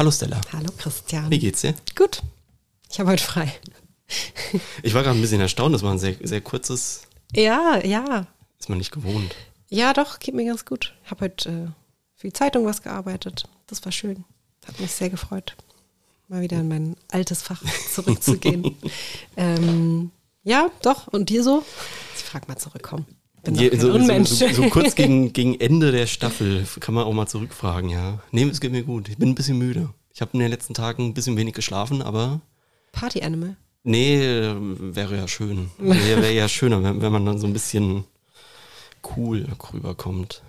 Hallo Stella. Hallo Christian. Wie geht's dir? Gut. Ich habe heute frei. Ich war gerade ein bisschen erstaunt, das war ein sehr, sehr kurzes, Ja, ja. ist man nicht gewohnt. Ja, doch, geht mir ganz gut. Ich habe heute äh, für die Zeitung was gearbeitet. Das war schön. Hat mich sehr gefreut, mal wieder in mein altes Fach zurückzugehen. ähm, ja, doch. Und dir so? Ich frag mal zurückkommen. Bin Je- so, so, Unmensch. so, so kurz gegen, gegen Ende der Staffel kann man auch mal zurückfragen, ja. Nee, es geht mir gut. Ich bin ein bisschen müde. Ich habe in den letzten Tagen ein bisschen wenig geschlafen, aber Party Animal. nee, äh, wäre ja schön. Wäre wär ja schöner, wenn, wenn man dann so ein bisschen cool rüberkommt.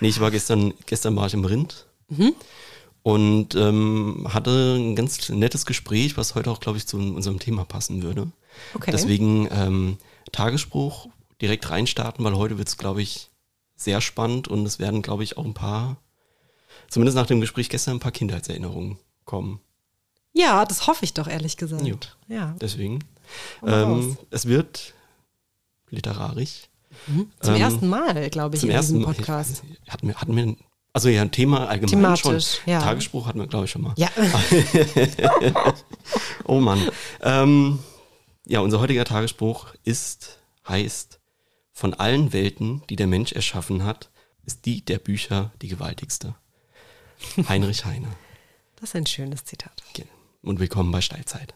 Nee, ich war gestern, gestern war ich im Rind und ähm, hatte ein ganz nettes Gespräch, was heute auch, glaube ich, zu unserem Thema passen würde. Okay. Deswegen ähm, Tagesspruch direkt reinstarten, weil heute wird es, glaube ich, sehr spannend und es werden, glaube ich, auch ein paar, zumindest nach dem Gespräch gestern, ein paar Kindheitserinnerungen kommen. Ja, das hoffe ich doch, ehrlich gesagt. Jo. Ja. Deswegen. Mal. Ähm, es wird literarisch. Zum ähm, ersten Mal, glaube ich, Zum in ersten diesem Mal. Podcast. Nicht, Hatten wir, hatten wir, also ja, ein Thema allgemein Thematisch, schon. ja. Tagesspruch hatten wir, glaube ich, schon mal. Ja. Oh Mann. ähm, ja, unser heutiger Tagesspruch ist, heißt, von allen Welten, die der Mensch erschaffen hat, ist die der Bücher die gewaltigste. Heinrich Heine. Das ist ein schönes Zitat. Und willkommen bei Steilzeit.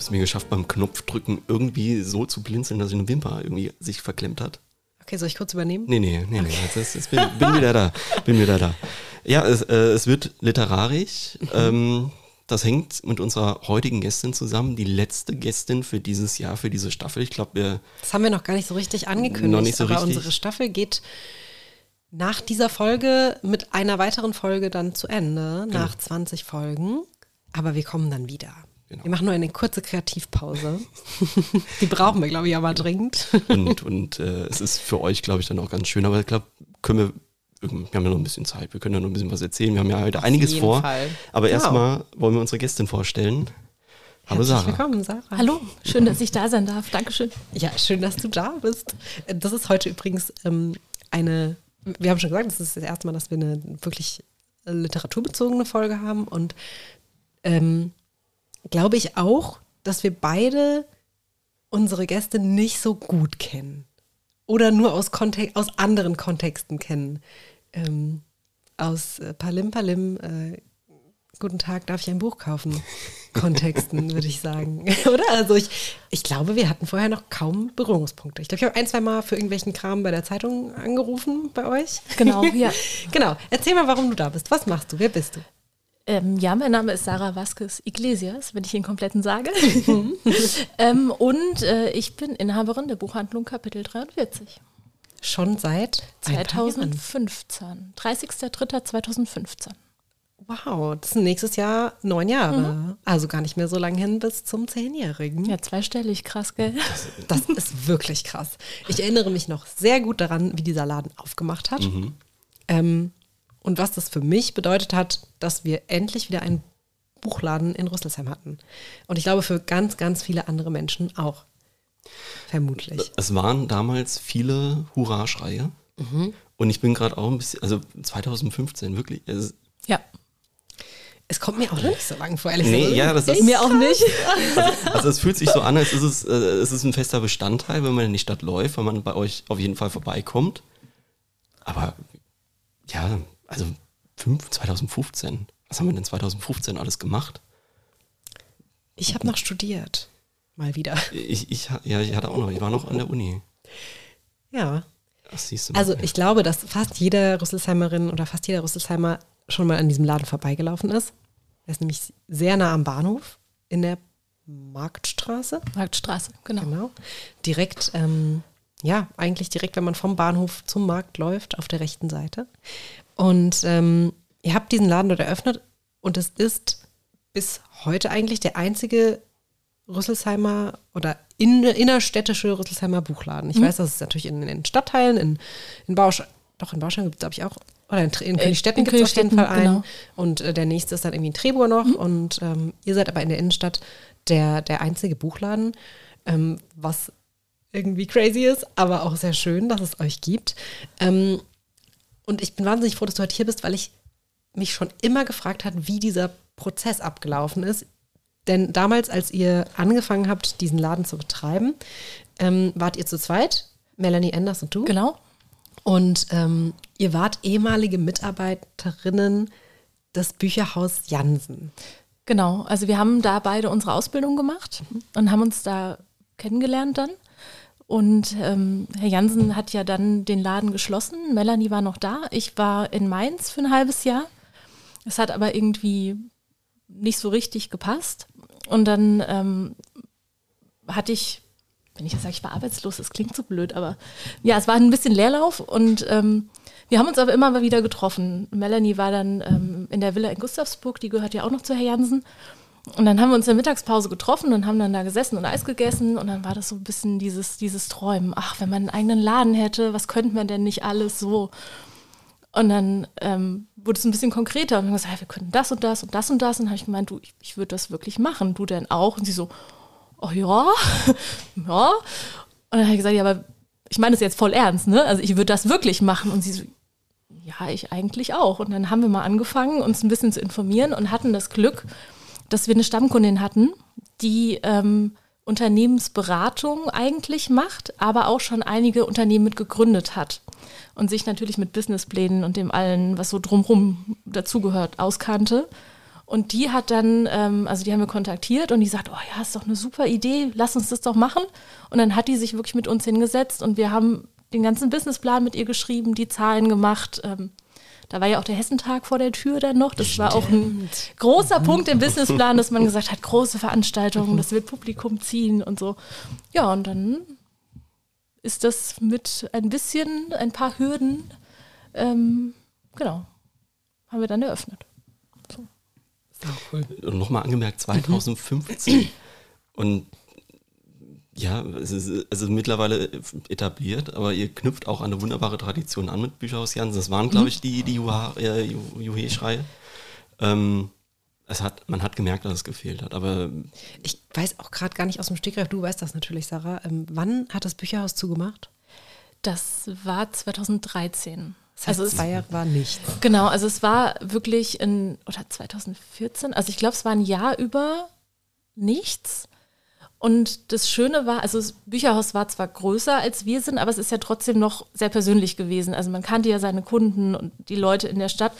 Habe ich es mir geschafft, beim Knopfdrücken irgendwie so zu blinzeln, dass eine Wimper irgendwie sich verklemmt hat. Okay, soll ich kurz übernehmen? Nee, nee, nee, nee. Jetzt, ist- jetzt bin, bin wieder da. Bin wieder da. Ja, es, äh, es wird literarisch. Ähm, das hängt mit unserer heutigen Gästin zusammen. Die letzte Gästin für dieses Jahr, für diese Staffel. Ich glaube, wir Das haben wir noch gar nicht so richtig angekündigt. Noch nicht so aber richtig. unsere Staffel geht nach dieser Folge mit einer weiteren Folge dann zu Ende, Genau. nach 20 Folgen. Aber wir kommen dann wieder. Genau. Wir machen nur eine kurze Kreativpause. Die brauchen wir, glaube ich, aber dringend. und, und äh, es ist für euch, glaube ich, dann auch ganz schön. Aber ich glaube, können wir, wir haben ja noch ein bisschen Zeit. Wir können ja noch ein bisschen was erzählen. Wir haben ja heute einiges jeden vor. Fall. Aber Genau. erstmal wollen wir unsere Gästin vorstellen. Hallo Herzlich Sarah. willkommen, Sarah. Hallo, schön, dass ich da sein darf. Dankeschön. Ja, schön, dass du da bist. Das ist heute übrigens ähm, eine, wir haben schon gesagt, das ist das erste Mal, dass wir eine wirklich literaturbezogene Folge haben und ähm, glaube ich auch, dass wir beide unsere Gäste nicht so gut kennen oder nur aus, Kontek aus anderen Kontexten kennen. Ähm, aus äh, Palim Palim, äh, guten Tag, darf ich ein Buch kaufen? Kontexten, würde ich sagen. Oder? Also ich, ich glaube, wir hatten vorher noch kaum Berührungspunkte. Ich glaube, ich habe ein, zwei Mal für irgendwelchen Kram bei der Zeitung angerufen bei euch. Genau, ja. Genau. Erzähl mal, warum du da bist. Was machst du? Wer bist du? Ähm, ja, mein Name ist Sarah Vasquez Iglesias, wenn ich den kompletten sage. ähm, und äh, ich bin Inhaberin der Buchhandlung Kapitel 43. Schon seit ein paar Jahren. 2015. 30.03.2015. Wow, das sind nächstes Jahr neun Jahre. Also gar nicht mehr so lange hin bis zum Zehnjährigen. Ja, zweistellig, krass, gell? Das ist wirklich krass. Ich erinnere mich noch sehr gut daran, wie dieser Laden aufgemacht hat. Ähm, und was das für mich bedeutet hat, dass wir endlich wieder einen Buchladen in Rüsselsheim hatten. Und ich glaube, für ganz, ganz viele andere Menschen auch. Vermutlich. Es waren damals viele Hurra-Schreie. Mhm. Und ich bin gerade auch ein bisschen, also 2015, wirklich. Ja. Es kommt mir auch nicht so lang vor, ehrlich nee, gesagt. ja, das ist, Mir auch nicht. also es fühlt sich so an, als ist es, äh, es ist ein fester Bestandteil, wenn man in die Stadt läuft, wenn man bei euch auf jeden Fall vorbeikommt. Aber ja, also fünf- 2015. Was haben wir denn 2015 alles gemacht? Ich habe noch studiert. Mal wieder. Ich, ich, ja, ich hatte auch noch, ich war noch an der Uni. Ja. Das siehst du mal. Also ich glaube, dass fast jede Rüsselsheimerin oder fast jeder Rüsselsheimer schon mal an diesem Laden vorbeigelaufen ist. Er ist nämlich sehr nah am Bahnhof in der Marktstraße. Marktstraße, genau. Genau. Direkt, ähm, ja, eigentlich direkt, wenn man vom Bahnhof zum Markt läuft, auf der rechten Seite. Und ähm, ihr habt diesen Laden dort eröffnet und es ist bis heute eigentlich der einzige Rüsselsheimer oder in, innerstädtische Rüsselsheimer Buchladen. Ich weiß, dass es natürlich in, in Stadtteilen, in, in Bausch, doch in Baustein gibt es, glaube ich, auch, oder in, in Königstetten gibt es auf jeden Fall einen. Genau. Und äh, der nächste ist dann irgendwie in Trebur noch. Mhm. Und ähm, ihr seid aber in der Innenstadt der, der einzige Buchladen, ähm, was irgendwie crazy ist, aber auch sehr schön, dass es euch gibt. Ähm, und ich bin wahnsinnig froh, dass du heute hier bist, weil ich mich schon immer gefragt habe, wie dieser Prozess abgelaufen ist. Denn damals, als ihr angefangen habt, diesen Laden zu betreiben, ähm, wart ihr zu zweit, Melanie Enders und du. Genau. Und ähm, ihr wart ehemalige Mitarbeiterinnen des Bücherhaus Jansen. Genau, also wir haben da beide unsere Ausbildung gemacht und haben uns da kennengelernt dann. Und ähm, Herr Jansen hat ja dann den Laden geschlossen. Melanie war noch da. Ich war in Mainz für ein halbes Jahr. Es hat aber irgendwie nicht so richtig gepasst. Und dann ähm, hatte ich, wenn ich jetzt sage, ich war arbeitslos, das klingt so blöd, aber ja, es war ein bisschen Leerlauf und ähm, wir haben uns aber immer wieder getroffen. Melanie war dann ähm, in der Villa in Gustavsburg, die gehört ja auch noch zu Herr Jansen. Und dann haben wir uns in der Mittagspause getroffen und haben dann da gesessen und Eis gegessen. Und dann war das so ein bisschen dieses, dieses Träumen. Ach, wenn man einen eigenen Laden hätte, was könnte man denn nicht alles so? Und dann ähm, wurde es ein bisschen konkreter. Und dann haben gesagt, ja, wir könnten das und das und das und das. Und dann habe ich gemeint, du, ich, ich würde das wirklich machen. Du denn auch? Und sie so, oh ja, ja. Und dann habe ich gesagt, ja, aber ich meine das jetzt voll ernst, ne? Also ich würde das wirklich machen. Und sie so, ja, ich eigentlich auch. Und dann haben wir mal angefangen, uns ein bisschen zu informieren und hatten das Glück, dass wir eine Stammkundin hatten, die ähm, Unternehmensberatung eigentlich macht, aber auch schon einige Unternehmen mit gegründet hat und sich natürlich mit Businessplänen und dem allen, was so drumherum dazugehört, auskannte. Und die hat dann, ähm, also die haben wir kontaktiert und die sagt, oh ja, ist doch eine super Idee, lass uns das doch machen. Und dann hat die sich wirklich mit uns hingesetzt und wir haben den ganzen Businessplan mit ihr geschrieben, die Zahlen gemacht. Ähm, da war ja auch der Hessentag vor der Tür dann noch. Das Stimmt. war auch ein großer Punkt im Businessplan, dass man gesagt hat, große Veranstaltungen, das wird Publikum ziehen und so. Ja, und dann ist das mit ein bisschen, ein paar Hürden, ähm, genau, haben wir dann eröffnet. So. Cool. Und nochmal angemerkt, 2015. Mhm. Und ja, es ist also mittlerweile etabliert, aber ihr knüpft auch eine wunderbare Tradition an mit Bücherhaus Jansen. Das waren, glaube mhm. ich, die, die Juhe-Schreie. Ähm, es hat, man hat gemerkt, dass es gefehlt hat, aber. Ich weiß auch gerade gar nicht aus dem Stegreif, du weißt das natürlich, Sarah. Ähm, wann hat das Bücherhaus zugemacht? Das war 2013. Das heißt, also zwei Jahre war nichts. Genau, also es war wirklich in, oder 2014, also ich glaube, es war ein Jahr über nichts. Und das Schöne war, also das Bücherhaus war zwar größer als wir sind, aber es ist ja trotzdem noch sehr persönlich gewesen. Also man kannte ja seine Kunden und die Leute in der Stadt.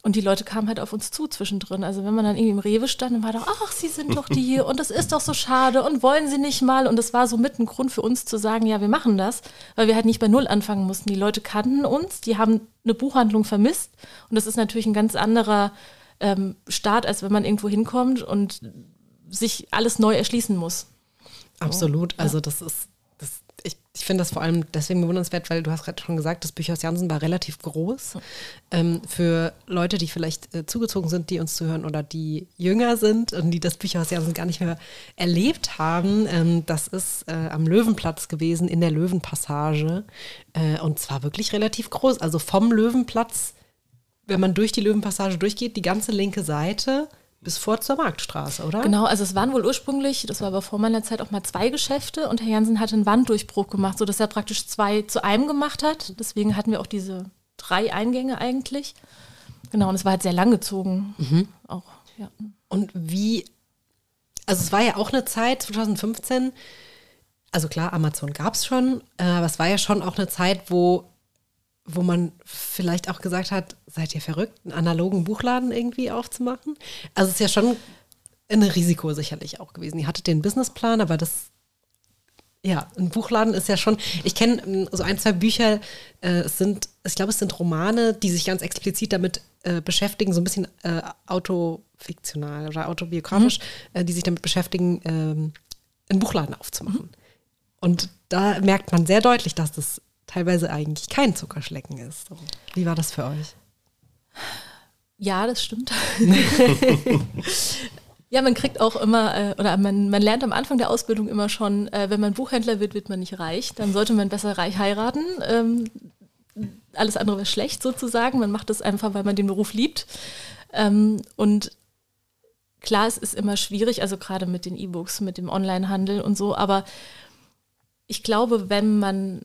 Und die Leute kamen halt auf uns zu zwischendrin. Also wenn man dann irgendwie im Rewe stand, dann war doch, ach, Sie sind doch die hier und das ist doch so schade und wollen Sie nicht mal? Und das war so mit ein Grund für uns zu sagen, ja, wir machen das, weil wir halt nicht bei Null anfangen mussten. Die Leute kannten uns, die haben eine Buchhandlung vermisst und das ist natürlich ein ganz anderer ähm, Start, als wenn man irgendwo hinkommt und sich alles neu erschließen muss. Absolut. Also das ist, das, ich, ich finde das vor allem deswegen bewundernswert, weil du hast gerade schon gesagt, das Bücherhaus Jansen war relativ groß. Ähm, für Leute, die vielleicht äh, zugezogen sind, die uns zuhören oder die jünger sind und die das Bücherhaus Jansen gar nicht mehr erlebt haben, ähm, das ist äh, am Löwenplatz gewesen, in der Löwenpassage. Äh, und zwar wirklich relativ groß. Also vom Löwenplatz, wenn man durch die Löwenpassage durchgeht, die ganze linke Seite bis vor zur Marktstraße, oder? Genau, also es waren wohl ursprünglich, das war aber vor meiner Zeit auch mal zwei Geschäfte und Herr Jansen hat einen Wanddurchbruch gemacht, sodass er praktisch zwei zu einem gemacht hat. Deswegen hatten wir auch diese drei Eingänge eigentlich. Genau, und es war halt sehr langgezogen. Mhm. Auch, ja. Und wie, also es war ja auch eine Zeit, 2015, also klar, Amazon gab es schon, äh, aber es war ja schon auch eine Zeit, wo wo man vielleicht auch gesagt hat, seid ihr verrückt, einen analogen Buchladen irgendwie aufzumachen? Also es ist ja schon ein Risiko sicherlich auch gewesen. Ihr hattet den Businessplan, aber das, ja, ein Buchladen ist ja schon, ich kenne ähm, so ein, zwei Bücher, äh, es sind, ich glaube, es sind Romane, die sich ganz explizit damit äh, beschäftigen, so ein bisschen äh, autofiktional oder autobiografisch, mhm. äh, die sich damit beschäftigen, ähm, einen Buchladen aufzumachen. Mhm. Und da merkt man sehr deutlich, dass das teilweise eigentlich kein Zuckerschlecken ist. Wie war das für euch? Ja, das stimmt. ja, man kriegt auch immer, äh, oder man, man lernt am Anfang der Ausbildung immer schon, äh, wenn man Buchhändler wird, wird man nicht reich. Dann sollte man besser reich heiraten. Ähm, alles andere wäre schlecht sozusagen. Man macht das einfach, weil man den Beruf liebt. Ähm, und klar, es ist immer schwierig, also gerade mit den E-Books, mit dem Onlinehandel und so, aber ich glaube, wenn man,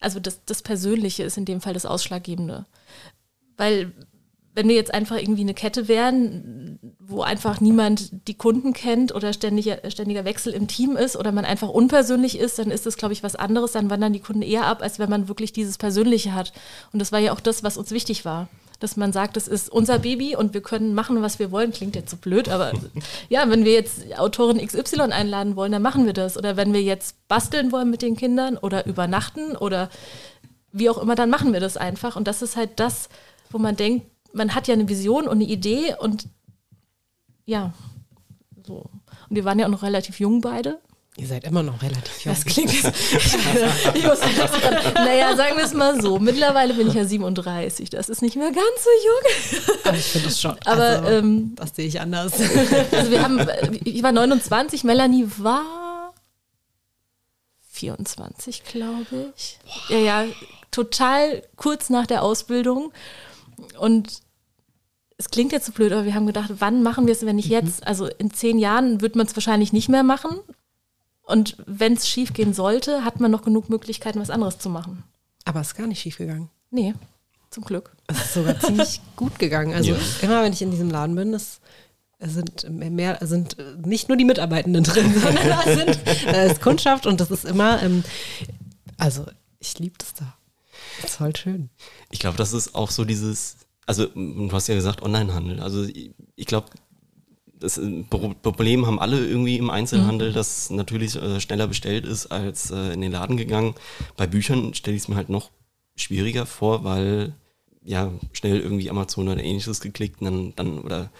also das, das Persönliche ist in dem Fall das Ausschlaggebende. Weil wenn wir jetzt einfach irgendwie eine Kette wären, wo einfach niemand die Kunden kennt oder ständiger, ständiger Wechsel im Team ist oder man einfach unpersönlich ist, dann ist das, glaube ich, was anderes. Dann wandern die Kunden eher ab, als wenn man wirklich dieses Persönliche hat. Und das war ja auch das, was uns wichtig war. Dass man sagt, das ist unser Baby und wir können machen, was wir wollen. Klingt jetzt so blöd, aber ja, wenn wir jetzt Autorin XY einladen wollen, dann machen wir das. Oder wenn wir jetzt basteln wollen mit den Kindern oder übernachten oder wie auch immer, dann machen wir das einfach. Und das ist halt das, wo man denkt, man hat ja eine Vision und eine Idee und ja, so. Und wir waren ja auch noch relativ jung beide. Ihr seid immer noch relativ jung. Das klingt jetzt. ich muss naja, sagen wir es mal so. Mittlerweile bin ich ja 37. Das ist nicht mehr ganz so jung. Aber ich finde es schon. Aber also, ähm, das sehe ich anders. also wir haben, ich war 29, Melanie war 24, glaube ich. Boah. Ja, ja, total kurz nach der Ausbildung. Und es klingt jetzt so blöd, aber wir haben gedacht, wann machen wir es, wenn nicht jetzt? Also in zehn Jahren wird man es wahrscheinlich nicht mehr machen. Und wenn es schief gehen sollte, hat man noch genug Möglichkeiten, was anderes zu machen. Aber es ist gar nicht schief gegangen. Nee, zum Glück. Es ist sogar ziemlich gut gegangen. Also ja. immer, wenn ich in diesem Laden bin, es sind mehr, sind nicht nur die Mitarbeitenden drin, sondern da, sind, da ist Kundschaft und das ist immer, ähm, also ich liebe das da. Das ist voll schön. Ich glaube, das ist auch so dieses, also du hast ja gesagt Onlinehandel. Also ich glaube, das Problem haben alle irgendwie im Einzelhandel, mhm. das natürlich äh, schneller bestellt ist als äh, in den Laden gegangen. Bei Büchern stelle ich es mir halt noch schwieriger vor, weil ja schnell irgendwie Amazon oder ähnliches geklickt und dann, dann oder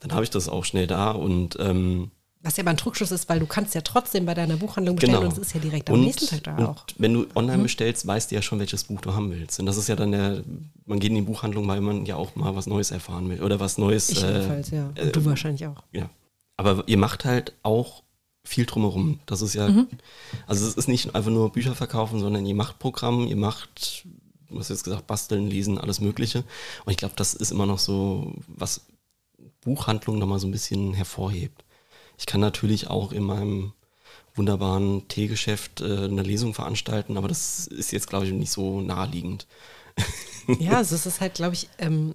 dann habe ich das auch schnell da und ähm, was ja aber ein Trugschluss ist, weil du kannst ja trotzdem bei deiner Buchhandlung bestellen genau. und es ist ja direkt am und, nächsten Tag da auch. Wenn du online mhm. bestellst, weißt du ja schon, welches Buch du haben willst. Und das ist ja dann der, man geht in die Buchhandlung, weil man ja auch mal was Neues erfahren will oder was Neues. Ich äh, jedenfalls, ja. Und äh, du wahrscheinlich auch. Ja. Aber ihr macht halt auch viel drumherum. Das ist ja, mhm. also es ist nicht einfach nur Bücher verkaufen, sondern ihr macht Programm, ihr macht, du hast jetzt gesagt, basteln, lesen, alles Mögliche. Und ich glaube, das ist immer noch so, was Buchhandlung nochmal so ein bisschen hervorhebt. Ich kann natürlich auch in meinem wunderbaren Teegeschäft äh, eine Lesung veranstalten, aber das ist jetzt, glaube ich, nicht so naheliegend. Ja, also es ist halt, glaube ich, ähm,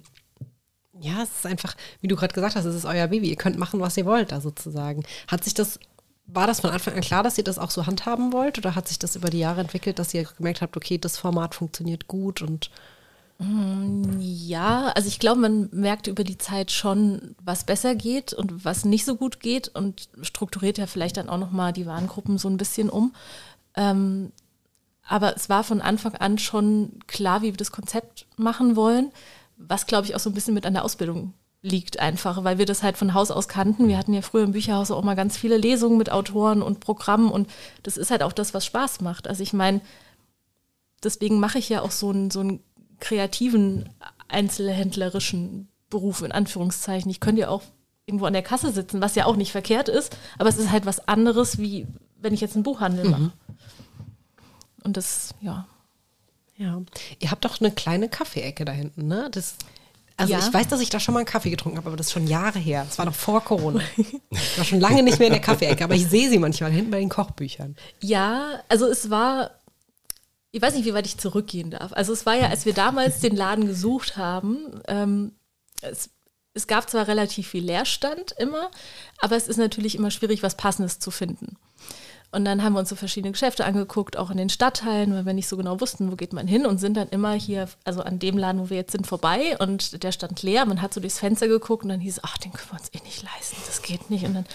ja, es ist einfach, wie du gerade gesagt hast, es ist euer Baby. Ihr könnt machen, was ihr wollt, da sozusagen. Hat sich das, war das von Anfang an klar, dass ihr das auch so handhaben wollt? Oder hat sich das über die Jahre entwickelt, dass ihr gemerkt habt, okay, das Format funktioniert gut und ja, also ich glaube, man merkt über die Zeit schon, was besser geht und was nicht so gut geht und strukturiert ja vielleicht dann auch nochmal die Warengruppen so ein bisschen um. Ähm, aber es war von Anfang an schon klar, wie wir das Konzept machen wollen, was glaube ich auch so ein bisschen mit an der Ausbildung liegt einfach, weil wir das halt von Haus aus kannten. Wir hatten ja früher im Bücherhaus auch mal ganz viele Lesungen mit Autoren und Programmen und das ist halt auch das, was Spaß macht. Also ich meine, deswegen mache ich ja auch so ein, so ein kreativen, einzelhändlerischen Beruf in Anführungszeichen. Ich könnte ja auch irgendwo an der Kasse sitzen, was ja auch nicht verkehrt ist, aber es ist halt was anderes, wie wenn ich jetzt einen Buchhandel mhm. mache. Und das, ja. Ja. Ihr habt doch eine kleine Kaffeeecke da hinten, ne? Das, also ja. ich weiß, dass ich da schon mal einen Kaffee getrunken habe, aber das ist schon Jahre her. Das war noch vor Corona. Ich war schon lange nicht mehr in der Kaffeeecke, aber ich sehe sie manchmal hinten bei den Kochbüchern. Ja, also es war ich weiß nicht, wie weit ich zurückgehen darf. Also es war ja, als wir damals den Laden gesucht haben, ähm, es, es gab zwar relativ viel Leerstand immer, aber es ist natürlich immer schwierig, was Passendes zu finden. Und dann haben wir uns so verschiedene Geschäfte angeguckt, auch in den Stadtteilen, weil wir nicht so genau wussten, wo geht man hin und sind dann immer hier, also an dem Laden, wo wir jetzt sind, vorbei und der stand leer. Man hat so durchs Fenster geguckt und dann hieß, ach, den können wir uns eh nicht leisten, das geht nicht. Und dann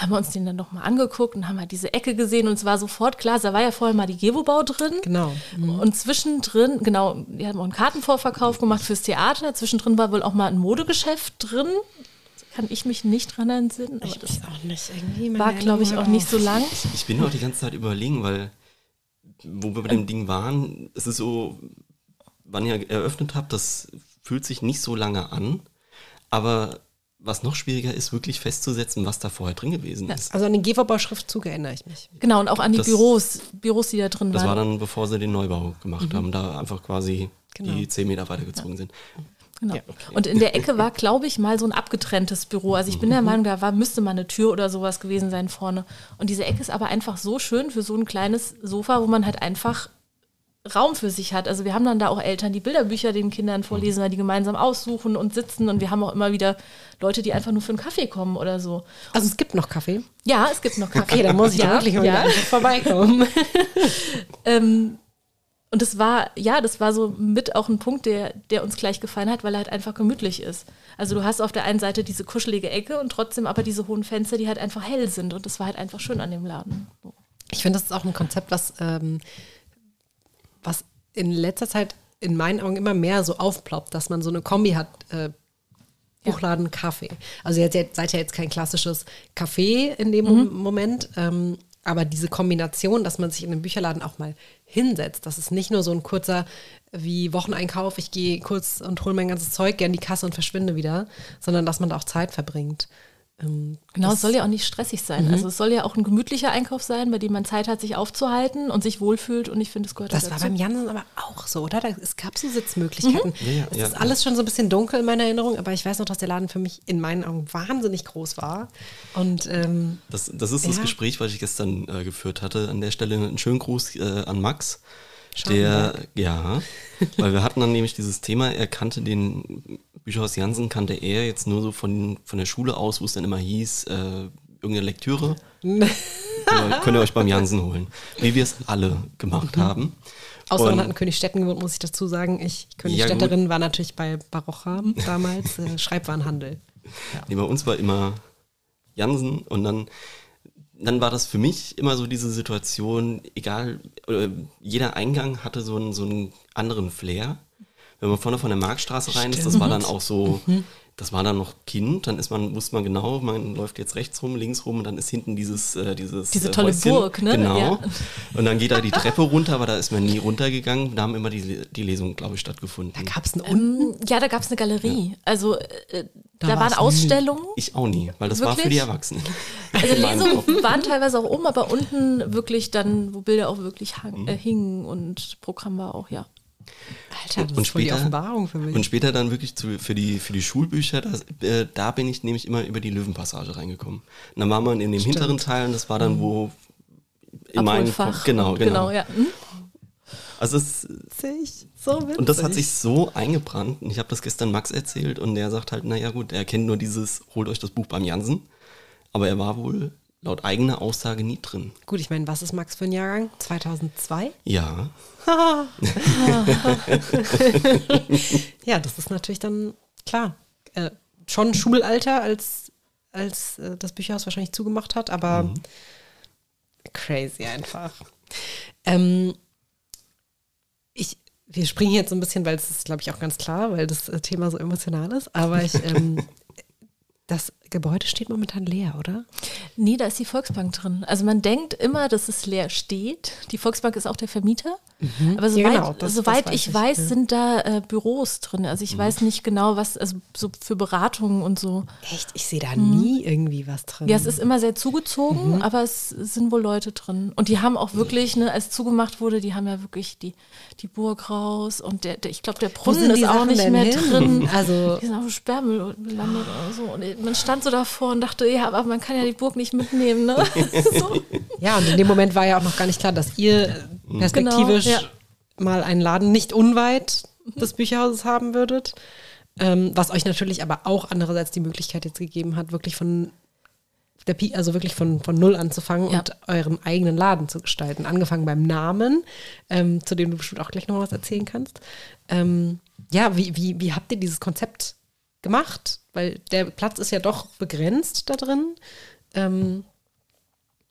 haben wir uns den dann nochmal angeguckt und haben halt diese Ecke gesehen und es war sofort klar, da war ja vorher mal die Gewobau drin. Genau. Mhm. Und zwischendrin, genau, die haben auch einen Kartenvorverkauf gemacht fürs Theater. Zwischendrin war wohl auch mal ein Modegeschäft drin. Kann ich mich nicht dran entsinnen. Aber das auch nicht. Irgendwie war, glaube ich, auch nicht so lang. Ich, ich bin auch die ganze Zeit überlegen, weil wo wir bei dem Ding waren, es ist so, wann ihr eröffnet habt, das fühlt sich nicht so lange an, aber was noch schwieriger ist, wirklich festzusetzen, was da vorher drin gewesen ist. Also an den GVB-Schriftzug erinnere ich mich. Genau, und auch an die Das- Büros, Büros, die da drin Das war waren. dann, bevor sie den Neubau gemacht haben, da einfach quasi Genau. die zehn Meter weitergezogen sind. Genau. Ja. Und in der Ecke war, glaube ich, mal so ein abgetrenntes Büro. Also ich bin Mhm. der Meinung, da war, müsste mal eine Tür oder sowas gewesen sein vorne. Und diese Ecke ist aber einfach so schön für so ein kleines Sofa, wo man halt einfach Raum für sich hat. Also wir haben dann da auch Eltern, die Bilderbücher den Kindern vorlesen, weil die gemeinsam aussuchen und sitzen. Und wir haben auch immer wieder Leute, die einfach nur für einen Kaffee kommen oder so. Also es gibt noch Kaffee. Ja, es gibt noch Kaffee. Okay, dann muss ich ja, wirklich mal ja. vorbeikommen. Ähm, und das war, ja, das war so mit auch ein Punkt, der, der uns gleich gefallen hat, weil er halt einfach gemütlich ist. Also du hast auf der einen Seite diese kuschelige Ecke und trotzdem aber diese hohen Fenster, die halt einfach hell sind. Und das war halt einfach schön an dem Laden. So. Ich finde, das ist auch ein Konzept, was, ähm, was in letzter Zeit in meinen Augen immer mehr so aufploppt, dass man so eine Kombi hat, äh, Buchladen, Kaffee. Also ihr seid- ja jetzt kein klassisches Café in dem Mom- Moment, ähm, aber diese Kombination, dass man sich in einem Bücherladen auch mal hinsetzt, das ist nicht nur so ein kurzer wie Wocheneinkauf, ich gehe kurz und hole mein ganzes Zeug, gehe an die Kasse und verschwinde wieder, sondern dass man da auch Zeit verbringt. Ähm, Genau, es soll ja auch nicht stressig sein. Also es soll ja auch ein gemütlicher Einkauf sein, bei dem man Zeit hat, sich aufzuhalten und sich wohlfühlt. Und ich finde, es gehört Das auch war dazu. beim Jansen aber auch so, oder? Da, es gab so Sitzmöglichkeiten. Ja, ja, es ja. ist alles schon so ein bisschen dunkel in meiner Erinnerung, aber ich weiß noch, dass der Laden für mich in meinen Augen wahnsinnig groß war. Und ähm, Das, das ist das Ja. Gespräch, was ich gestern äh, geführt hatte. An der Stelle einen schönen Gruß äh, an Max. Der, ja, weil wir hatten dann nämlich dieses Thema, er kannte den Bücherhaus Jansen, kannte er jetzt nur so von, von der Schule aus, wo es dann immer hieß, äh, irgendeine Lektüre. könnt, ihr, euch beim Jansen holen. Wie wir es alle gemacht haben. außer man hat in Königstetten gewohnt, muss ich dazu sagen. Ich, Ja, Königstädterin, war natürlich bei Barocha damals, äh, Schreibwarenhandel. Nee, bei uns war immer Jansen und dann, dann war das für mich immer so diese Situation, egal, jeder Eingang hatte so einen, so einen anderen Flair. Wenn man vorne von der Marktstraße rein ist, das war dann auch so, das war dann noch Kind, dann ist man, wusste man genau, man läuft jetzt rechts rum, links rum und dann ist hinten dieses, äh, dieses Diese äh, tolle Häuschen. Burg, ne? Genau. Ja. Und dann geht da die Treppe runter, aber da ist man nie runtergegangen. Da haben immer die, die Lesungen, glaube ich, stattgefunden. Da gab es unten. Ähm, ja, da gab es eine Galerie. Also äh, Da da, waren Ausstellungen. Ich auch nie, weil das war für Wirklich? die Erwachsenen. Also. Lesungen waren teilweise auch oben, aber unten wirklich dann, wo Bilder auch wirklich hang, äh, hingen und Programm war auch, ja. Alter, das und ist voll die später- Offenbarung für mich. Und später dann wirklich zu, für, die, für die Schulbücher, das, äh, da bin ich nämlich immer über die Löwenpassage reingekommen. Und dann war man in dem hinteren Teil und das war dann, wo in meinem Abholfach. Kopf, genau, genau. ja. Hm? Also es, witzig, so witzig. und das hat sich so eingebrannt. Und ich habe das gestern Max erzählt und der sagt halt, naja gut, er kennt nur dieses, holt euch das Buch beim Jansen. Aber er war wohl laut eigener Aussage nie drin. Gut, ich meine, was ist Max für ein Jahrgang? 2002? Ja, Ja, das ist natürlich dann klar. Äh, schon Schulalter, als, als äh, das Bücherhaus wahrscheinlich zugemacht hat, aber crazy einfach. Ähm, ich, wir springen jetzt so ein bisschen, weil es ist, glaube ich, auch ganz klar, weil das äh, Thema so emotional ist, aber ich, ähm, das Gebäude steht momentan leer, oder? Nee, da ist die Volksbank drin. Also man denkt immer, dass es leer steht. Die Volksbank ist auch der Vermieter. Aber Ja, soweit, genau, das- soweit das weiß ich ich, weiß, ja. sind da äh, Büros drin. Also ich weiß nicht genau, was, also so für Beratungen und so. Echt? Ich sehe da nie irgendwie was drin. Ja, es ist immer sehr zugezogen, Mhm. aber es sind wohl Leute drin. Und die haben auch wirklich, ne, als zugemacht wurde, die haben ja wirklich die, die Burg raus und der, der ich glaube, der Brunnen ist auch Sachen nicht mehr hin? drin. Also, Die sind auf Sperrmüll gelandet oder so. Und man stand so davor und dachte, ja, aber man kann ja die Burg nicht mitnehmen, ne? so. Ja, und in dem Moment war ja auch noch gar nicht klar, dass ihr perspektivisch Genau, ja. mal einen Laden nicht unweit des Bücherhauses haben würdet. Ähm, was euch natürlich aber auch andererseits die Möglichkeit jetzt gegeben hat, wirklich von der Pi also wirklich von, von null anzufangen Ja. und euren eigenen Laden zu gestalten. Angefangen beim Namen, ähm, zu dem du bestimmt auch gleich noch was erzählen kannst. Ähm, ja, wie, wie, wie habt ihr dieses Konzept gemacht? Weil der Platz ist ja doch begrenzt da drin. Ähm,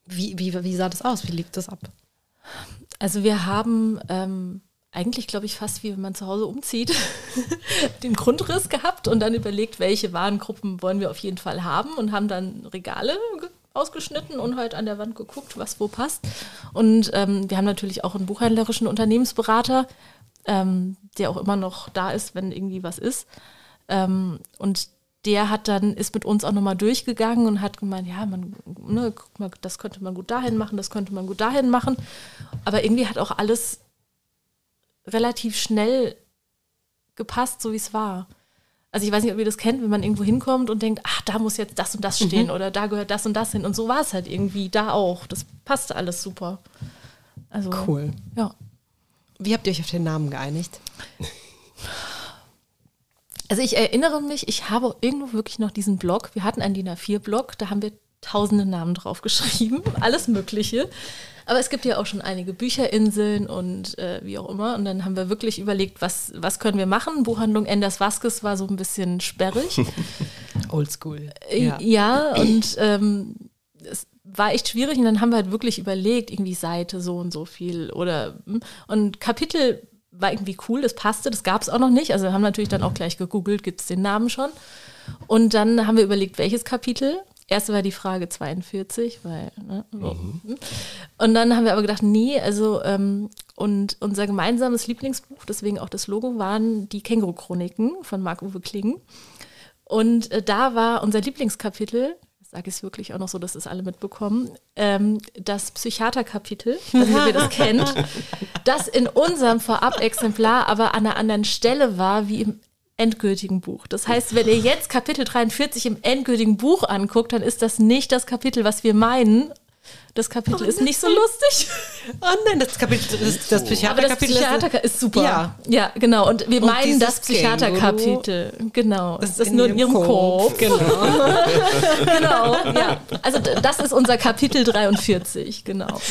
wie, wie, wie sah das aus? Wie lief das ab? Also wir haben ähm, eigentlich, glaube ich, fast wie wenn man zu Hause umzieht, den Grundriss gehabt und dann überlegt, welche Warengruppen wollen wir auf jeden Fall haben und haben dann Regale ge- ausgeschnitten und halt an der Wand geguckt, was wo passt. Und ähm, wir haben natürlich auch einen buchhändlerischen Unternehmensberater, ähm, der auch immer noch da ist, wenn irgendwie was ist. Ähm, und der hat dann, ist mit uns auch nochmal durchgegangen und hat gemeint, ja, man, ne, guck mal, das könnte man gut dahin machen, das könnte man gut dahin machen. Aber irgendwie hat auch alles relativ schnell gepasst, so wie es war. Also ich weiß nicht, ob ihr das kennt, wenn man irgendwo hinkommt und denkt, ach, da muss jetzt das und das stehen mhm. oder da gehört das und das hin. Und so war es halt irgendwie da auch. Das passte alles super. Also, cool. Ja. Wie habt ihr euch auf den Namen geeinigt? Also ich erinnere mich, ich habe irgendwo wirklich noch diesen Blog. Wir hatten einen DIN A4-Blog, da haben wir tausende Namen drauf geschrieben, alles Mögliche. Aber es gibt ja auch schon einige Bücherinseln und äh, wie auch immer. Und dann haben wir wirklich überlegt, was, was können wir machen. Buchhandlung Enders Vasquez war so ein bisschen sperrig. Oldschool. Äh, ja. ja, und ähm, es war echt schwierig. Und dann haben wir halt wirklich überlegt, irgendwie Seite so und so viel oder hm. und Kapitel war irgendwie cool, das passte, das gab es auch noch nicht. Also wir haben natürlich dann auch gleich gegoogelt, gibt es den Namen schon. Und dann haben wir überlegt, welches Kapitel. Erst war die Frage 42, weil, ne, so. mhm. Und dann haben wir aber gedacht, nee, also, ähm, und unser gemeinsames Lieblingsbuch, deswegen auch das Logo, waren die Känguru-Chroniken von Marc-Uwe Klingen. Und äh, da war unser Lieblingskapitel sage ich es wirklich auch noch so, dass es alle mitbekommen, ähm, das Psychiaterkapitel, also wie ihr das kennt, das in unserem Vorab-Exemplar aber an einer anderen Stelle war wie im endgültigen Buch. Das heißt, wenn ihr jetzt Kapitel 43 im endgültigen Buch anguckt, dann ist das nicht das Kapitel, was wir meinen, das Kapitel oh ist nicht so lustig. Oh nein, das Kapitel, das, das Psychiaterkapitel das Psychiater ist, super. Ja. ja, genau. Und wir und meinen das Psychiaterkapitel. Genau. Das, das ist nur in ihrem Kopf. Kopf. Genau. genau. Ja. Also das ist unser Kapitel 43. Genau.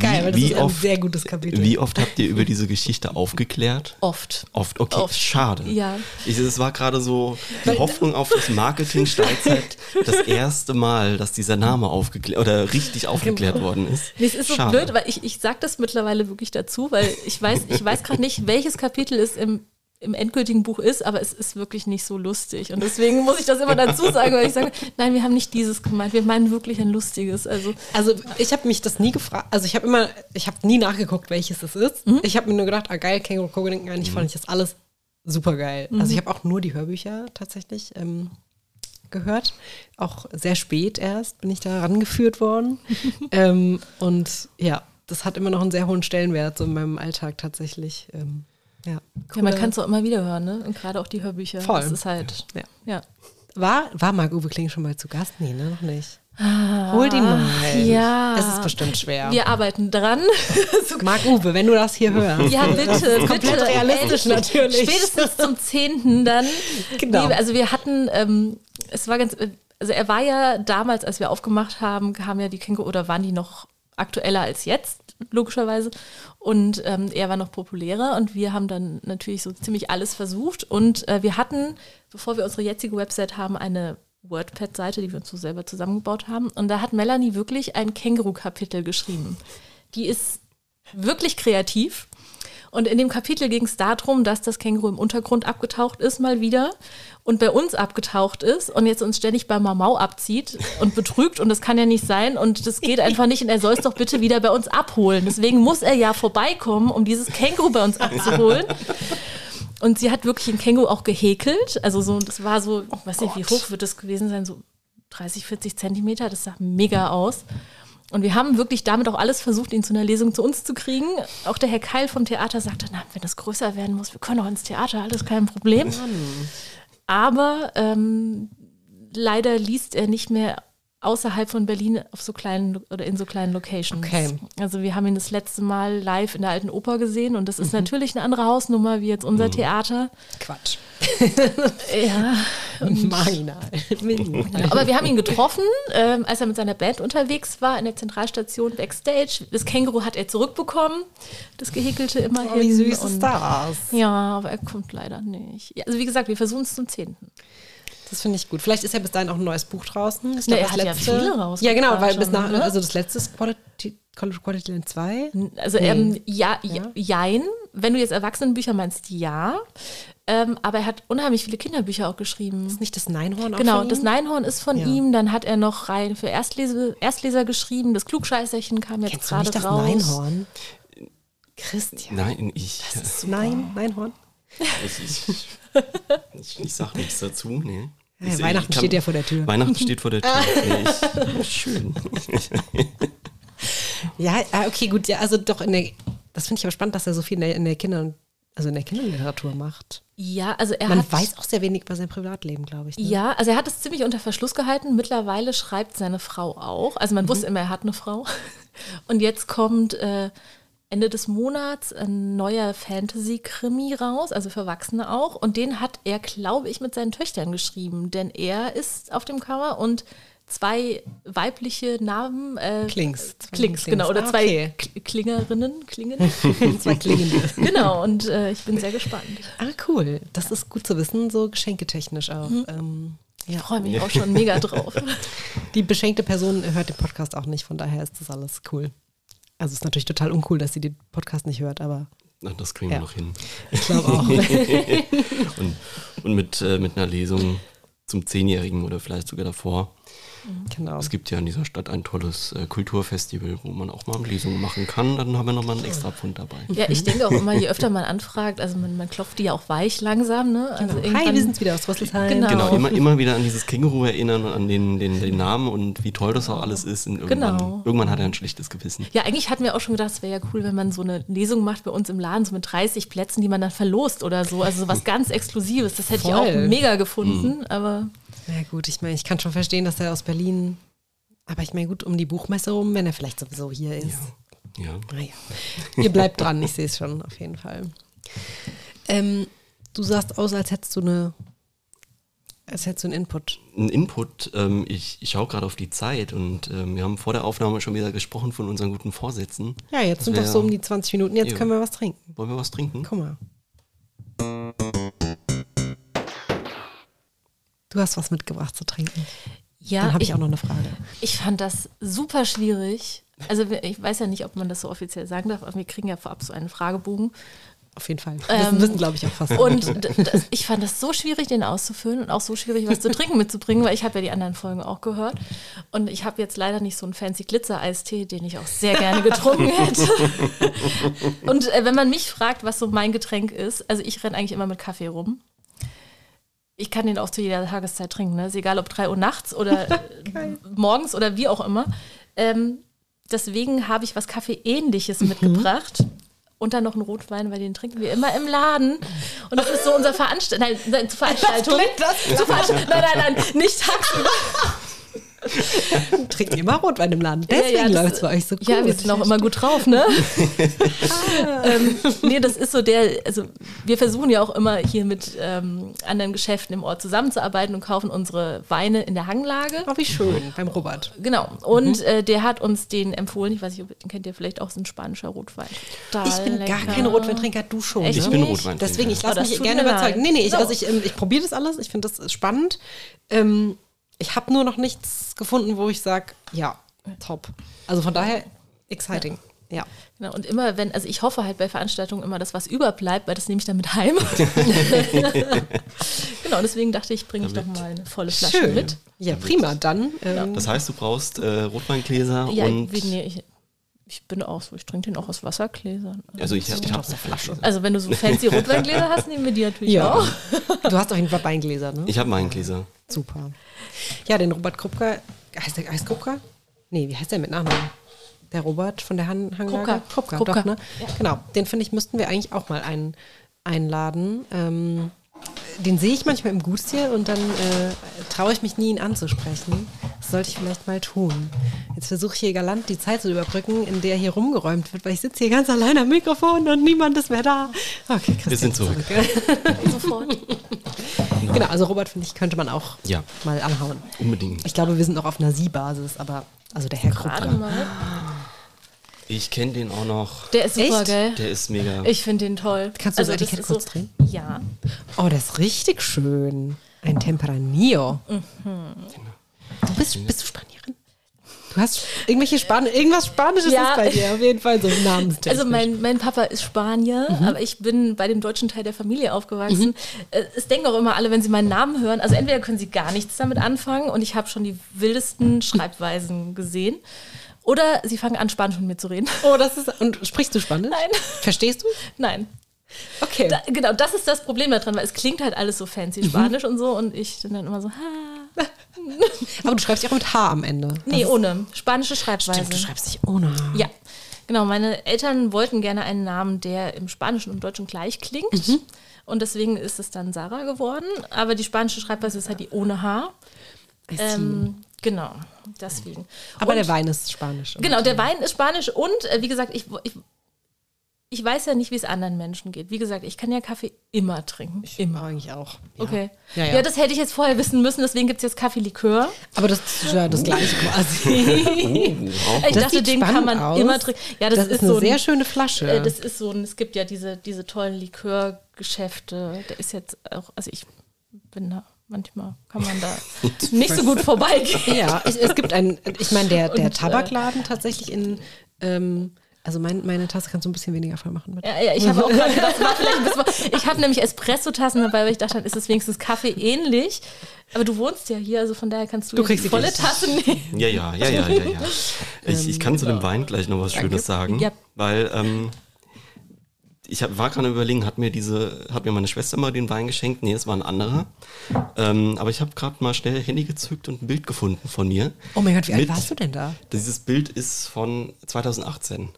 Geil, weil das wie ist ein oft, sehr gutes Kapitel. Wie oft habt ihr über diese Geschichte aufgeklärt? Oft. Oft. Okay. Oft. Schade. Ja. es war gerade so die Hoffnung auf das Marketing steigt halt das erste Mal, dass dieser Name aufgeklärt oder richtig aufgeklärt genau. worden ist. Nee, es ist so Schade. blöd, weil ich, ich sage das mittlerweile wirklich dazu, weil ich weiß, ich weiß gerade nicht, welches Kapitel es im, im endgültigen Buch ist, aber es ist wirklich nicht so lustig. Und deswegen muss ich das immer dazu sagen, weil ich sage, nein, wir haben nicht dieses gemeint, wir meinen wirklich ein lustiges. Also, also ich habe mich das nie gefragt, also ich habe immer, ich habe nie nachgeguckt, welches es ist. Mhm. Ich habe mir nur gedacht, ah geil, Känguru Kogedenken, eigentlich mhm. fand ich das alles super geil. Mhm. Also ich habe auch nur die Hörbücher tatsächlich ähm, gehört. Auch sehr spät erst bin ich da rangeführt worden. ähm, und ja, das hat immer noch einen sehr hohen Stellenwert so in meinem Alltag tatsächlich. Ähm, ja, ja, man kann es auch immer wieder hören, ne? Und gerade auch die Hörbücher. Voll. Das ist halt, ja. ja. War, war Marc-Uwe Kling schon mal zu Gast? Nee, ne, noch nicht. Ah, Hol die mal. Ja. Es ist bestimmt schwer. Wir arbeiten dran. Marc-Uwe, wenn du das hier hörst. Ja, bitte. Komplett realistisch natürlich. Spätestens zum 10. dann. Genau. Also wir hatten, ähm, es war ganz, also er war ja damals, als wir aufgemacht haben, kamen ja die Känguru, oder waren die noch aktueller als jetzt, logischerweise. Und ähm, er war noch populärer und wir haben dann natürlich so ziemlich alles versucht. Und äh, wir hatten, bevor wir unsere jetzige Website haben, eine WordPad-Seite, die wir uns so selber zusammengebaut haben. Und da hat Melanie wirklich ein Känguru-Kapitel geschrieben. Die ist wirklich kreativ. Und in dem Kapitel ging es darum, dass das Känguru im Untergrund abgetaucht ist, mal wieder, und bei uns abgetaucht ist und jetzt uns ständig bei Mamau abzieht und betrügt. Und das kann ja nicht sein. Und das geht einfach nicht. Und er soll es doch bitte wieder bei uns abholen. Deswegen muss er ja vorbeikommen, um dieses Känguru bei uns abzuholen. Und sie hat wirklich ein Känguru auch gehäkelt. Also so, das war so, ich weiß nicht, wie hoch wird das gewesen sein, so 30, 40 Zentimeter. Das sah mega aus. Und wir haben wirklich damit auch alles versucht, ihn zu einer Lesung zu uns zu kriegen. Auch der Herr Keil vom Theater sagte, na, wenn das größer werden muss, wir können auch ins Theater, alles kein Problem. Aber ähm, leider liest er nicht mehr außerhalb von Berlin auf so kleinen oder in so kleinen Locations. Okay. Also wir haben ihn das letzte Mal live in der alten Oper gesehen und das ist mhm. natürlich eine andere Hausnummer wie jetzt unser mhm. Theater. Quatsch. ja. Marginal. Aber wir haben ihn getroffen, ähm, als er mit seiner Band unterwegs war in der Zentralstation Backstage. Das Känguru hat er zurückbekommen, das gehäkelte immerhin. Oh, wie süß ist das? Ja, aber er kommt leider nicht. Also wie gesagt, wir versuchen es zum 10. Das finde ich gut. Vielleicht ist ja bis dahin auch ein neues Buch draußen. Ich nee, er hat letzte, ja viele raus. Ja, genau, weil bis nach, ne? also das letzte ist Quality, Quality Land 2. Also nee. ähm, ja, ja, jein. Wenn du jetzt Erwachsenenbücher meinst, ja. Ähm, aber er hat unheimlich viele Kinderbücher auch geschrieben. Ist nicht das Neinhorn auch Genau, von das Neinhorn ist von ja. ihm. Dann hat er noch rein für Erstleser, Erstleser geschrieben. Das Klugscheißerchen kam jetzt gerade raus. das Neinhorn? Christian. Nein, ich. Nein, Neinhorn? Ich, ich, ich, ich sag nichts dazu, nee. Ja, Ich- Weihnachten ich kann- steht ja vor der Tür. Weihnachten steht vor der Tür. Nee, ich, schön. Ja, ah, okay, gut, ja, also doch in der, das finde ich aber spannend, dass er so viel in der, in der Kinder, also in der Kinderliteratur macht. Ja, also er Man hat. weiß auch sehr wenig über sein Privatleben, glaube ich. Ne? Ja, also er hat es ziemlich unter Verschluss gehalten. Mittlerweile schreibt seine Frau auch. Also man wusste immer, er hat eine Frau. Und jetzt kommt äh, Ende des Monats ein neuer Fantasy-Krimi raus, also für Erwachsene auch. Und den hat er, glaube ich, mit seinen Töchtern geschrieben. Denn er ist auf dem Cover und zwei weibliche Namen. Äh, Klings. Zwei Klings, genau. Oder Ah, zwei okay. Klingerinnen, Klingen. Zwei klingende. genau, und äh, ich bin sehr gespannt. Ah, cool. Das ist gut zu wissen, so geschenketechnisch auch. Ähm, Ich ja. freue mich auch schon mega drauf. Die beschenkte Person hört den Podcast auch nicht, von daher ist das alles cool. Also es ist natürlich total uncool, dass sie den Podcast nicht hört, aber Na, das kriegen Ja. wir noch hin. ich glaube auch. Und, und mit, äh, mit einer Lesung zum Zehnjährigen oder vielleicht sogar davor. Genau. Es gibt ja in dieser Stadt ein tolles äh, Kulturfestival, wo man auch mal Lesungen machen kann. Dann haben wir nochmal einen extra Pfund dabei. Ja, ich denke auch immer, je öfter man anfragt, also man, man klopft die ja auch weich langsam, ne? Also Hi, irgendwann- wir sind's wieder aus Rüsselsheim. Genau. Genau, immer, immer wieder an dieses Känguru erinnern und an den, den, den Namen und wie toll das auch alles ist. Und irgendwann, Genau. irgendwann hat er ein schlechtes Gewissen. Ja, eigentlich hatten wir auch schon gedacht, es wäre ja cool, wenn man so eine Lesung macht bei uns im Laden, so mit 30 Plätzen, die man dann verlost oder so. Also so was ganz Exklusives. Das hätte ich auch Voll. mega gefunden, aber Ja gut, ich meine, ich kann schon verstehen, dass er aus Berlin, aber ich meine gut, um die Buchmesse rum, wenn er vielleicht sowieso hier ist. Ja. Naja, ihr bleibt dran, ich sehe es schon, auf jeden Fall. Ähm, du sahst aus, als hättest du eine, als hättest du einen Input. Ein Input, ähm, ich, ich schaue gerade auf die Zeit und ähm, wir haben vor der Aufnahme schon wieder gesprochen von unseren guten Vorsätzen. Ja, jetzt sind doch so um die 20 Minuten, jetzt Ja. können wir was trinken. Wollen wir was trinken? Guck mal. Du hast was mitgebracht zu trinken. ja, Dann habe ich ich, auch noch eine Frage. ich fand das super schwierig. Also ich weiß ja nicht, ob man das so offiziell sagen darf, aber wir kriegen ja vorab so einen Fragebogen. Auf jeden Fall. Ähm, wissen, wissen glaube ich, auch fast. Und das, ich fand das so schwierig, den auszufüllen und auch so schwierig, was zu trinken mitzubringen, weil ich habe ja die anderen Folgen auch gehört. Und ich habe jetzt leider nicht so einen fancy Glitzer-Eistee, den ich auch sehr gerne getrunken hätte. Und äh, wenn man mich fragt, was so mein Getränk ist, also ich renne eigentlich immer mit Kaffee rum. Ich kann den auch zu jeder Tageszeit trinken, ne? ist egal ob 3 Uhr nachts oder äh, morgens oder wie auch immer. Ähm, deswegen habe ich was Kaffee-ähnliches mitgebracht. Und dann noch einen Rotwein, weil den trinken wir immer im Laden. Und das ist so unser Veranstalt nein, nein, zur Veranstaltung. Zur Veranstaltung. Nein, nein, nein, nicht tagsüber. Trinkt ihr immer Rotwein im Laden. Deswegen Ja, ja, läuft es bei euch so gut. Ja, wir sind auch immer gut drauf, ne? ähm, nee, das ist so der, also wir versuchen ja auch immer hier mit ähm, anderen Geschäften im Ort zusammenzuarbeiten und kaufen unsere Weine in der Hanglage. Oh, wie schön, beim Robert. Genau. Und äh, der hat uns den empfohlen. Ich weiß nicht, ob den kennt ihr vielleicht auch, ist ein spanischer Rotwein. Total Ich bin gar lecker. kein Rotweintrinker, du schon. Echt Ich bin? Rotweintrinker. Deswegen, ich Oh, lasse das mich gerne überzeugen. leid. Nee, nee, ich, So. also ich, ähm, ich probiere das alles. Ich finde das spannend. Ähm, ich habe nur noch nichts gefunden, wo ich sage, ja, top. Also von daher, exciting. Ja. Genau, und immer wenn, also ich hoffe halt bei Veranstaltungen immer, dass was überbleibt, weil das nehme ich dann mit heim. genau, deswegen dachte ich, bringe ich doch mal eine volle Flasche Schön. mit. Ja, prima. Dann, ähm, Das heißt, du brauchst äh, Rotweingläser Ja, und. wie, nee, ich, ich bin auch so, ich trinke den auch aus Wassergläsern. Also ich, ich habe eine Flasche. Also wenn du so fancy Rotweingläser hast, nehmen wir die natürlich ja. auch. Du hast auch ein Weingläser, ne? Ich habe Weingläser. Super. Ja, den Robert Krupka, heißt der heißt Krupka? Nee, wie heißt der mit Nachnamen? Der Robert von der Han Hanglage? Krupka. Krupka, Krupka. doch, ne? Genau, den finde ich, müssten wir eigentlich auch mal ein, einladen. Ähm, den sehe ich manchmal im Gustier und dann äh, traue ich mich nie, ihn anzusprechen. Das sollte ich vielleicht mal tun. Jetzt versuche ich hier galant die Zeit zu überbrücken, in der hier rumgeräumt wird, weil ich sitze hier ganz allein am Mikrofon und niemand ist mehr da. Okay, Christian Wir sind ist zurück. Sofort. Genau, also Robert, finde ich, könnte man auch Ja. mal anhauen. Unbedingt. Ich glaube, wir sind noch auf einer Sie-Basis, aber also der Herr Gerade Krupka. mal. Ich kenne den auch noch. Der ist super, Echt? gell? Der ist mega. Ich finde den toll. Kannst du das das Etikett kurz drehen? Ja. Oh, der ist richtig schön. Ein Tempranillo. Mhm. Du bist, bist du Spanierin? Du hast irgendwelche Span irgendwas Spanisches Ja. ist bei dir, auf jeden Fall so namenstechnisch. Also mein, mein Papa ist Spanier, Mhm. aber ich bin bei dem deutschen Teil der Familie aufgewachsen. Äh, Es denken auch immer alle, wenn sie meinen Namen hören, also entweder können sie gar nichts damit anfangen und ich habe schon die wildesten Schreibweisen gesehen. Oder sie fangen an, Spanisch mit mir zu reden. Oh, das ist. Und sprichst du Spanisch? Nein. Verstehst du? Nein. Okay. Da, genau, das ist das Problem daran, weil es klingt halt alles so fancy Spanisch und so und ich bin dann immer so, ha. Aber du schreibst ja auch mit H am Ende. Nee, Das- ohne. Spanische Schreibweise. Stimmt, du schreibst dich ohne H. Ja, genau. Meine Eltern wollten gerne einen Namen, der im Spanischen und Deutschen gleich klingt. Mhm. Und deswegen ist es dann Sarah geworden. Aber die spanische Schreibweise ist halt die ohne H. Ähm, genau, deswegen. Aber und, der Wein ist Spanisch. Genau, der Wein ist Spanisch und äh, wie gesagt, ich, ich, ich weiß ja nicht, wie es anderen Menschen geht. Wie gesagt, ich kann ja Kaffee immer trinken. immer. Eigentlich auch. Ja. Okay. Ja, Ja, ja. das hätte ich jetzt vorher wissen müssen, deswegen gibt es jetzt Kaffee-Likör. Aber das ist ja das gleiche quasi. Oh, Ich Das dachte, den kann spannend man aus. immer trinken. Ja, das, das, ist so eine ein- sehr schöne Flasche. Äh, das ist so ein, es gibt ja diese, diese tollen Likörgeschäfte. Der ist jetzt auch, also ich bin da, manchmal kann man da nicht so gut vorbeigehen. ja, ich, es gibt einen, ich meine, der, der Und, äh, Tabakladen tatsächlich in, ähm, also mein, meine Tasse kannst du ein bisschen weniger voll machen. Bitte. Ja, ja, ich habe auch gerade gedacht, war vielleicht ein bisschen, ich habe nämlich Espresso-Tassen dabei, weil ich dachte, dann ist es wenigstens Kaffee ähnlich. Aber du wohnst ja hier, also von daher kannst du, Du die volle. Tasse nehmen. Ja, ja, ja, ja, ja, ja. Ich, ich kann zu dem Wein gleich noch was Schönes sagen, Ja. weil ähm, ich hab, war gerade überlegen, hat mir diese, hat mir meine Schwester mal den Wein geschenkt? Nee, es war ein anderer. Ähm, aber ich habe gerade mal schnell Handy gezückt und ein Bild gefunden von mir. Oh mein Gott, wie alt warst du denn da? Dieses Bild ist von 2018.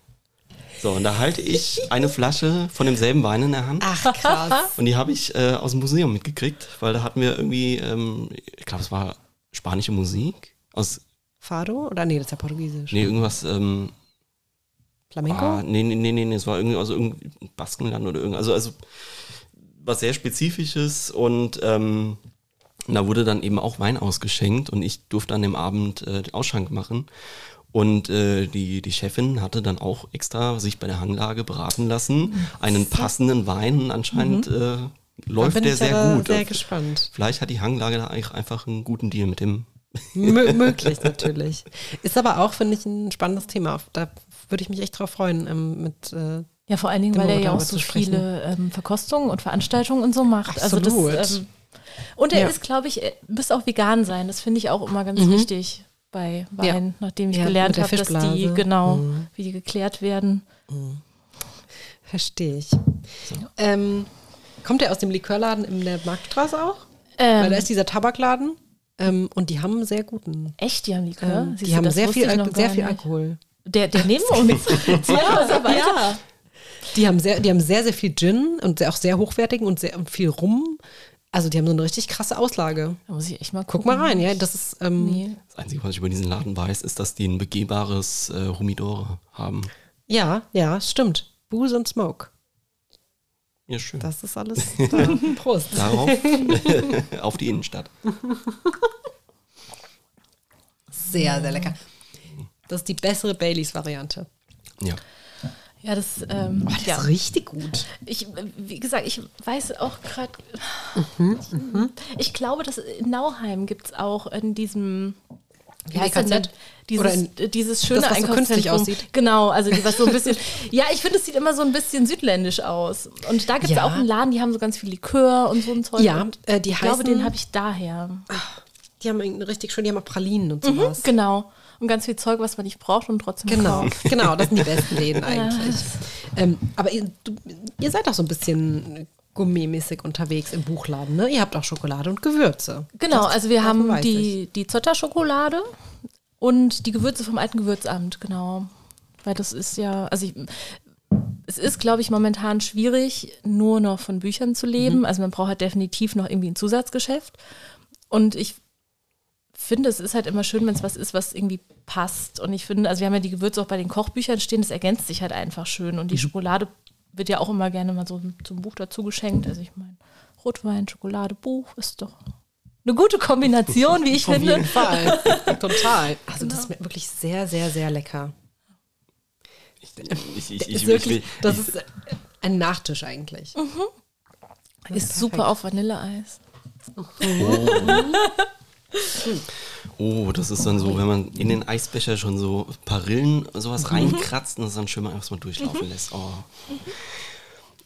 So, und da halte ich eine Flasche von demselben Wein in der Hand. Ach, krass. Und die habe ich äh, aus dem Museum mitgekriegt, weil da hatten wir irgendwie, ähm, ich glaube, es war spanische Musik aus, Fado? Oder nee, das ist ja Portugiesisch. nee, irgendwas, ähm, Flamenco? ah, nee, nee, nee, nee, es war irgendwie, also irgendwie Baskenland oder irgend, also, also was sehr Spezifisches und ähm, da wurde dann eben auch Wein ausgeschenkt und ich durfte an dem Abend äh, den Ausschank machen. Und äh, die, die Chefin hatte dann auch extra sich bei der Hanglage beraten lassen, einen passenden Wein. Anscheinend äh, Da läuft der sehr gut. sehr gespannt. Vielleicht hat die Hanglage da eigentlich einfach einen guten Deal mit dem. Mö möglich natürlich. Ist aber auch, finde ich, ein spannendes Thema. Auf- Da würde ich mich echt drauf freuen, ähm, mit äh, Ja, vor allen Dingen, weil er ja auch so viele ähm, Verkostungen und Veranstaltungen und so macht. Absolut. Also das, ähm, und er Ja. ist, glaube ich, er müsste auch vegan sein. Das finde ich auch immer ganz wichtig bei Wein, nachdem ich Mhm. Ja, gelernt habe, dass die, genau, Mhm. wie die geklärt werden. Verstehe ich. Ähm, kommt der aus dem Likörladen in der Marktstraße auch? Ähm, Weil da ist dieser Tabakladen ähm, und die haben einen sehr guten. echt, die haben Likör? Ähm, die haben sehr viel, sehr viel. Alkohol. Der, der neben uns. Häuser weiter. Die haben sehr, die haben sehr, sehr viel Gin und sehr, auch sehr hochwertigen und sehr und viel Rum. Also die haben so eine richtig krasse Auslage. Da muss ich echt mal Guck gucken. mal rein, ja. Das ist ähm, Nee. Das Einzige, was ich über diesen Laden weiß, ist, dass die ein begehbares äh, Humidore haben. ja, ja, stimmt. Booze and Smoke. Ja, schön. Das ist alles. Da. Prost. Darauf auf die Innenstadt. Sehr, sehr lecker. Das ist die bessere Baileys-Variante. Ja. Ja, das, ähm, Oh, das ja. ist richtig gut. Ich, wie gesagt, ich weiß auch gerade. Mhm, Ich glaube, dass in Nauheim gibt es auch in diesem. Wie heißt denn? Dieses, Oder in- äh, dieses schöne das, was so künstlich aussieht? Genau, also die, was so ein bisschen. ja, ich finde, es sieht immer so ein bisschen südländisch aus. Und da gibt es Ja. auch einen Laden, die haben so ganz viel Likör und so ein Zeug. Ja, und äh, die ich glaube, heißen- den habe ich daher. Die haben richtig schön, die haben auch Pralinen und sowas. Genau. Und ganz viel Zeug, was man nicht braucht und trotzdem Genau, kauft. genau, das sind die besten Läden eigentlich. Ähm, aber ihr, du, ihr seid auch so ein bisschen gourmetmäßig unterwegs im Buchladen, ne? Ihr habt auch Schokolade und Gewürze. Genau, Das- also wir haben ich. die, die Zotter-Schokolade und die Gewürze vom alten Gewürzamt, genau. Weil das ist ja, also ich, es ist, glaube ich, momentan schwierig, nur noch von Büchern zu leben. Also man braucht halt definitiv noch irgendwie ein Zusatzgeschäft. Und ich finde, es ist halt immer schön, wenn es was ist, was irgendwie passt. Und ich finde, also wir haben ja die Gewürze auch bei den Kochbüchern stehen, das ergänzt sich halt einfach schön. Und die Schokolade wird ja auch immer gerne mal so zum Buch dazu geschenkt. Also ich meine, Rotwein, Schokolade, Buch ist doch eine gute Kombination, wie ich Auf finde. jeden Fall. Total. Also das ist wirklich sehr, sehr, sehr lecker. Ich, ich, ich, Ist ich, ich, wirklich, das ich, ist ein Nachtisch eigentlich. Ist super auf Vanilleeis. Oh, das ist dann so, wenn man in den Eisbecher schon so ein paar Rillen und Mhm. sowas reinkratzt und das dann schön mal erstmal durchlaufen lässt. Oh.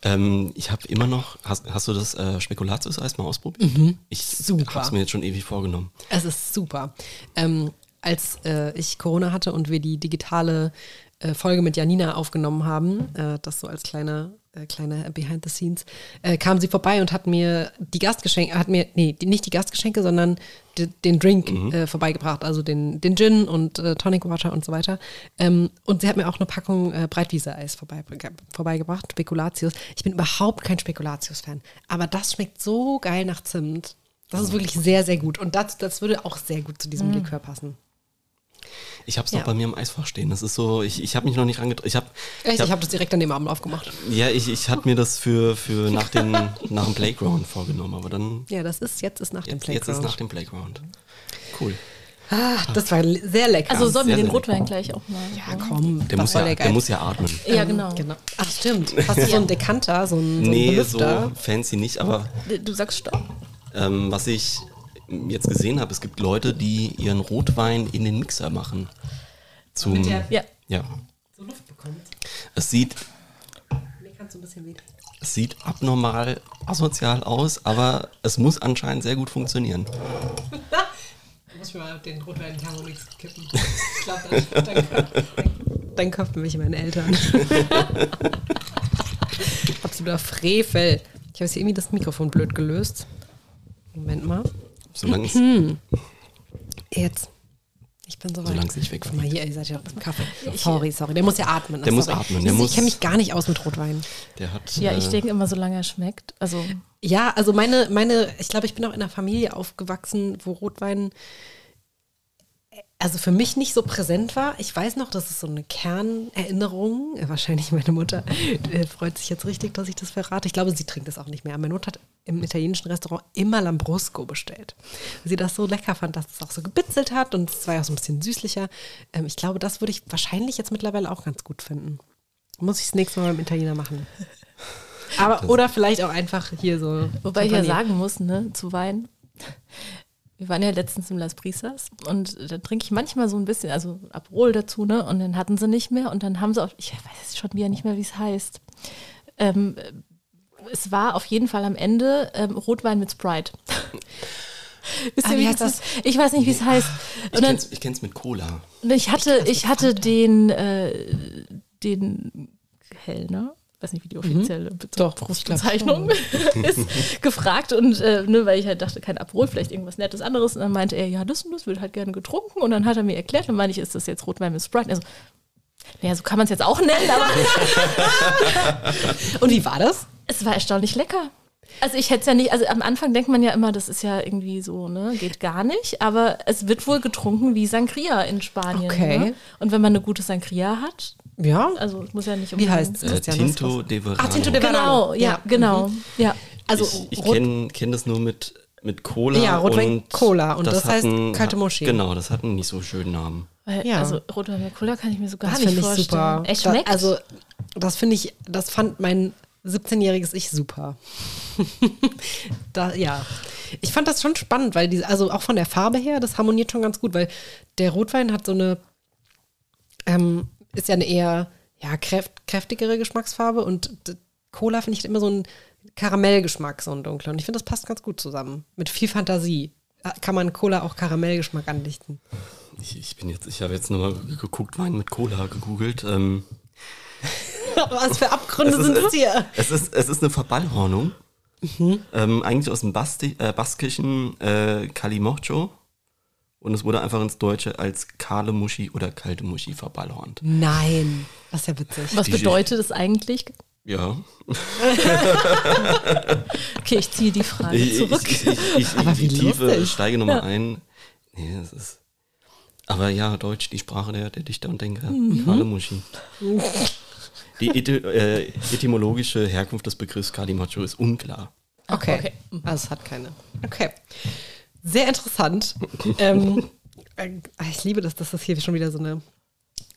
Ähm, ich habe immer noch, hast, hast du das äh, Spekulatius-Eis mal ausprobiert? Ich Mhm. Super. habe es mir jetzt schon ewig vorgenommen. Es ist super. Ähm, als äh, ich Corona hatte und wir die digitale äh, Folge mit Janina aufgenommen haben, äh, das so als kleine äh, kleine Behind the Scenes, äh, kam sie vorbei und hat mir die Gastgeschenke, hat mir, nee, die, nicht die Gastgeschenke, sondern die, den Drink äh, vorbeigebracht, also den, den Gin und äh, Tonic Water und so weiter. Ähm, und sie hat mir auch eine Packung äh, Breitwiese-Eis vorbei, vorbeigebracht, Spekulatius. Ich bin überhaupt kein Spekulatius-Fan, aber das schmeckt so geil nach Zimt. Das ist wirklich sehr, sehr gut. Und das, das würde auch sehr gut zu diesem Likör passen. Ich habe es Ja. noch bei mir im Eisfach stehen. Das ist so, ich, ich habe mich noch nicht rangetraut. Ich habe, Echt? ich hab, Ich habe das direkt an dem Abend aufgemacht. ja, ich, ich hatte mir das für, für nach, den, nach dem Playground vorgenommen, aber dann, Ja, das ist, jetzt ist nach dem jetzt, jetzt Playground. ist nach dem Playground. Cool. ah, das war le- sehr lecker. Also sollen wir den Rotwein gleich auch mal. ja, komm. Der, muss ja, der muss ja atmen. Ja, genau. genau. Ach, stimmt. Hast du so einen Dekanter, so einen, so einen Nee, so Belüfter? fancy nicht, aber Du sagst Stopp. ähm, was ich jetzt gesehen habe, es gibt Leute, die ihren Rotwein in den Mixer machen. Zum, der- Ja. ja. so Luft bekommt. Es sieht, Mir kannst du ein bisschen weh. es sieht abnormal asozial aus, aber es muss anscheinend sehr gut funktionieren. Du musst mir mal den Rotwein in Thermomix kippen. Ich glaube, dann, dann, dann, dann köpfen mich meine Eltern. Absoluter Frevel. Ich habe jetzt hier irgendwie das Mikrofon blöd gelöst. Moment mal. Solange es, Jetzt. Ich bin soweit. Solange es nicht. Guck mal hier, ihr seid ja auch beim Kaffee. Sorry, sorry. Der muss ja atmen. Der muss sorry. atmen, der ich muss- kenne mich gar nicht aus mit Rotwein. der hat. Ja, ich äh, denke immer, solange er schmeckt. Also, Ja, also meine, meine, ich glaube, ich bin auch in einer Familie aufgewachsen, wo Rotwein also für mich nicht so präsent war. Ich weiß noch, das ist so eine Kernerinnerung. Äh, Wahrscheinlich meine Mutter äh, freut sich jetzt richtig, dass ich das verrate. Ich glaube, sie trinkt es auch nicht mehr. Meine Mutter hat im italienischen Restaurant immer Lambrusco bestellt. Weil sie das so lecker fand, dass es auch so gebitzelt hat und es war ja auch so ein bisschen süßlicher. Ähm, ich glaube, das würde ich wahrscheinlich jetzt mittlerweile auch ganz gut finden. Muss ich das nächste Mal beim Italiener machen. Aber, oder vielleicht auch einfach hier so. wobei ich ja sagen muss, ne, zu Wein. Wir waren ja letztens im Las Brisas und da trinke ich manchmal so ein bisschen, also Aperol dazu, ne? Und dann hatten sie nicht mehr und dann haben sie auch, ich weiß schon wieder nicht mehr, wie es heißt. Ähm, es war auf jeden Fall am Ende ähm, Rotwein mit Sprite. Wisst ihr, Ah, wie heißt das? Ich weiß nicht, wie es heißt. Ich dann, kenn's, ich kenn's mit Cola. ich hatte, ich hatte den, äh, den Kellner, weiß nicht, wie die offizielle Be- Mhm. Doch, Berufsbezeichnung ist, gefragt und äh, ne, weil ich halt dachte, kein Aperol, vielleicht irgendwas Nettes anderes. Und dann meinte er, ja, das und das wird halt gerne getrunken. Und dann hat er mir erklärt, dann meine ich, ist das jetzt Rotwein mit Sprite? Und er so, naja, so kann man es jetzt auch nennen, aber Und wie war das? es war erstaunlich lecker. Also ich hätte es ja nicht, also am Anfang denkt man ja immer, das ist ja irgendwie so, ne, geht gar nicht, aber es wird wohl getrunken wie Sangria in Spanien. Okay. Ne? Und wenn man eine gute Sangria hat, Ja. also es muss ja nicht Wie unbedingt- heißt Äh, Christian, Tinto de Verano. Ach, Tinto de Genau, ja, Ja. genau. Ja. Also ich ich kenne kenn das nur mit, mit Cola. Ja, Rotwein und Cola und das heißt einen- kalte Moschee. Genau, das hat einen nicht so schönen Namen. Weil, Ja. Also Rotwein mit Cola kann ich mir so gar das nicht finde ich vorstellen. super. Es Da, schmeckt. also das finde ich, das fand mein 17-jähriges Ich super. da, ja. Ich fand das schon spannend, weil diese, also auch von der Farbe her, das harmoniert schon ganz gut, weil der Rotwein hat so eine, ähm, ist ja eine eher ja, kräft, kräftigere Geschmacksfarbe und Cola finde ich immer so ein Karamellgeschmack, so ein dunkler. Und ich finde, das passt ganz gut zusammen. Mit viel Fantasie. Äh, Kann man Cola auch Karamellgeschmack andichten. Ich, ich bin jetzt, ich habe jetzt nochmal geguckt, Wein mit Cola gegoogelt. Ähm, Was für Abgründe Es sind ist- das hier? es, ist, es ist eine Verballhornung. Ähm, eigentlich aus dem Basti äh, baskischen äh, Calimocho. Und es wurde einfach ins Deutsche als kahle Muschi oder kalte Muschi verballhornt. Nein, das ist ja witzig. Was die- bedeutet das eigentlich? Ja. Okay, ich ziehe die Frage Ich, zurück. ich, ich, ich, Aber wie die Tiefe lustig. steige nochmal ein. Nee, das ist. Aber ja, Deutsch, die Sprache der, der Dichter und Denker. Mhm. Kahle Muschi. Die äh, etymologische Herkunft des Begriffs Calimocho ist unklar. Okay. okay. Also es hat keine. Okay. Sehr interessant. ähm, äh, ich liebe das, dass das hier schon wieder so eine,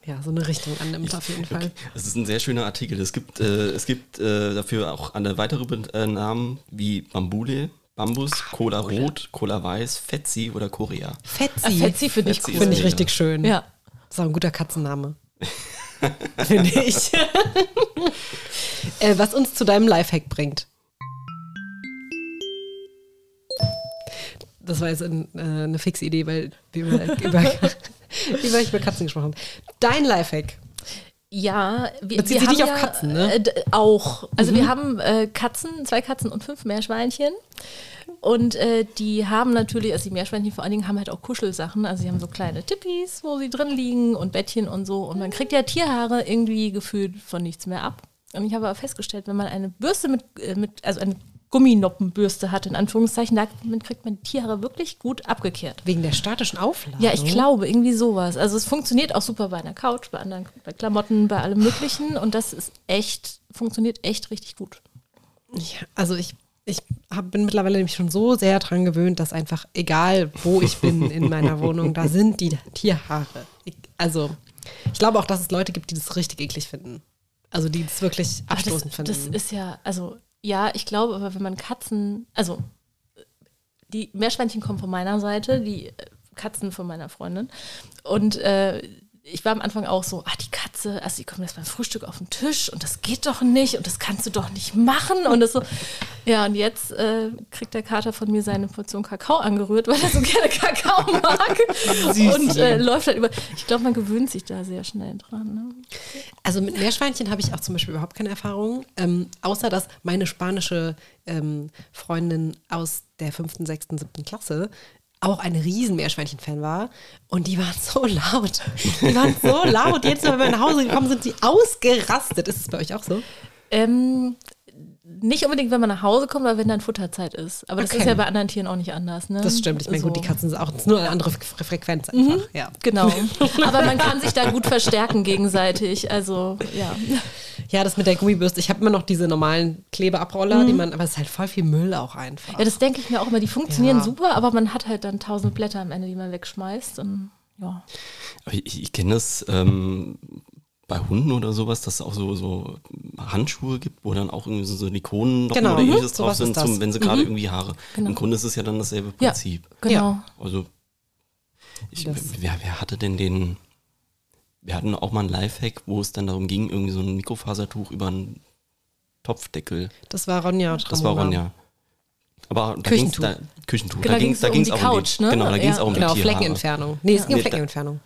ja, so eine Richtung annimmt, auf jeden Fall. Es ist ein sehr schöner Artikel. Es gibt, äh, es gibt äh, dafür auch eine weitere äh, Namen wie Bambule, Bambus, Cola Rot, Cola Weiß, Fetzi oder Korea. Ah, Fetzi. Fetzi finde ich Fetzi cool. Finde ich richtig schön. Ja. Das ist auch ein guter Katzenname. Finde ich. äh, was uns zu deinem Lifehack bringt. Das war jetzt ein, äh, eine fixe Idee, weil wir über, über, über, über Katzen gesprochen haben. Dein Lifehack. Ja, wir, Bezieht wir sich haben nicht auf ja, Katzen, ne? Äh, auch. Also wir haben äh, Katzen, zwei Katzen und fünf Meerschweinchen. Und äh, die haben natürlich, also die Meerschweinchen vor allen Dingen haben halt auch Kuschelsachen. Also sie haben so kleine Tippis, wo sie drin liegen und Bettchen und so. Und man kriegt ja Tierhaare irgendwie gefühlt von nichts mehr ab. Und ich habe aber festgestellt, wenn man eine Bürste mit, äh, mit also eine Gumminoppenbürste hat, in Anführungszeichen, damit kriegt man die Tiere wirklich gut abgekehrt. Wegen der statischen Aufladung. Ja, ich glaube, irgendwie sowas. Also es funktioniert auch super bei einer Couch, bei anderen, bei Klamotten, bei allem Möglichen. Und das ist echt, funktioniert echt richtig gut. Ja, also ich, ich hab, bin mittlerweile nämlich schon so sehr dran gewöhnt, dass einfach, egal wo ich bin in meiner Wohnung, da sind die Tierhaare. Ich, also ich glaube auch, dass es Leute gibt, die das richtig eklig finden. Also die das wirklich abstoßend das, finden. das ist ja, also ja, ich glaube, aber wenn man Katzen, also die Meerschweinchen kommen von meiner Seite, die äh, Katzen von meiner Freundin. Und äh, ich war am Anfang auch so, ah, die Katze, also die kommt jetzt beim Frühstück auf den Tisch und das geht doch nicht und das kannst du doch nicht machen. Und das so, ja, und jetzt äh, kriegt der Kater von mir seine Portion Kakao angerührt, weil er so gerne Kakao mag. und äh, läuft halt über. Ich glaube, man gewöhnt sich da sehr schnell dran. Ne? Also mit Meerschweinchen habe ich auch zum Beispiel überhaupt keine Erfahrung, ähm, außer dass meine spanische ähm, Freundin aus der fünften, sechsten, siebten Klasse auch ein riesen Meerschweinchen-Fan war und die waren so laut. Die waren so laut. Mal, wenn wir nach Hause gekommen sind, die ausgerastet. Ist es bei euch auch so? Ähm, nicht unbedingt, wenn man nach Hause kommt, aber wenn dann Futterzeit ist. Aber das Okay. ist ja bei anderen Tieren auch nicht anders. Ne? Das stimmt. Ich meine, gut, die So. Katzen sind auch nur eine andere Fre Frequenz einfach. Ja. Genau. Aber man kann sich da gut verstärken gegenseitig. Also, ja. ja, das mit der Gummibürste. Ich habe immer noch diese normalen Klebeabroller, die man, aber es ist halt voll viel Müll auch einfach. Ja, das denke ich mir auch immer. Die funktionieren Ja. super, aber man hat halt dann tausend Blätter am Ende, die man wegschmeißt. Und, ja. Ich, ich kenne das ähm, bei Hunden oder sowas, dass es auch so, so Handschuhe gibt, wo dann auch irgendwie so Silikonen Genau, oder mhm, ähnliches drauf sowas ist sind, zum, wenn sie gerade irgendwie Haare. Genau. Im Grunde ist es ja dann dasselbe Ja, Prinzip. genau. Ja. Also, ich, wer, wer hatte denn den? Wir hatten auch mal einen Lifehack, wo es dann darum ging, irgendwie so ein Mikrofasertuch über einen Topfdeckel. Das war Ronja. Das war. Ronja. Aber da Küchentuch. ging's da, Küchentuch. Genau, da ging ging's da um ging's die auch Couch, um die, ne? Genau, da ging es Ja. auch um Genau, die Tierhaare. Fleckenentfernung. Nee, es ging um Fleckenentfernung.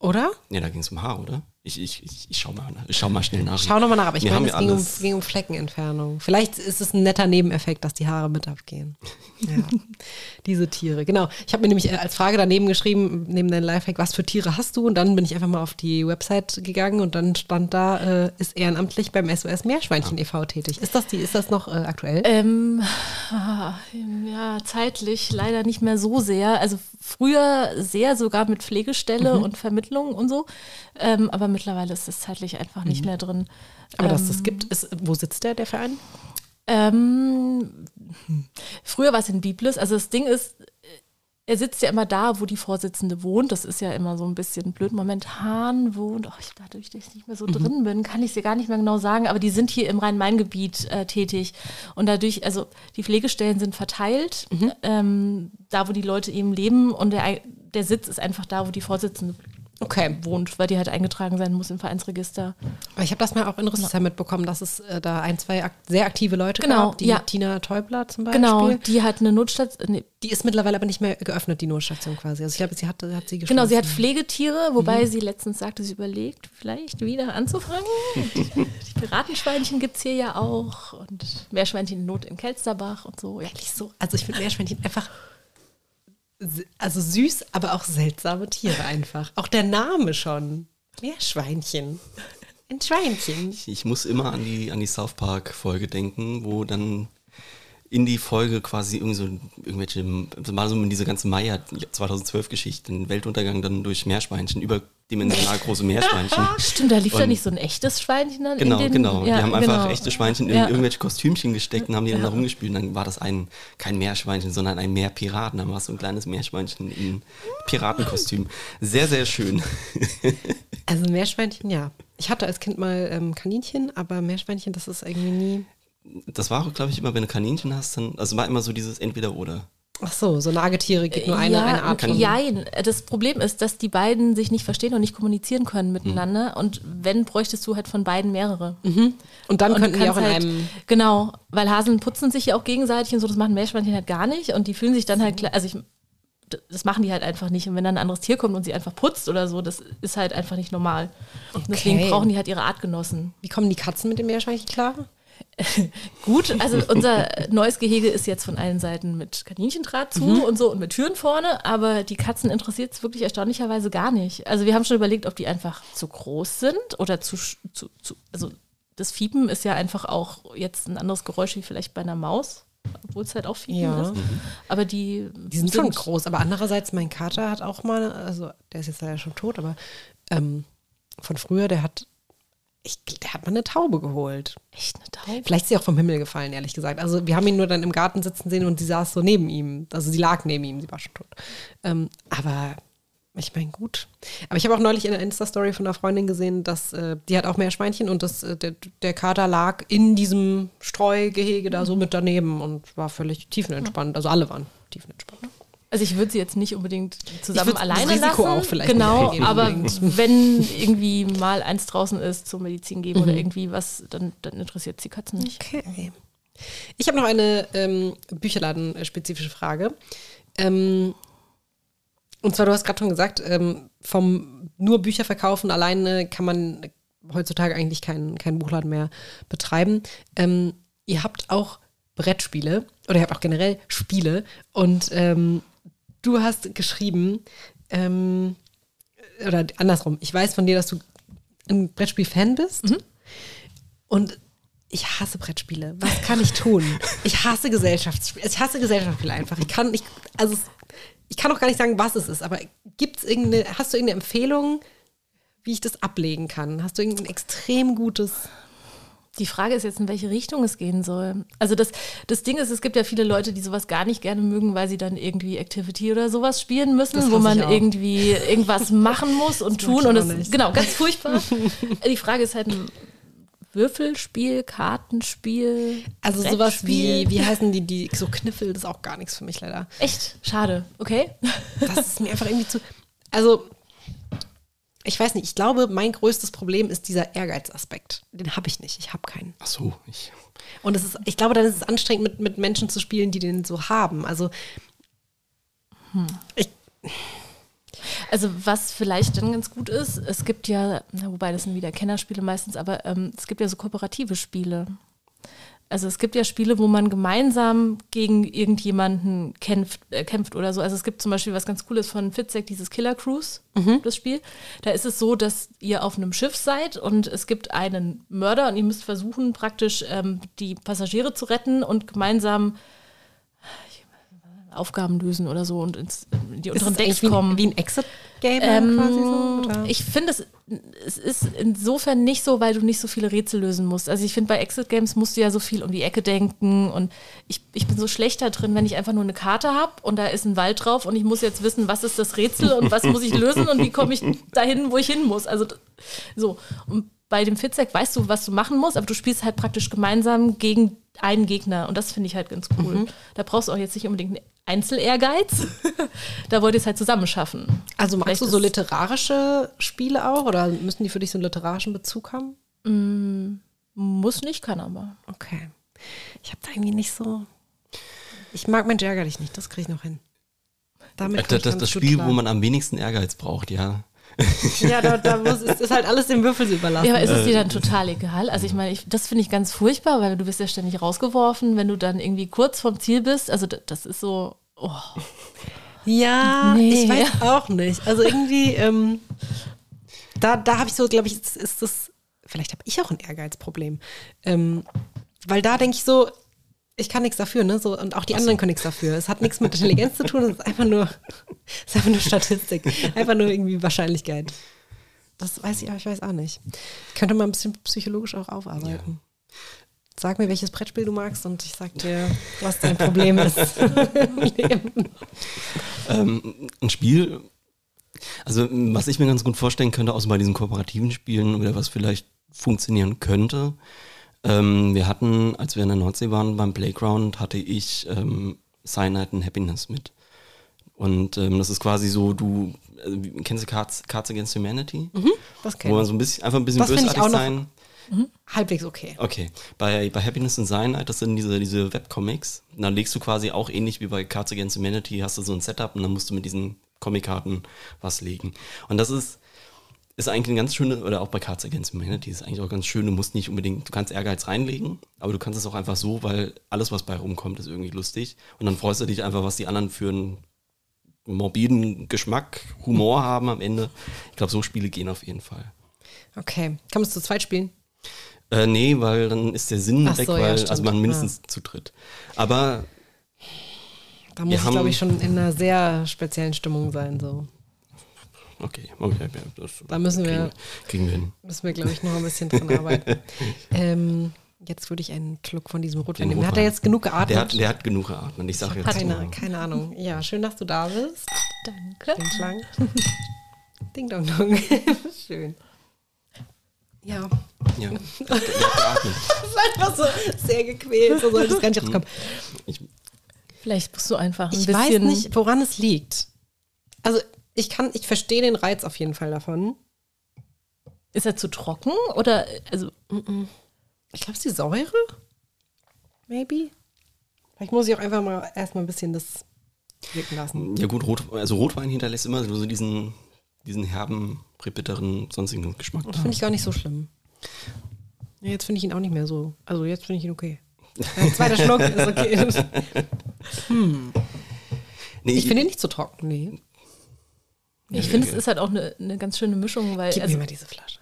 Oder? Nee, da ging es um Haar, oder? Ich, ich, ich, ich schau mal, ich schau mal schnell nach. Schau nochmal nach, aber ich Wir meine, haben es ging um, ging um Fleckenentfernung. Vielleicht ist es ein netter Nebeneffekt, dass die Haare mit abgehen. Ja. Diese Tiere, genau. Ich habe mir nämlich äh, als Frage daneben geschrieben, neben deinem Lifehack, was für Tiere hast du? Und dann bin ich einfach mal auf die Website gegangen und dann stand da, äh, ist ehrenamtlich beim SOS Meerschweinchen e.V. tätig. Ist das, die, ist das noch äh, aktuell? Ähm, ah, ja, zeitlich leider nicht mehr so sehr. Also früher sehr sogar mit Pflegestelle Mhm. und Vermittlung und so. Ähm, aber mittlerweile ist es zeitlich einfach nicht mehr drin. Mhm. Aber dass ähm, das gibt, ist, wo sitzt der, der Verein? Ähm, früher war es in Biblis. Also das Ding ist, er sitzt ja immer da, wo die Vorsitzende wohnt. Das ist ja immer so ein bisschen blöd. Momentan wohnt, oh, ich, dadurch, dass ich nicht mehr so drin bin, kann ich es dir gar nicht mehr genau sagen, aber die sind hier im Rhein-Main-Gebiet äh, tätig. Und dadurch, also die Pflegestellen sind verteilt, ähm, da wo die Leute eben leben. Und der, der Sitz ist einfach da, wo die Vorsitzende Okay. wohnt, weil die halt eingetragen sein muss im Vereinsregister. Aber ich habe das mal auch in Rüsselsheim mitbekommen, dass es äh, da ein, zwei ak sehr aktive Leute Genau, gab. Die ja. Tina Teubler zum Beispiel. Genau, die hat eine Notstation, nee, Die ist mittlerweile aber nicht mehr geöffnet, die Notstation quasi. Also ich glaube, sie hat, hat sie geschlossen. Genau, sie hat Pflegetiere, wobei sie letztens sagte, sie überlegt, vielleicht wieder anzufangen. Die Piratenschweinchen gibt es hier ja auch und Meerschweinchen in Not in Kelsterbach und so. Ja. Eigentlich so. Also ich finde Meerschweinchen einfach also süß, aber auch seltsame Tiere einfach. Auch der Name schon. Meerschweinchen. Ein Schweinchen. Ich, ich muss immer an die, an die South Park-Folge denken, wo dann in die Folge quasi irgend so, irgendwelche, das war so diese ganze Maya 2012-Geschichte, Weltuntergang dann durch Meerschweinchen, überdimensional große Meerschweinchen. Stimmt, da lief da Und- nicht so ein echtes Schweinchen dann Genau, in den, genau. Ja, die haben einfach genau. echte Schweinchen in Ja. irgendwelche Kostümchen gesteckt und haben die dann da rumgespielt. Und dann war das ein, kein Meerschweinchen, sondern ein Meerpiraten. Dann war es so ein kleines Meerschweinchen in Piratenkostüm. Sehr, sehr schön. Also Meerschweinchen, ja. Ich hatte als Kind mal ähm, Kaninchen, aber Meerschweinchen, das ist irgendwie nie. Das war, glaube ich, immer, wenn du Kaninchen hast, dann, also war immer so dieses Entweder-Oder. Ach so, so Nagetiere gibt nur eine, ja, eine Art von. Jein. Das Problem ist, dass die beiden sich nicht verstehen und nicht kommunizieren können miteinander. Und wenn, bräuchtest du halt von beiden mehrere. Und dann Und du könnten die auch in halt, einem. Genau, weil Hasen putzen sich ja auch gegenseitig und so, das machen Meerschweinchen halt gar nicht und die fühlen sich dann halt, also ich das machen die halt einfach nicht. Und wenn dann ein anderes Tier kommt und sie einfach putzt oder so, das ist halt einfach nicht normal. Und deswegen Okay. brauchen die halt ihre Artgenossen. Wie kommen die Katzen mit dem Meerschweinchen klar? Gut, also unser neues Gehege ist jetzt von allen Seiten mit Kaninchendraht zu und so und mit Türen vorne, aber die Katzen interessiert es wirklich erstaunlicherweise gar nicht. Also wir haben schon überlegt, ob die einfach zu groß sind oder zu, zu, zu also das Fiepen ist ja einfach auch jetzt ein anderes Geräusch wie vielleicht bei einer Maus, obwohl es halt auch Fiepen Ja. ist. Aber die, Die sind schon groß, aber andererseits, mein Kater hat auch mal, also der ist jetzt leider schon tot, aber ähm, von früher, der hat, ich, der hat mal eine Taube geholt. echt eine Taube. Vielleicht ist sie auch vom Himmel gefallen, ehrlich gesagt. Also wir haben ihn nur dann im Garten sitzen sehen und sie saß so neben ihm. Also sie lag neben ihm, sie war schon tot. Ähm, aber ich meine, gut. Aber ich habe auch neulich in einer Insta-Story von einer Freundin gesehen, dass äh, die hat auch Meerschweinchen und das, äh, der, der Kater lag in diesem Streugehege da so mit daneben und war völlig tiefenentspannt. Also alle waren tiefenentspannt. Also ich würde sie jetzt nicht unbedingt zusammen würd's das alleine Risiko lassen. auch vielleicht genau, aber wenn irgendwie mal eins draußen ist zur Medizin geben Mhm. oder irgendwie was, dann, dann interessiert es die Katzen nicht. Okay. Ich habe noch eine ähm, Bücherladen-spezifische Frage. Ähm, und zwar, du hast gerade schon gesagt, ähm, vom nur Bücher verkaufen alleine kann man heutzutage eigentlich keinen keinen Buchladen mehr betreiben. Ähm, ihr habt auch Brettspiele oder ihr habt auch generell Spiele und ähm, du hast geschrieben, ähm, oder andersrum, ich weiß von dir, dass du ein Brettspiel-Fan bist. Und ich hasse Brettspiele. Was kann ich tun? Ich hasse Gesellschaftsspiele. Ich hasse Gesellschaftsspiele einfach. Ich kann nicht, also ich kann auch gar nicht sagen, was es ist, aber gibt's irgendeine, hast du irgendeine Empfehlung, wie ich das ablegen kann? Hast du irgendein extrem gutes. Die Frage ist jetzt, in welche Richtung es gehen soll. Also das, das Ding ist, es gibt ja viele Leute, die sowas gar nicht gerne mögen, weil sie dann irgendwie Activity oder sowas spielen müssen, wo man irgendwie irgendwas machen muss und Das tun. Und nicht. genau, ganz furchtbar. Die Frage ist halt ein Würfelspiel, Kartenspiel. Also sowas wie, wie heißen die, die so Kniffel, das ist auch gar nichts für mich leider. Echt? Schade. Okay. Das ist mir einfach irgendwie zu. Also, ich weiß nicht, ich glaube, mein größtes Problem ist dieser Ehrgeizaspekt. Den habe ich nicht. Ich habe keinen. Ach so, ich. Und es ist, ich glaube, dann ist es anstrengend, mit, mit Menschen zu spielen, die den so haben. Also, ich, Also was vielleicht dann ganz gut ist, es gibt ja, wobei das sind wieder Kennerspiele meistens, aber ähm, es gibt ja so kooperative Spiele. Also es gibt ja Spiele, wo man gemeinsam gegen irgendjemanden kämpft, äh, kämpft oder so. Also es gibt zum Beispiel was ganz Cooles von Fitzek, dieses Killer Cruise, das Spiel. Da ist es so, dass ihr auf einem Schiff seid und es gibt einen Mörder und ihr müsst versuchen, praktisch ähm, die Passagiere zu retten und gemeinsam Aufgaben lösen oder so und ins, in die unteren Decks wie, kommen. ein- wie ein Exit-Game dann quasi so? Oder? Ähm, Ich finde, es, es ist insofern nicht so, weil du nicht so viele Rätsel lösen musst. Also ich finde, bei Exit Games musst du ja so viel um die Ecke denken und ich, ich bin so schlecht da drin, wenn ich einfach nur eine Karte habe und da ist ein Wald drauf und ich muss jetzt wissen, was ist das Rätsel und was muss ich lösen und wie komme ich dahin, wo ich hin muss. Also so. Und bei dem Fitzek weißt du, was du machen musst, aber du spielst halt praktisch gemeinsam gegen einen Gegner und das finde ich halt ganz cool. Da brauchst du auch jetzt nicht unbedingt einen Einzel-Ehrgeiz. da wollt ihr es halt zusammen schaffen. also magst Vielleicht du so literarische Spiele auch? Oder müssen die für dich so einen literarischen Bezug haben? Muss nicht, kann aber. Okay. Ich habe da irgendwie nicht so. Ich mag Mensch ärger dich nicht, das kriege ich noch hin. Damit Das, ich das, das gut Spiel, klar. wo man am wenigsten Ehrgeiz braucht, ja. Ja, da, da muss, ist, ist halt alles dem Würfel überlassen. Ja, aber ist es dir dann total egal? Also ich meine, ich, das finde ich ganz furchtbar, weil du bist ja ständig rausgeworfen, wenn du dann irgendwie kurz vom Ziel bist. Also das ist so, oh. Ja, Nee. ich weiß auch nicht. Also irgendwie, ähm, da, da habe ich so, glaube ich, ist, ist das, vielleicht habe ich auch ein Ehrgeizproblem. Ähm, weil da denke ich so, ich kann nichts dafür, ne? So, und auch die anderen können nichts dafür. Es hat nichts mit Intelligenz zu tun, es ist einfach nur, es ist einfach nur Statistik. Einfach nur irgendwie Wahrscheinlichkeit. Das weiß ich, aber ich weiß auch nicht. Ich könnte mal ein bisschen psychologisch auch aufarbeiten. Sag mir, welches Brettspiel du magst und ich sag dir, was dein Problem ist. Ähm, ein Spiel, also was ich mir ganz gut vorstellen könnte, außer bei diesen kooperativen Spielen oder was vielleicht funktionieren könnte. Ähm, wir hatten, als wir in der Nordsee waren beim Playground, hatte ich ähm, Cyanide and Happiness mit. Und ähm, das ist quasi so, du äh, kennst du Cards, Cards Against Humanity? Das Wo kenn man ich. so ein bisschen, einfach ein bisschen Das bösartig sein. halbwegs okay. Okay. Bei, bei Happiness and Cyanide, das sind diese, diese Webcomics. Und dann legst du quasi auch ähnlich wie bei Cards Against Humanity, hast du so ein Setup und dann musst du mit diesen Comickarten was legen. Und das ist, ist eigentlich eine ganz schöne, oder auch bei Cards Against Humanity ist eigentlich auch ganz schön, du musst nicht unbedingt, du kannst Ehrgeiz reinlegen, aber du kannst es auch einfach so, weil alles, was bei rumkommt, ist irgendwie lustig. Und dann freust du dich einfach, was die anderen für einen morbiden Geschmack, Humor haben am Ende. Ich glaube, so Spiele gehen auf jeden Fall. Okay. Kann man es zu zweit spielen? Äh, nee, weil dann ist der Sinn Ach weg, so, ja, weil, stimmt. also man mindestens zu dritt. Aber Da muss ich, glaube ich, schon in einer sehr speziellen Stimmung sein. So. Okay, okay ja, das Da müssen kriegen, wir- kriegen wir hin. Müssen wir, glaube ich, noch ein bisschen dran arbeiten. ähm, jetzt würde ich einen Schluck von diesem Rotwein Den nehmen. Hat er jetzt genug geatmet? Der hat, der hat genug geatmet. Ich sage jetzt keine, keine Ahnung. Ja, schön, dass du da bist. Danke. Ding Klang. Ding Dong Dong. Schön. Ja, Ja, der, der hat geatmet. das ist einfach so sehr gequält. So sollte es gar nicht rauskommen. Ich, Vielleicht musst du einfach ein Ich bisschen. weiß nicht, woran es liegt. Also ich kann, ich verstehe den Reiz auf jeden Fall davon. Ist er zu trocken oder also Ich glaube, es ist die Säure. Maybe. Vielleicht muss ich auch einfach mal erstmal ein bisschen das wirken lassen. ja gut, Rot, also Rotwein hinterlässt immer so diesen, diesen herben, bitteren, sonstigen Geschmack. Das finde ich gar nicht so schlimm. Ja, jetzt finde ich ihn auch nicht mehr so. Also jetzt finde ich ihn okay. Ein zweiter Schluck ist okay. Nee, Ich finde ihn nicht so trocken, nee. Ich finde, es ist halt auch eine, eine ganz schöne Mischung, weil Gib also, mir mal diese Flasche.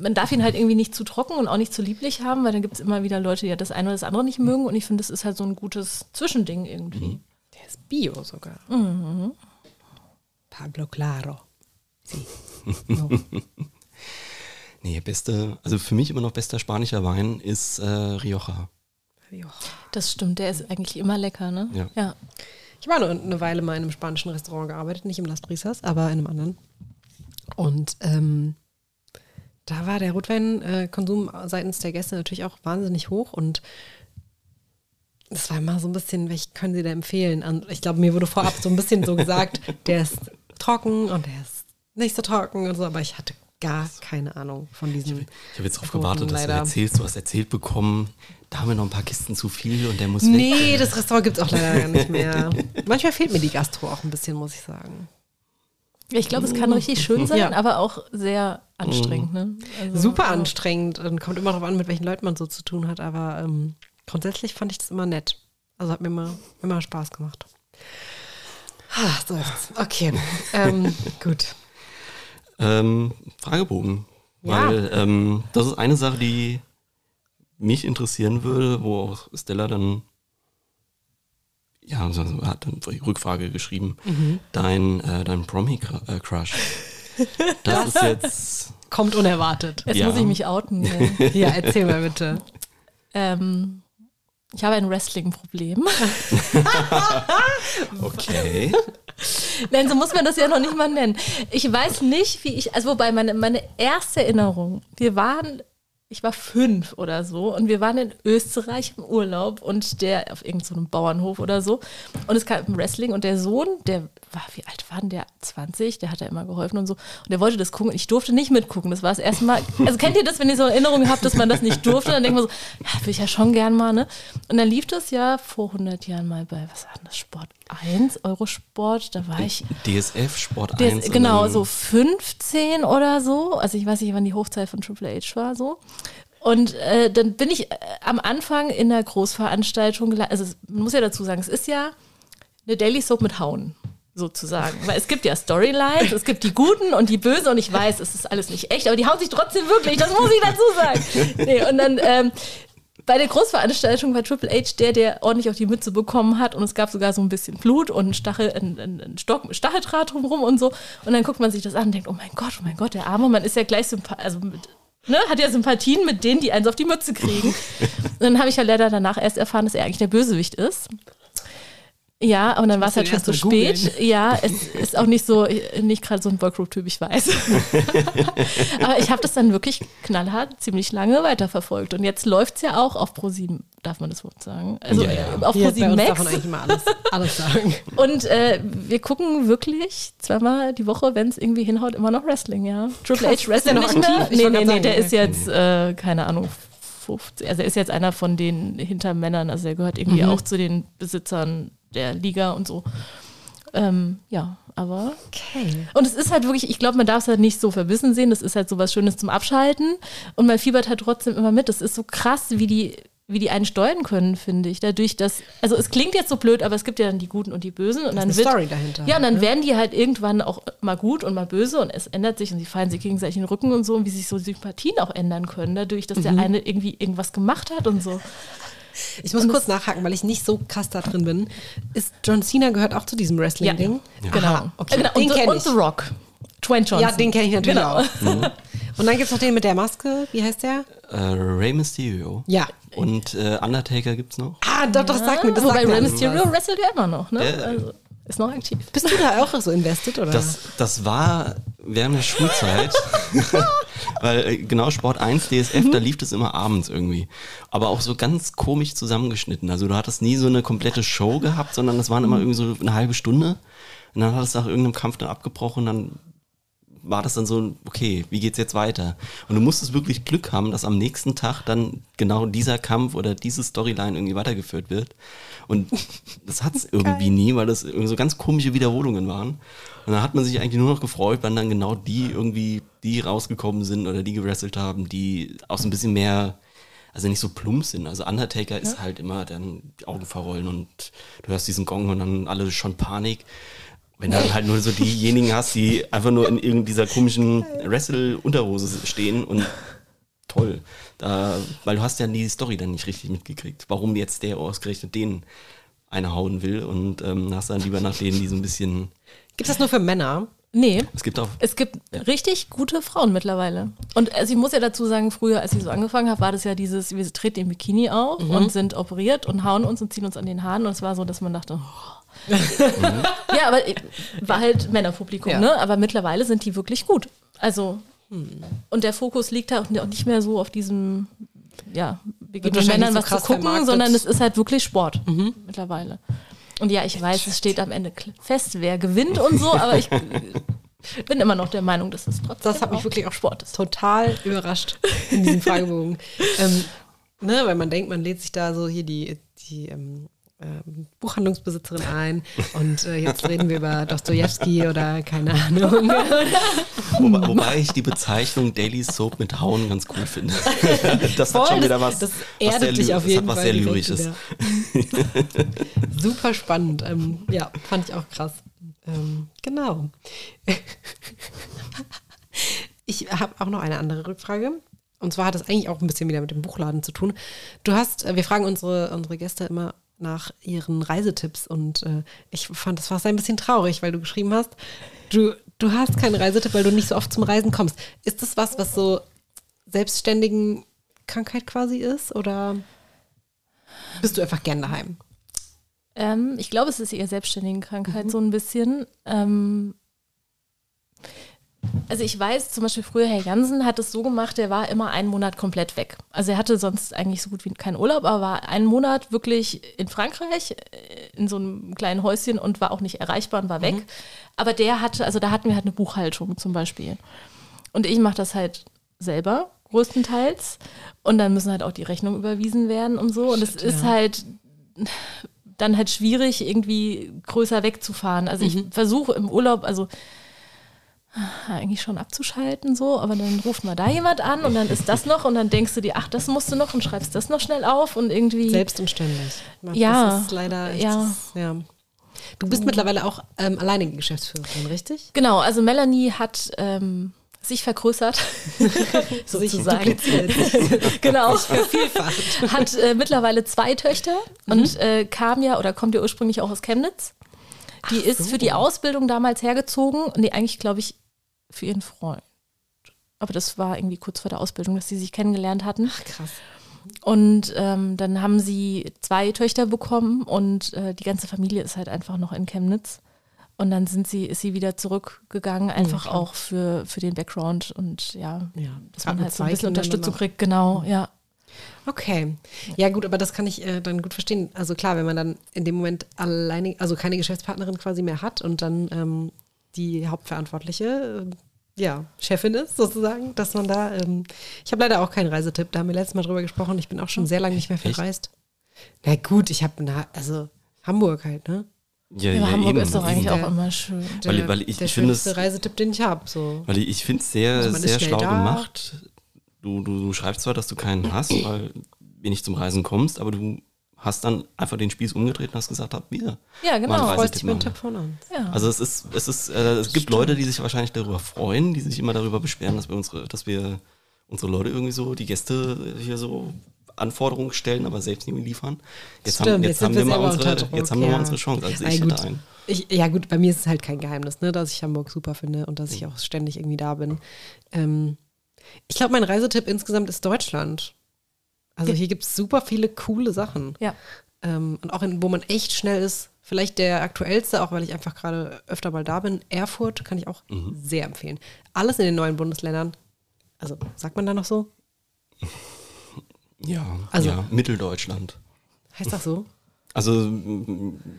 man darf ihn halt irgendwie nicht zu trocken und auch nicht zu lieblich haben, weil dann gibt es immer wieder Leute, die ja das eine oder das andere nicht mögen und ich finde, es ist halt so ein gutes Zwischending irgendwie. Der ist Bio sogar. Pablo Claro. Sie. No. Nee, beste, also für mich immer noch bester spanischer Wein ist äh, Rioja. Ja. Das stimmt, der ist eigentlich immer lecker, ne? Ja. ja. Ich war nur eine Weile mal in einem spanischen Restaurant gearbeitet, nicht im Las Brisas, aber in einem anderen. Und ähm, da war der Rotweinkonsum seitens der Gäste natürlich auch wahnsinnig hoch und das war immer so ein bisschen, welche können Sie da empfehlen? Ich glaube, mir wurde vorab so ein bisschen so gesagt, der ist trocken und der ist nicht so trocken und so, aber ich hatte gar keine Ahnung von diesem. Ich habe jetzt darauf gewartet, dass du leider. erzählst, du hast erzählt bekommen, da haben wir noch ein paar Kisten zu viel und der muss Nee, weg. das Restaurant gibt es auch leider gar nicht mehr. Manchmal fehlt mir die Gastro auch ein bisschen, muss ich sagen. Ich glaube, es kann richtig schön sein, Ja. aber auch sehr anstrengend. Ne? Also, Super anstrengend und kommt immer darauf an, mit welchen Leuten man so zu tun hat, aber ähm, grundsätzlich fand ich das immer nett. Also hat mir immer, immer Spaß gemacht. Ah, so jetzt. Okay. ähm, gut. Ähm, Fragebogen. Ja. Weil ähm, das ist eine Sache, die mich interessieren würde, wo auch Stella dann ja, so- so hat dann die Rückfrage geschrieben. Mhm. Dein, äh, dein Promi-Crush. Das ist jetzt. Kommt unerwartet. Jetzt Ja. muss ich mich outen. Ja. Ja, erzähl mal bitte. ähm, ich habe ein Wrestling-Problem. Okay. Nein, so muss man das ja noch nicht mal nennen. Ich weiß nicht, wie ich, also wobei meine, meine erste Erinnerung, wir waren, ich war fünf oder so und wir waren in Österreich im Urlaub und der auf irgendeinem Bauernhof oder so. Und es kam Wrestling und der Sohn, der war, wie alt war denn der? 20, der hat ja immer geholfen und so und der wollte das gucken ich durfte nicht mitgucken. Das war das erste Mal, also kennt ihr das, wenn ihr so Erinnerungen habt, dass man das nicht durfte? Dann denkt man so, ja, will ich ja schon gern mal, ne? Und dann lief das ja vor 100 Jahren mal bei, was war denn das, Sport 1, Eurosport, da war ich DSF, Sport der 1. ist, genau, so 15 oder so. Also ich weiß nicht, wann die Hochzeit von Triple H war, so. Und äh, dann bin ich äh, am Anfang in der Großveranstaltung, gela- also man muss ja dazu sagen, es ist ja eine Daily Soap mit Hauen, sozusagen. Weil es gibt ja Storylines, es gibt die Guten und die Bösen und ich weiß, es ist alles nicht echt, aber die hauen sich trotzdem wirklich, das muss ich dazu sagen. Nee, und dann ähm, bei der Großveranstaltung war Triple H der, der ordentlich auf die Mütze bekommen hat und es gab sogar so ein bisschen Blut und Stachel, ein, ein, ein Stock, ein Stacheldraht drumherum und so. Und dann guckt man sich das an und denkt, oh mein Gott, oh mein Gott, der Arme, man ist ja gleich sympathisch, also mit, ne, hat ja Sympathien mit denen, die eins auf die Mütze kriegen. und dann habe ich ja leider danach erst erfahren, dass er eigentlich der Bösewicht ist. Ja, aber dann war es halt schon zu spät. Ja, es ist auch nicht so, nicht gerade so ein Boygroup-Typ, ich weiß. aber ich habe das dann wirklich knallhart ziemlich lange weiterverfolgt. Und jetzt läuft es ja auch auf Pro7, darf man das Wort sagen? Also Ja, ja. auf Hier bei Pro7 uns darf Max. man eigentlich immer alles, alles sagen. Und äh, wir gucken wirklich zweimal die Woche, wenn es irgendwie hinhaut, immer noch Wrestling, ja. Triple Krass. H Wrestling Ist der noch nicht mehr? Nee, nee, nee, der ist jetzt, äh, keine Ahnung, 50, also er ist jetzt einer von den Hintermännern, also er gehört irgendwie Mhm. auch zu den Besitzern der Liga und so. Ähm, ja, aber. Okay. Und es ist halt wirklich, ich glaube, man darf es halt nicht so verbissen sehen. Das ist halt so was Schönes zum Abschalten. Und man fiebert halt trotzdem immer mit. Das ist so krass, wie die, wie die einen steuern können, finde ich. Dadurch, dass, also es klingt jetzt so blöd, aber es gibt ja dann die Guten und die Bösen. Und dann eine wird, Story dahinter. Ja, und dann werden die halt irgendwann auch mal gut und mal böse und es ändert sich und sie fallen sich gegenseitig in den Rücken und so und wie sich so Sympathien auch ändern können, dadurch, dass Mhm. der eine irgendwie irgendwas gemacht hat und so. Ich muss kurz nachhaken, weil ich nicht so krass da drin bin. Ist John Cena gehört auch zu diesem Wrestling-Ding? Genau. Aha, okay. genau. Den Und, The- kenne und ich. The Rock. Dwayne Johnson. Ja, den kenne ich natürlich Genau. auch. Und dann gibt es noch den mit der Maske. Wie heißt der? Äh, Rey Mysterio. Ja. Und äh, Undertaker gibt's noch. Ah, doch, doch, sag mir, das Wobei sagt mir Rey Mysterio wrestelt ja immer noch, ne? Der- also, ist noch aktiv. Bist du da auch so invested, oder? Das, das war während der Schulzeit, weil äh, genau Sport 1 DSF, da lief das immer abends irgendwie. Aber auch so ganz komisch zusammengeschnitten. Also du hattest nie so eine komplette Show gehabt, sondern das waren immer irgendwie so eine halbe Stunde. Und dann hat es nach irgendeinem Kampf dann abgebrochen, dann war das dann so, okay, wie geht's jetzt weiter? Und du musstest wirklich Glück haben, dass am nächsten Tag dann genau dieser Kampf oder diese Storyline irgendwie weitergeführt wird. Und das hat's irgendwie nie, weil das irgendwie so ganz komische Wiederholungen waren. Und dann hat man sich eigentlich nur noch gefreut, wenn dann genau die irgendwie, die rausgekommen sind oder die gewrestelt haben, die auch so ein bisschen mehr, also nicht so plump sind. Also Undertaker ist halt immer dann die Augen verrollen und du hörst diesen Gong und dann alle schon Panik. Wenn du dann halt nur so diejenigen hast, die einfach nur in irgendeiner komischen Wrestle-Unterhose stehen und toll. Da, weil du hast ja die Story dann nicht richtig mitgekriegt, warum jetzt der ausgerechnet den eine hauen will und ähm, hast dann lieber nach denen, die so ein bisschen. Gibt es das nur für Männer? Nee. Es gibt auch. Es gibt richtig gute Frauen mittlerweile. Und also ich muss ja dazu sagen, früher, als ich so angefangen habe, war das ja dieses, wir treten im Bikini auf und sind operiert und hauen uns und ziehen uns an den Haaren. Und es war so, dass man dachte, oh. ja, aber äh, war halt Männerpublikum, Ja. ne? Aber mittlerweile sind die wirklich gut. Also, und der Fokus liegt da auch nicht mehr so auf diesem, ja, wir geben Männern so was zu gucken, vermarktet. sondern es ist halt wirklich Sport mittlerweile. Und ja, ich weiß, es steht am Ende fest, wer gewinnt und so, aber ich bin immer noch der Meinung, dass es trotzdem Das hat mich wirklich auch Sport ist. total überrascht in diesem Fragebogen. ähm, ne, weil man denkt, man lädt sich da so hier die, die ähm, Buchhandlungsbesitzerin ein und äh, jetzt reden wir über Dostoevsky oder keine Ahnung. Wobei, wobei ich die Bezeichnung Daily Soap mit Hauen ganz cool finde. Das hat Voll, schon wieder was. das was erdet sehr dich auf das jeden hat was Fall sehr direkt Lyrisches. Super spannend. Ähm, ja, fand ich auch krass. Ähm, genau. Ich habe auch noch eine andere Rückfrage. Und zwar hat es eigentlich auch ein bisschen wieder mit dem Buchladen zu tun. Du hast, äh, wir fragen unsere, unsere Gäste immer nach ihren Reisetipps und äh, ich fand das fast ein bisschen traurig, weil du geschrieben hast, du, du hast keinen Reisetipp, weil du nicht so oft zum Reisen kommst. Ist das was, was so selbstständigen Krankheit quasi ist oder bist du einfach gern daheim? Ähm, ich glaube, es ist eher Selbstständigenkrankheit so ein bisschen. Ähm, also ich weiß zum Beispiel früher, Herr Jansen hat es so gemacht, der war immer einen Monat komplett weg. Also er hatte sonst eigentlich so gut wie keinen Urlaub, aber war einen Monat wirklich in Frankreich, äh, in so einem kleinen Häuschen und war auch nicht erreichbar und war weg. Aber der hatte, also da hatten wir halt eine Buchhaltung zum Beispiel. Und ich mache das halt selber, größtenteils. Und dann müssen halt auch die Rechnungen überwiesen werden und so. Und es ist ja. halt dann halt schwierig, irgendwie größer wegzufahren. Also ich versuche im Urlaub, also eigentlich schon abzuschalten so, aber dann ruft mal da jemand an und dann ist das noch und dann denkst du dir, ach, das musst du noch und schreibst das noch schnell auf und irgendwie. Selbst und ständig. Ja, Das ist leider ja. das- ja. Du bist mittlerweile auch ähm, alleinige Geschäftsführerin, richtig? Genau, also Melanie hat ähm, sich vergrößert, sozusagen. genau. Hat äh, mittlerweile zwei Töchter und äh, kam ja oder kommt ja ursprünglich auch aus Chemnitz. Die ist so. für die Ausbildung damals hergezogen. Nee, eigentlich glaube ich für ihren Freund. Aber das war irgendwie kurz vor der Ausbildung, dass sie sich kennengelernt hatten. Ach, krass. Und ähm, dann haben sie zwei Töchter bekommen und äh, die ganze Familie ist halt einfach noch in Chemnitz. Und dann sind sie, ist sie wieder zurückgegangen, einfach klar. auch für, für den Background und ja, Ja, dass man halt so ein bisschen Unterstützung kriegt, genau, ja. Okay. Ja, gut, aber das kann ich äh, dann gut verstehen. Also klar, wenn man dann in dem Moment alleine, also keine Geschäftspartnerin quasi mehr hat und dann ähm, die Hauptverantwortliche, äh, ja, Chefin ist sozusagen, dass man da, ähm, ich habe leider auch keinen Reisetipp, da haben wir letztes Mal drüber gesprochen, ich bin auch schon sehr lange nicht mehr verreist. Na gut, ich habe, also Hamburg halt, ne? Ja, Ja, Hamburg eben. ist doch eigentlich Der- auch immer schön. Der, Weil- weil ich- der ich schönste Reisetipp, den ich habe. So. Weil ich, ich finde es sehr, Also sehr schlau da. gemacht. Du, du, du schreibst zwar, dass du keinen hast, weil wenig zum Reisen kommst, aber du hast dann einfach den Spieß umgedreht und hast gesagt, hab wir. Ja, Mal einen genau. Freust dich mit. Tipp von uns. Ja. Also es ist, es ist, äh, es gibt Leute, die sich wahrscheinlich darüber freuen, die sich immer darüber beschweren, dass wir unsere, dass wir unsere Leute irgendwie so, die Gäste hier so Anforderungen stellen, aber selbst nicht liefern. Jetzt haben, Stimmt, jetzt jetzt sind haben wir mal unsere, Druck, jetzt haben wir mal ja. unsere Chance. Also ich gut. hätte einen. Ich, ja gut, bei mir ist es halt kein Geheimnis, ne, dass ich Hamburg super finde und dass ich auch ständig irgendwie da bin. Ähm, ich glaube, mein Reisetipp insgesamt ist Deutschland. Also hier gibt es super viele coole Sachen. ja. Ähm, und auch in, wo man echt schnell ist. Vielleicht der aktuellste, auch weil ich einfach gerade öfter mal da bin. Erfurt kann ich auch sehr empfehlen. Alles in den neuen Bundesländern. Also sagt man da noch so? Ja, Also- ja, Mitteldeutschland. Heißt das so? Also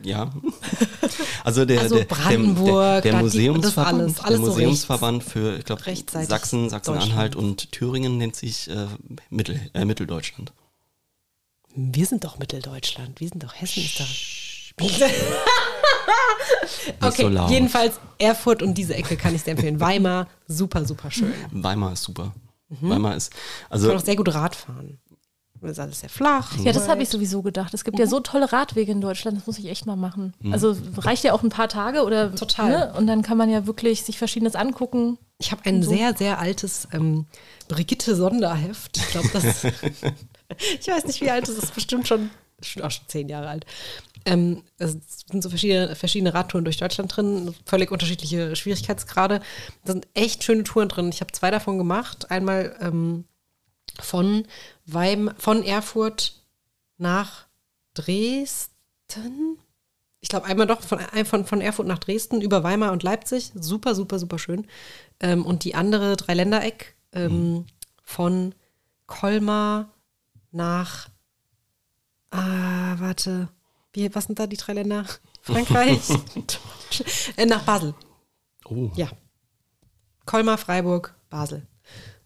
ja. Also der, Also der, Brandenburg, der, der, da Museumsverband, alles- alles der so Museumsverband für, ich glaube, Sachsen, Sachsen-Anhalt und Thüringen nennt sich äh, Mittel, äh, Mitteldeutschland. Wir sind doch Mitteldeutschland. Wir sind doch Hessen. Ist Nicht okay, so jedenfalls Erfurt und diese Ecke kann ich sehr empfehlen. Weimar, super, super schön. Weimar ist super. Mhm. Weimar ist, Ich also kann auch sehr gut Rad ist alles sehr flach. Ja, das habe ich sowieso gedacht. Es gibt ja so tolle Radwege in Deutschland, das muss ich echt mal machen. Also reicht ja auch ein paar Tage oder Total. Ne? Und dann kann man ja wirklich sich Verschiedenes angucken. Ich habe ein sehr, sehr altes ähm, Brigitte Sonderheft. Ich glaube, das. ich weiß nicht, wie alt es ist. Bestimmt schon, schon auch schon zehn Jahre alt. Ähm, es sind so verschiedene, verschiedene Radtouren durch Deutschland drin, völlig unterschiedliche Schwierigkeitsgrade. Da sind echt schöne Touren drin. Ich habe zwei davon gemacht. Einmal ähm, von, Weim, von Erfurt nach Dresden. Ich glaube einmal doch von, von, von Erfurt nach Dresden über Weimar und Leipzig. Super, super, super schön. Ähm, und die andere Dreiländereck ähm, von Colmar nach, ah, warte, wie, was sind da die drei Länder? Frankreich? äh, nach Basel. oh, Ja. Colmar, Freiburg, Basel.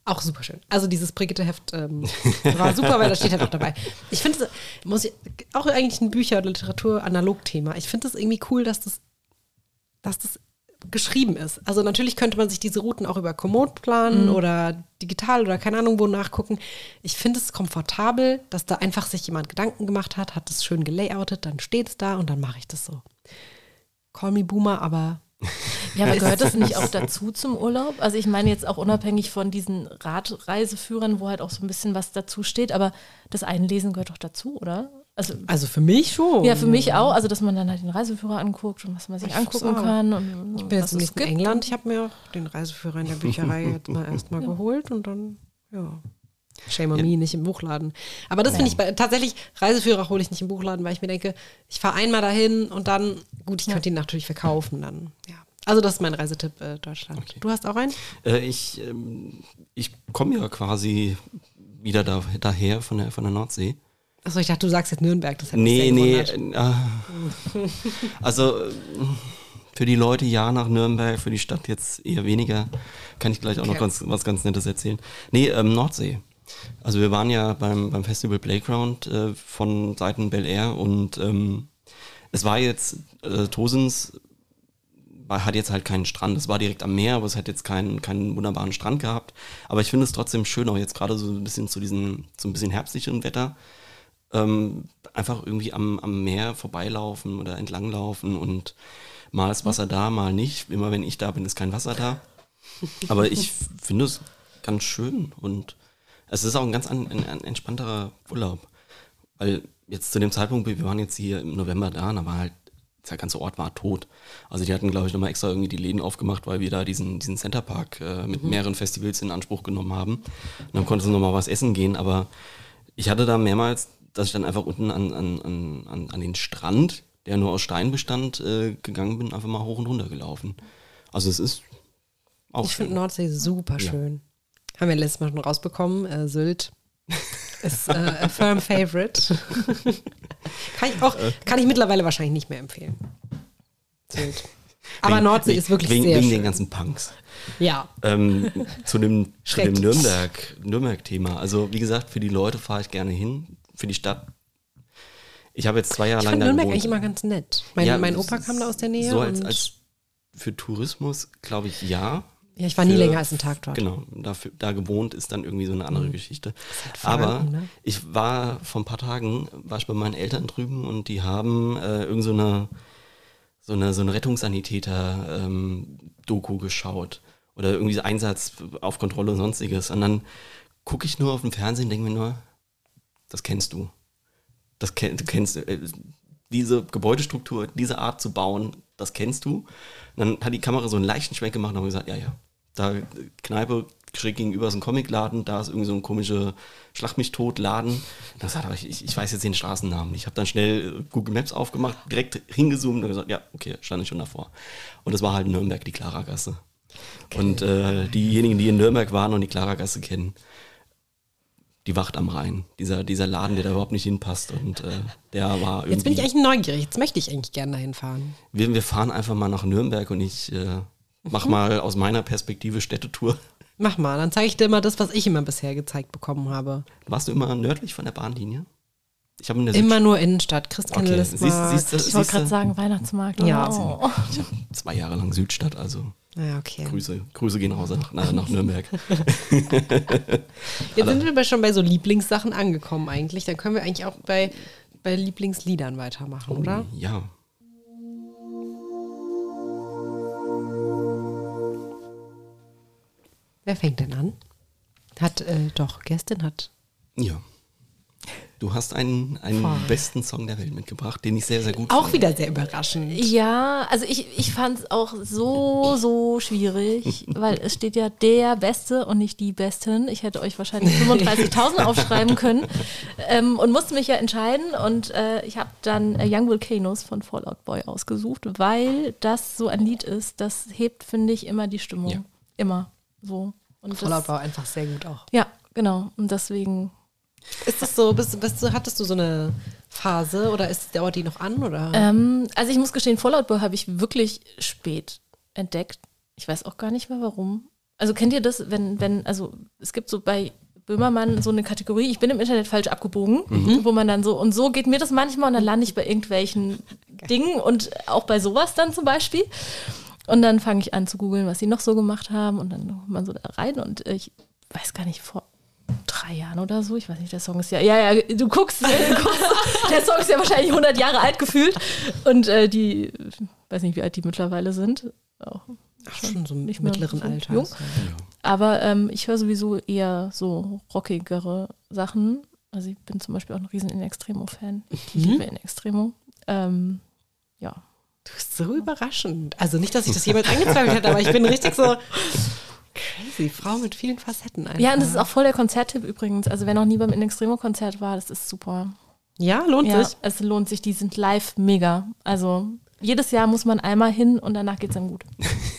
Auch super schön. Also dieses Brigitte-Heft ähm, war super, weil da steht halt auch dabei. Ich finde es, muss ich, auch eigentlich ein Bücher- und Literatur-Analog-Thema. Ich finde es irgendwie cool, dass das, dass das geschrieben ist. Also natürlich könnte man sich diese Routen auch über Komoot planen oder digital oder keine Ahnung wo nachgucken. Ich finde es komfortabel, dass da einfach sich jemand Gedanken gemacht hat, hat es schön gelayoutet, dann steht es da und dann mache ich das so. Call me Boomer, aber Ja, aber gehört das nicht auch dazu zum Urlaub? Also ich meine jetzt auch unabhängig von diesen Radreiseführern, wo halt auch so ein bisschen was dazu steht, aber das Einlesen gehört doch dazu, oder? Also also für mich schon. ja, für mich auch, also dass man dann halt den Reiseführer anguckt und was man sich Ich angucken kann. Und Ich bin jetzt nächsten gibt. England. Ich habe mir auch den Reiseführer in der Bücherei jetzt mal erstmal geholt und dann, ja. Shame on me, nicht im Buchladen. Aber das finde ich bei, tatsächlich, Reiseführer hole ich nicht im Buchladen, weil ich mir denke, ich fahre einmal dahin und dann, gut, ich könnte ihn natürlich verkaufen, dann, ja. Also das ist mein Reisetipp äh, Deutschland. Du hast auch einen? Äh, ich ähm, ich komme ja quasi wieder da, daher von der, von der Nordsee. Achso, ich dachte, du sagst jetzt Nürnberg. Das hätte Nee, sehr nee. Äh, also äh, für die Leute ja nach Nürnberg, für die Stadt jetzt eher weniger. Kann ich gleich auch noch Okay. ganz, was ganz Nettes erzählen. Nee, ähm, Nordsee. Also wir waren ja beim, beim Festival Playground äh, von Seiten Bel Air und ähm, es war jetzt, äh, Tosens hat jetzt halt keinen Strand. Es war direkt am Meer, aber es hat jetzt keinen, keinen wunderbaren Strand gehabt. Aber ich finde es trotzdem schön, auch jetzt gerade so ein bisschen zu diesem, so ein bisschen herbstlicheren Wetter, ähm, einfach irgendwie am, am Meer vorbeilaufen oder entlanglaufen und mal ist Wasser da, mal nicht. Immer wenn ich da bin, ist kein Wasser da. Aber ich finde es ganz schön und es ist auch ein ganz an, ein, ein entspannterer Urlaub. Weil jetzt zu dem Zeitpunkt, wir waren jetzt hier im November da, da war halt, der ganze Ort war tot. Also die hatten, glaube ich, nochmal extra irgendwie die Läden aufgemacht, weil wir da diesen, diesen Centerpark äh, mit mehreren Festivals in Anspruch genommen haben. Und dann konnte es nochmal was essen gehen, aber ich hatte da mehrmals, dass ich dann einfach unten an, an, an, an, den Strand, der nur aus Stein bestand, äh, gegangen bin, einfach mal hoch und runter gelaufen. Also es ist auch Ich finde. Nordsee super schön. Haben wir letztes Mal schon rausbekommen. Äh, Sylt ist äh, a firm favorite. kann, ich auch, kann ich mittlerweile wahrscheinlich nicht mehr empfehlen. Sylt. Aber Wegen- Nordsee wegen- ist wirklich wegen, sehr wegen schön. den ganzen Punks. ja. Ähm, zu dem, zu dem. Nürnberg, Nürnberg-Thema. Also wie gesagt, für die Leute fahre ich gerne hin, für die Stadt. Ich habe jetzt zwei Jahre Ich lang fand Nürnberg gewohnt. eigentlich immer ganz nett. Mein, Ja, mein Opa kam da aus der Nähe. So als, als für Tourismus, glaube ich, ja. Ja, ich war nie länger als einen Tag dort. Genau, dafür, da gewohnt ist dann irgendwie so eine andere Geschichte. halt Aber ne? ich war vor ein paar Tagen, war ich bei meinen Eltern drüben und die haben äh, irgend so eine, so eine, so eine Rettungssanitäter-Doku geschaut. Oder irgendwie so Einsatz auf Kontrolle und sonstiges. Und dann gucke ich nur auf dem Fernsehen und denke mir nur, das kennst du. Das kenn, du kennst äh, diese Gebäudestruktur, diese Art zu bauen, das kennst du. Und dann hat die Kamera so einen leichten Schwenk gemacht und haben gesagt, ja, ja, da Kneipe schräg gegenüber ist ein Comicladen, da ist irgendwie so ein komischer Schlag mich tot Laden. Da sagt er, ich, ich- weiß jetzt den Straßennamen. Ich habe dann schnell äh, Google Maps aufgemacht, direkt hingezoomt und gesagt, ja, okay, stand ich schon davor. Und das war halt Nürnberg, die Klaragasse. Und äh, diejenigen, die in Nürnberg waren und die Klaragasse kennen, die Wacht am Rhein. Dieser, dieser Laden, der da überhaupt nicht hinpasst. Und äh, der war irgendwie. Jetzt bin ich eigentlich neugierig. Jetzt möchte ich eigentlich gerne dahin fahren. wir, wir fahren einfach mal nach Nürnberg und ich äh, mach Mhm. mal aus meiner Perspektive Städtetour. Mach mal, dann zeige ich dir mal das, was ich immer bisher gezeigt bekommen habe. Warst du immer nördlich von der Bahnlinie? Ich habe in der Immer nur Innenstadt, Christkindl Okay, ist siehst, mal. siehst, du- Ich wollte gerade sagen, Weihnachtsmarkt. Ja. Oh. ich habe zwei Jahre lang Südstadt, also Ja, okay. Grüße, Grüße gehen raus nach, nach, nach Nürnberg. Jetzt sind wir schon bei so Lieblingssachen angekommen eigentlich. Dann können wir eigentlich auch bei, bei Lieblingsliedern weitermachen, oder? Ja. Wer fängt denn an? Hat, äh, doch, Gästin hat. Ja. Du hast einen, einen Voll. besten Song der Welt mitgebracht, den ich sehr, sehr gut Auch fand. wieder sehr überraschend. Ja, also ich, ich fand es auch so, so schwierig, weil es steht ja der Beste und nicht die Besten. Ich hätte euch wahrscheinlich 35.000 aufschreiben können ähm, und musste mich ja entscheiden. Und äh, ich habe dann äh, Young Volcanoes von Fallout Boy ausgesucht, weil das so ein Lied ist, das hebt, finde ich, immer die Stimmung. Ja. Immer so. Und das- Fallout war einfach sehr gut auch. Ja, genau. Und deswegen Ist das so, bist, bist, du- hattest du so eine Phase oder ist, dauert die noch an? Oder? Ähm, also ich muss gestehen, Fallout Boy habe ich wirklich spät entdeckt. Ich weiß auch gar nicht mehr warum. Also kennt ihr das, wenn, wenn, also es gibt so bei Böhmermann so eine Kategorie, ich bin im Internet falsch abgebogen, wo man dann so, und so geht mir das manchmal und dann lande ich bei irgendwelchen Dingen und auch bei sowas dann zum Beispiel. Und dann fange ich an zu googeln, was sie noch so gemacht haben und dann kommt man so da rein und ich weiß gar nicht, vor drei Jahren oder so, ich weiß nicht, der Song ist ja, ja, ja, du guckst, du guckst der Song ist ja wahrscheinlich 100 Jahre alt gefühlt und äh, die, weiß nicht, wie alt die mittlerweile sind, auch Ach, schon so im nicht mittleren so Alter. jung. aber ähm, ich höre sowieso eher so rockigere Sachen. Also ich bin zum Beispiel auch ein riesen In Extremo-Fan. Ich liebe In Extremo. Ähm, ja. Du bist so überraschend. Also nicht, dass ich das jemals angezweifelt hätte, aber ich bin richtig so crazy. Frau mit vielen Facetten einfach. Ja, und das ist auch voll der Konzerttipp übrigens. Also wer noch nie beim In Extremo-Konzert war, das ist super. Ja, lohnt Ja, sich. es lohnt sich. Die sind live mega. Also jedes Jahr muss man einmal hin und danach geht es dann gut.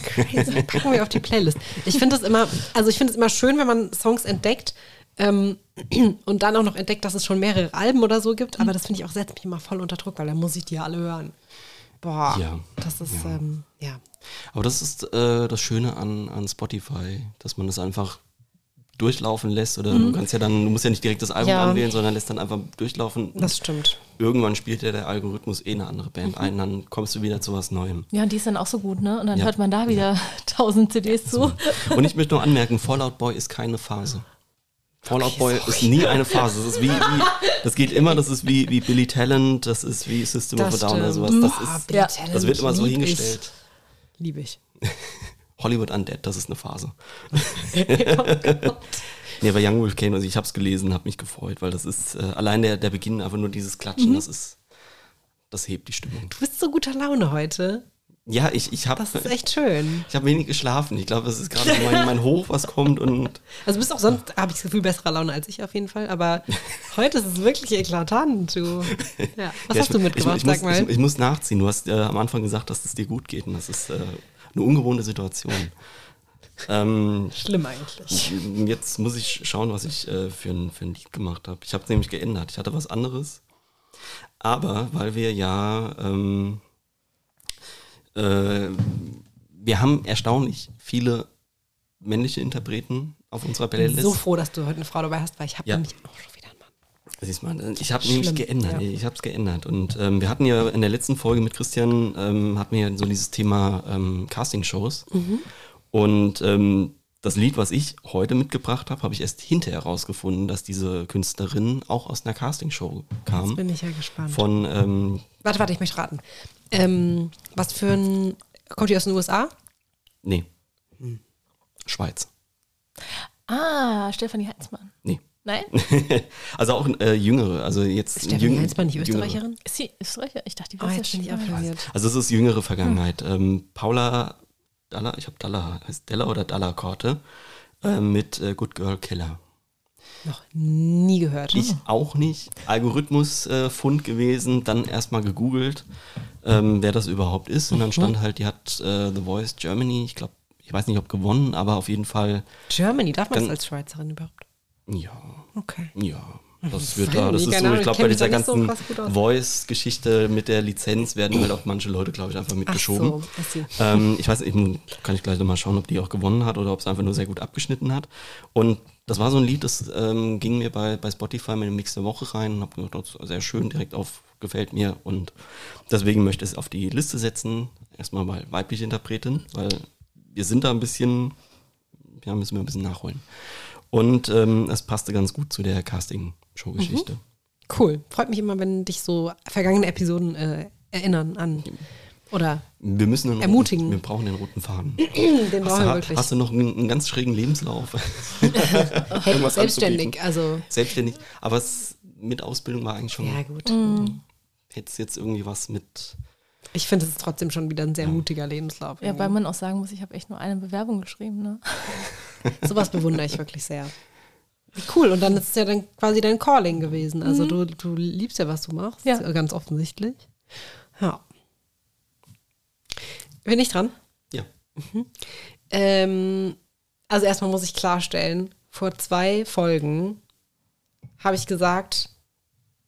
Crazy. Packen wir auf die Playlist. Ich finde es immer, also ich finde es immer schön, wenn man Songs entdeckt ähm, und dann auch noch entdeckt, dass es schon mehrere Alben oder so gibt. Aber das finde ich auch, setzt mich immer voll unter Druck, weil dann muss ich die ja alle hören. Boah, Ja. das ist, Ja. ähm, ja. Aber das ist äh, das Schöne an, an Spotify, dass man das einfach durchlaufen lässt oder du kannst ja dann, du musst ja nicht direkt das Album Mhm. Ja. anwählen, sondern lässt dann einfach durchlaufen. Das stimmt. Irgendwann spielt ja der Algorithmus eh eine andere Band ein, dann kommst du wieder zu was Neuem. Ja, und die ist dann auch so gut, ne? Und dann Ja. hört man da wieder tausend CDs zu. Und ich möchte nur anmerken, Fallout Boy ist keine Phase. Fallout Boy ist nie eine Phase. Das ist wie, wie das geht immer, das ist wie, wie Billy Talent, das ist wie System of a Das Down oder sowas. Das, ist, Billy Ja. Das wird immer so lieb hingestellt. Ich. Liebe ich. Hollywood Undead, das ist eine Phase. nee, bei Young Volcano, also ich habe es gelesen, habe mich gefreut, weil das ist äh, allein der, der Beginn, einfach nur dieses Klatschen, das ist, das hebt die Stimmung. Du bist so guter Laune heute. Ja, ich, ich habe Das ist echt schön. ich hab wenig geschlafen. Ich glaube, das ist gerade mein, mein Hoch, was kommt. Und Also du bist auch sonst, habe ich das Gefühl, besserer Laune als ich auf jeden Fall. Aber heute ist es wirklich eklatant, du. Ja. Was Ja, hast ich, du mitgebracht, ich, ich, muss, sag mal? Ich, ich muss nachziehen. Du hast äh, am Anfang gesagt, dass es dir gut geht. Und das ist äh, eine ungewohnte Situation. ähm, Schlimm eigentlich. jetzt muss ich schauen, was ich äh, für, ein, für ein Lied gemacht habe. Ich habe es nämlich geändert. Ich hatte was anderes. Aber weil wir ja, ähm, äh, wir haben erstaunlich viele männliche Interpreten auf unserer Ich bin Playlist. so froh, dass du heute eine Frau dabei hast, weil ich habe Ja. nämlich auch schon wieder einen Mann. Siehst mal, ich habe nämlich geändert. ja. Ich habe es geändert. Und ähm, wir hatten ja in der letzten Folge mit Christian, ähm, hatten wir ja so dieses Thema ähm, Castingshows. Mhm. Und ähm, das Lied, was ich heute mitgebracht habe, habe ich erst hinterher rausgefunden, dass diese Künstlerin auch aus einer Castingshow Jetzt kam. bin ich ja gespannt. Von, ähm, warte, warte, ich möchte raten. Ähm, was für ein. Kommt die aus den USA? nee, Schweiz. Ah, Stefanie Heinzmann. Nee. Nein? also auch äh, jüngere, also jetzt Ist Stefanie jüng- Heinzmann nicht jüngere. Österreicherin? Ist sie Österreicher? Ich dachte, die Oh, wäre jetzt bin ich Schweiz. abverwirrt. Also es ist jüngere Vergangenheit. Ähm, Paula Dalla, ich habe Dalla, heißt Della oder Dalla Korte, äh, mit äh, Good Girl Killer. Noch nie gehört. Ich auch nicht. Algorithmus-Fund gewesen, dann erstmal gegoogelt, ähm, wer das überhaupt ist. Und dann stand halt, die hat äh, The Voice Germany, ich glaube, ich weiß nicht, ob gewonnen, aber auf jeden Fall, Germany, darf man das als Schweizerin überhaupt? ja, Okay. ja. Das wird da, das nicht, ist so, ich glaube, bei dieser nicht so ganzen aus. Voice-Geschichte mit der Lizenz werden halt auch manche Leute, glaube ich, einfach mitgeschoben. so, ähm, ich weiß, ich, kann ich gleich nochmal schauen, ob die auch gewonnen hat oder ob es einfach nur sehr gut abgeschnitten hat. Und das war so ein Lied, das ähm, ging mir bei, bei Spotify mit dem Mix der Woche rein und habe gedacht, das ist sehr schön, direkt auf, gefällt mir. Und deswegen möchte ich es auf die Liste setzen. Erstmal mal weibliche Interpretin, weil wir sind da ein bisschen, ja, müssen wir ein bisschen nachholen. Und ähm, es passte ganz gut zu der Casting-Show-Geschichte. Cool. Freut mich immer, wenn dich so vergangene Episoden äh, erinnern an. Oder Wir müssen einen Ermutigen. Roten, wir brauchen den roten Faden. den Hast, brauchen wir du, wirklich. hast du noch einen, einen ganz schrägen Lebenslauf? Hey, irgendwas selbstständig, also. Selbstständig. Aber es mit Ausbildung war eigentlich schon. Ja, gut. Hättest jetzt irgendwie was mit. Ich finde, es ist trotzdem schon wieder ein sehr mutiger Lebenslauf. Ja, weil man auch sagen muss, ich habe echt nur eine Bewerbung geschrieben. Ne? Sowas bewundere ich wirklich sehr. Wie Cool, und dann ist es ja dann quasi dein Calling gewesen. Also du, du liebst ja, was du machst, Ja. ganz offensichtlich. Ja. Bin ich dran? Ja. Ähm, also erstmal muss ich klarstellen, vor zwei Folgen habe ich gesagt,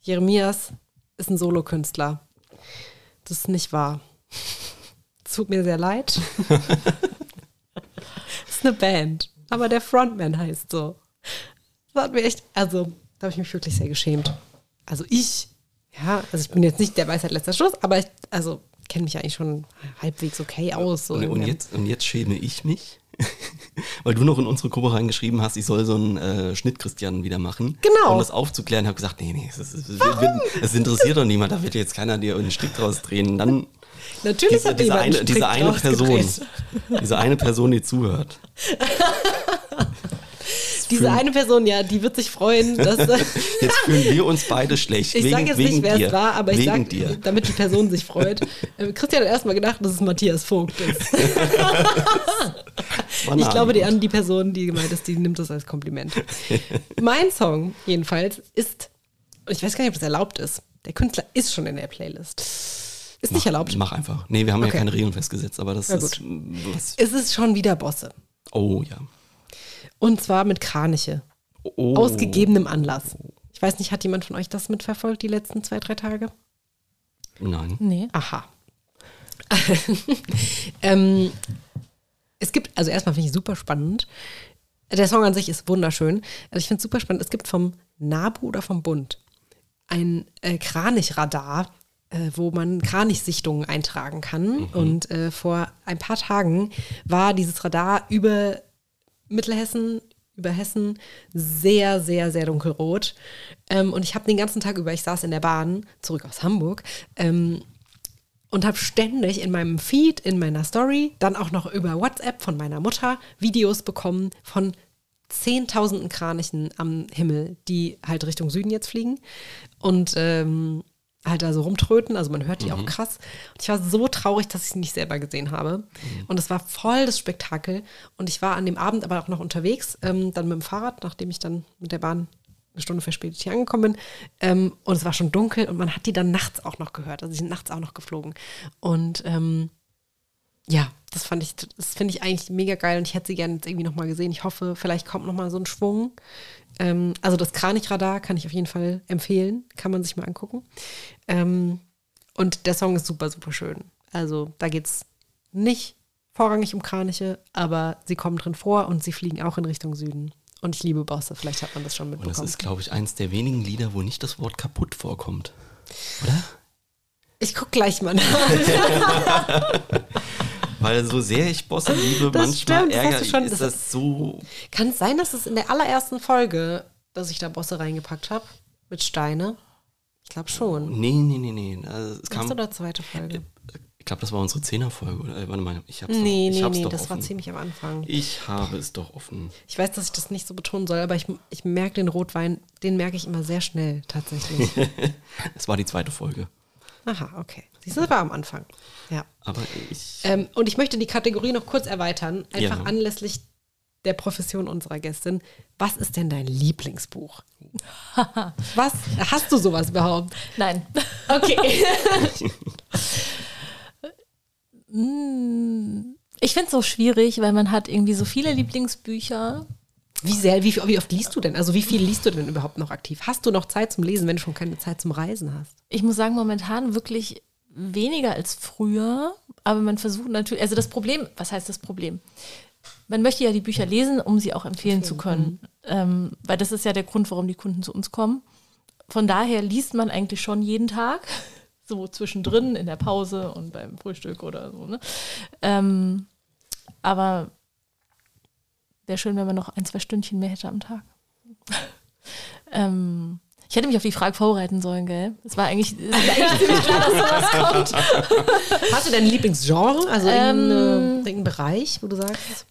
Jeremias ist ein Solokünstler. Das ist nicht wahr. Es tut mir sehr leid. Es ist eine Band, aber der Frontman heißt so. Das hat mir echt, also da habe ich mich wirklich sehr geschämt. Also ich, ja, also ich bin jetzt nicht der Weisheit letzter Schluss, aber ich, also kenne mich eigentlich schon halbwegs okay aus. So Und, der- jetzt, und jetzt schäme ich mich, weil du noch in unsere Gruppe reingeschrieben hast, ich soll so einen äh, Schnitt-Christian wieder machen. Genau. Um das aufzuklären, habe gesagt, nee, nee, es, es, es, es interessiert doch niemand, da wird jetzt keiner dir einen Strick draus drehen. Dann Natürlich diese, hat diese, eine, diese eine Person, diese eine Person, die zuhört. Diese eine Person, ja, die wird sich freuen, dass. Jetzt fühlen wir uns beide schlecht. ich sage jetzt nicht, wer dir. es war, aber ich sage, dir. damit die Person sich freut. Äh, Christian hat erstmal gedacht, dass es Matthias Vogt ist. Ich glaube, die, an die Person, die gemeint ist, die nimmt das als Kompliment. mein Song, jedenfalls, ist, und ich weiß gar nicht, ob das erlaubt ist. Der Künstler ist schon in der Playlist. Ist nicht erlaubt. Mach einfach. Nee, wir haben Okay. ja keine Regeln festgesetzt, aber das ist. Was, Es ist schon wieder Bosse. oh ja. Und zwar mit Kraniche. Oh. Aus gegebenem Anlass. Ich weiß nicht, hat jemand von euch das mitverfolgt, die letzten zwei, drei Tage? Nein. Nee. Aha. ähm, es gibt, also erstmal finde ich super spannend. Der Song an sich ist wunderschön. Also ich finde es super spannend. Es gibt vom NABU oder vom Bund ein äh, Kranichradar, äh, wo man Kranichsichtungen eintragen kann. Und äh, vor ein paar Tagen war dieses Radar über Mittelhessen, über Hessen sehr, sehr, sehr dunkelrot. Ähm, und ich habe den ganzen Tag über, ich saß in der Bahn, zurück aus Hamburg, ähm, und habe ständig in meinem Feed, in meiner Story, dann auch noch über WhatsApp von meiner Mutter Videos bekommen von zehntausenden Kranichen am Himmel, die halt Richtung Süden jetzt fliegen. Und ähm, halt da so rumtröten. Also man hört die auch krass. Und ich war so traurig, dass ich sie nicht selber gesehen habe. Und es war voll das Spektakel. Und ich war an dem Abend aber auch noch unterwegs, ähm, dann mit dem Fahrrad, nachdem ich dann mit der Bahn eine Stunde verspätet hier angekommen bin. Ähm, und es war schon dunkel und man hat die dann nachts auch noch gehört. Also die sind nachts auch noch geflogen. Und ähm, ja, das fand ich, das finde ich eigentlich mega geil und ich hätte sie gerne jetzt irgendwie nochmal gesehen. Ich hoffe, vielleicht kommt nochmal so ein Schwung. Ähm, also das Kranichradar kann ich auf jeden Fall empfehlen, kann man sich mal angucken. Ähm, und der Song ist super, super schön. Also da geht es nicht vorrangig um Kraniche, aber sie kommen drin vor und sie fliegen auch in Richtung Süden. Und ich liebe Bosse, vielleicht hat man das schon Und das mitbekommen. ist, glaube ich, eins der wenigen Lieder, wo nicht das Wort kaputt vorkommt. Oder? ich guck gleich mal nach. Weil so sehr ich Bosse liebe, Das manchmal stimmt, das hast ärger, du schon- ist das- das so. Kann es sein, dass es in der allerersten Folge, dass ich da Bosse reingepackt habe? Mit Steine? Ich glaube schon. Nee, nee, nee, nee. Also, es kam, oder zweite Folge? ich glaube, das war unsere Zehnerfolge. Oder? Äh, Warte mal, ich hab's Nee, doch, ich nee, hab's nee, das war offen. ziemlich am Anfang. Ich habe es doch offen. Ich weiß, dass ich das nicht so betonen soll, aber ich, ich merke den Rotwein, den merke ich immer sehr schnell tatsächlich. Es war die zweite Folge. Aha, okay. Siehst du, das war am Anfang. Ja. Aber ich. Ähm, und ich möchte die Kategorie noch kurz erweitern, einfach Ja. anlässlich der Profession unserer Gästin. Was ist denn dein Lieblingsbuch? Was? Hast du sowas überhaupt? Nein. Okay. Ich finde es so schwierig, weil man hat irgendwie so viele Lieblingsbücher. Wie sehr, wie, wie oft liest du denn? Also wie viel liest du denn überhaupt noch aktiv? Hast du noch Zeit zum Lesen, wenn du schon keine Zeit zum Reisen hast? Ich muss sagen, momentan wirklich weniger als früher. Aber man versucht natürlich, also das Problem, was heißt das Problem? Man möchte ja die Bücher lesen, um sie auch empfehlen zu können. Ähm, weil das ist ja der Grund, warum die Kunden zu uns kommen. Von daher liest man eigentlich schon jeden Tag, so zwischendrin in der Pause und beim Frühstück oder so. Ne? Ähm, aber wäre schön, wenn man noch ein, zwei Stündchen mehr hätte am Tag. ähm, ich hätte mich auf die Frage vorbereiten sollen, gell? Es war eigentlich, es ist eigentlich ziemlich klar, dass sowas kommt. Hast du dein Lieblingsgenre? Also Ähm, irgendeinen irgendeinen Bereich, wo du sagst?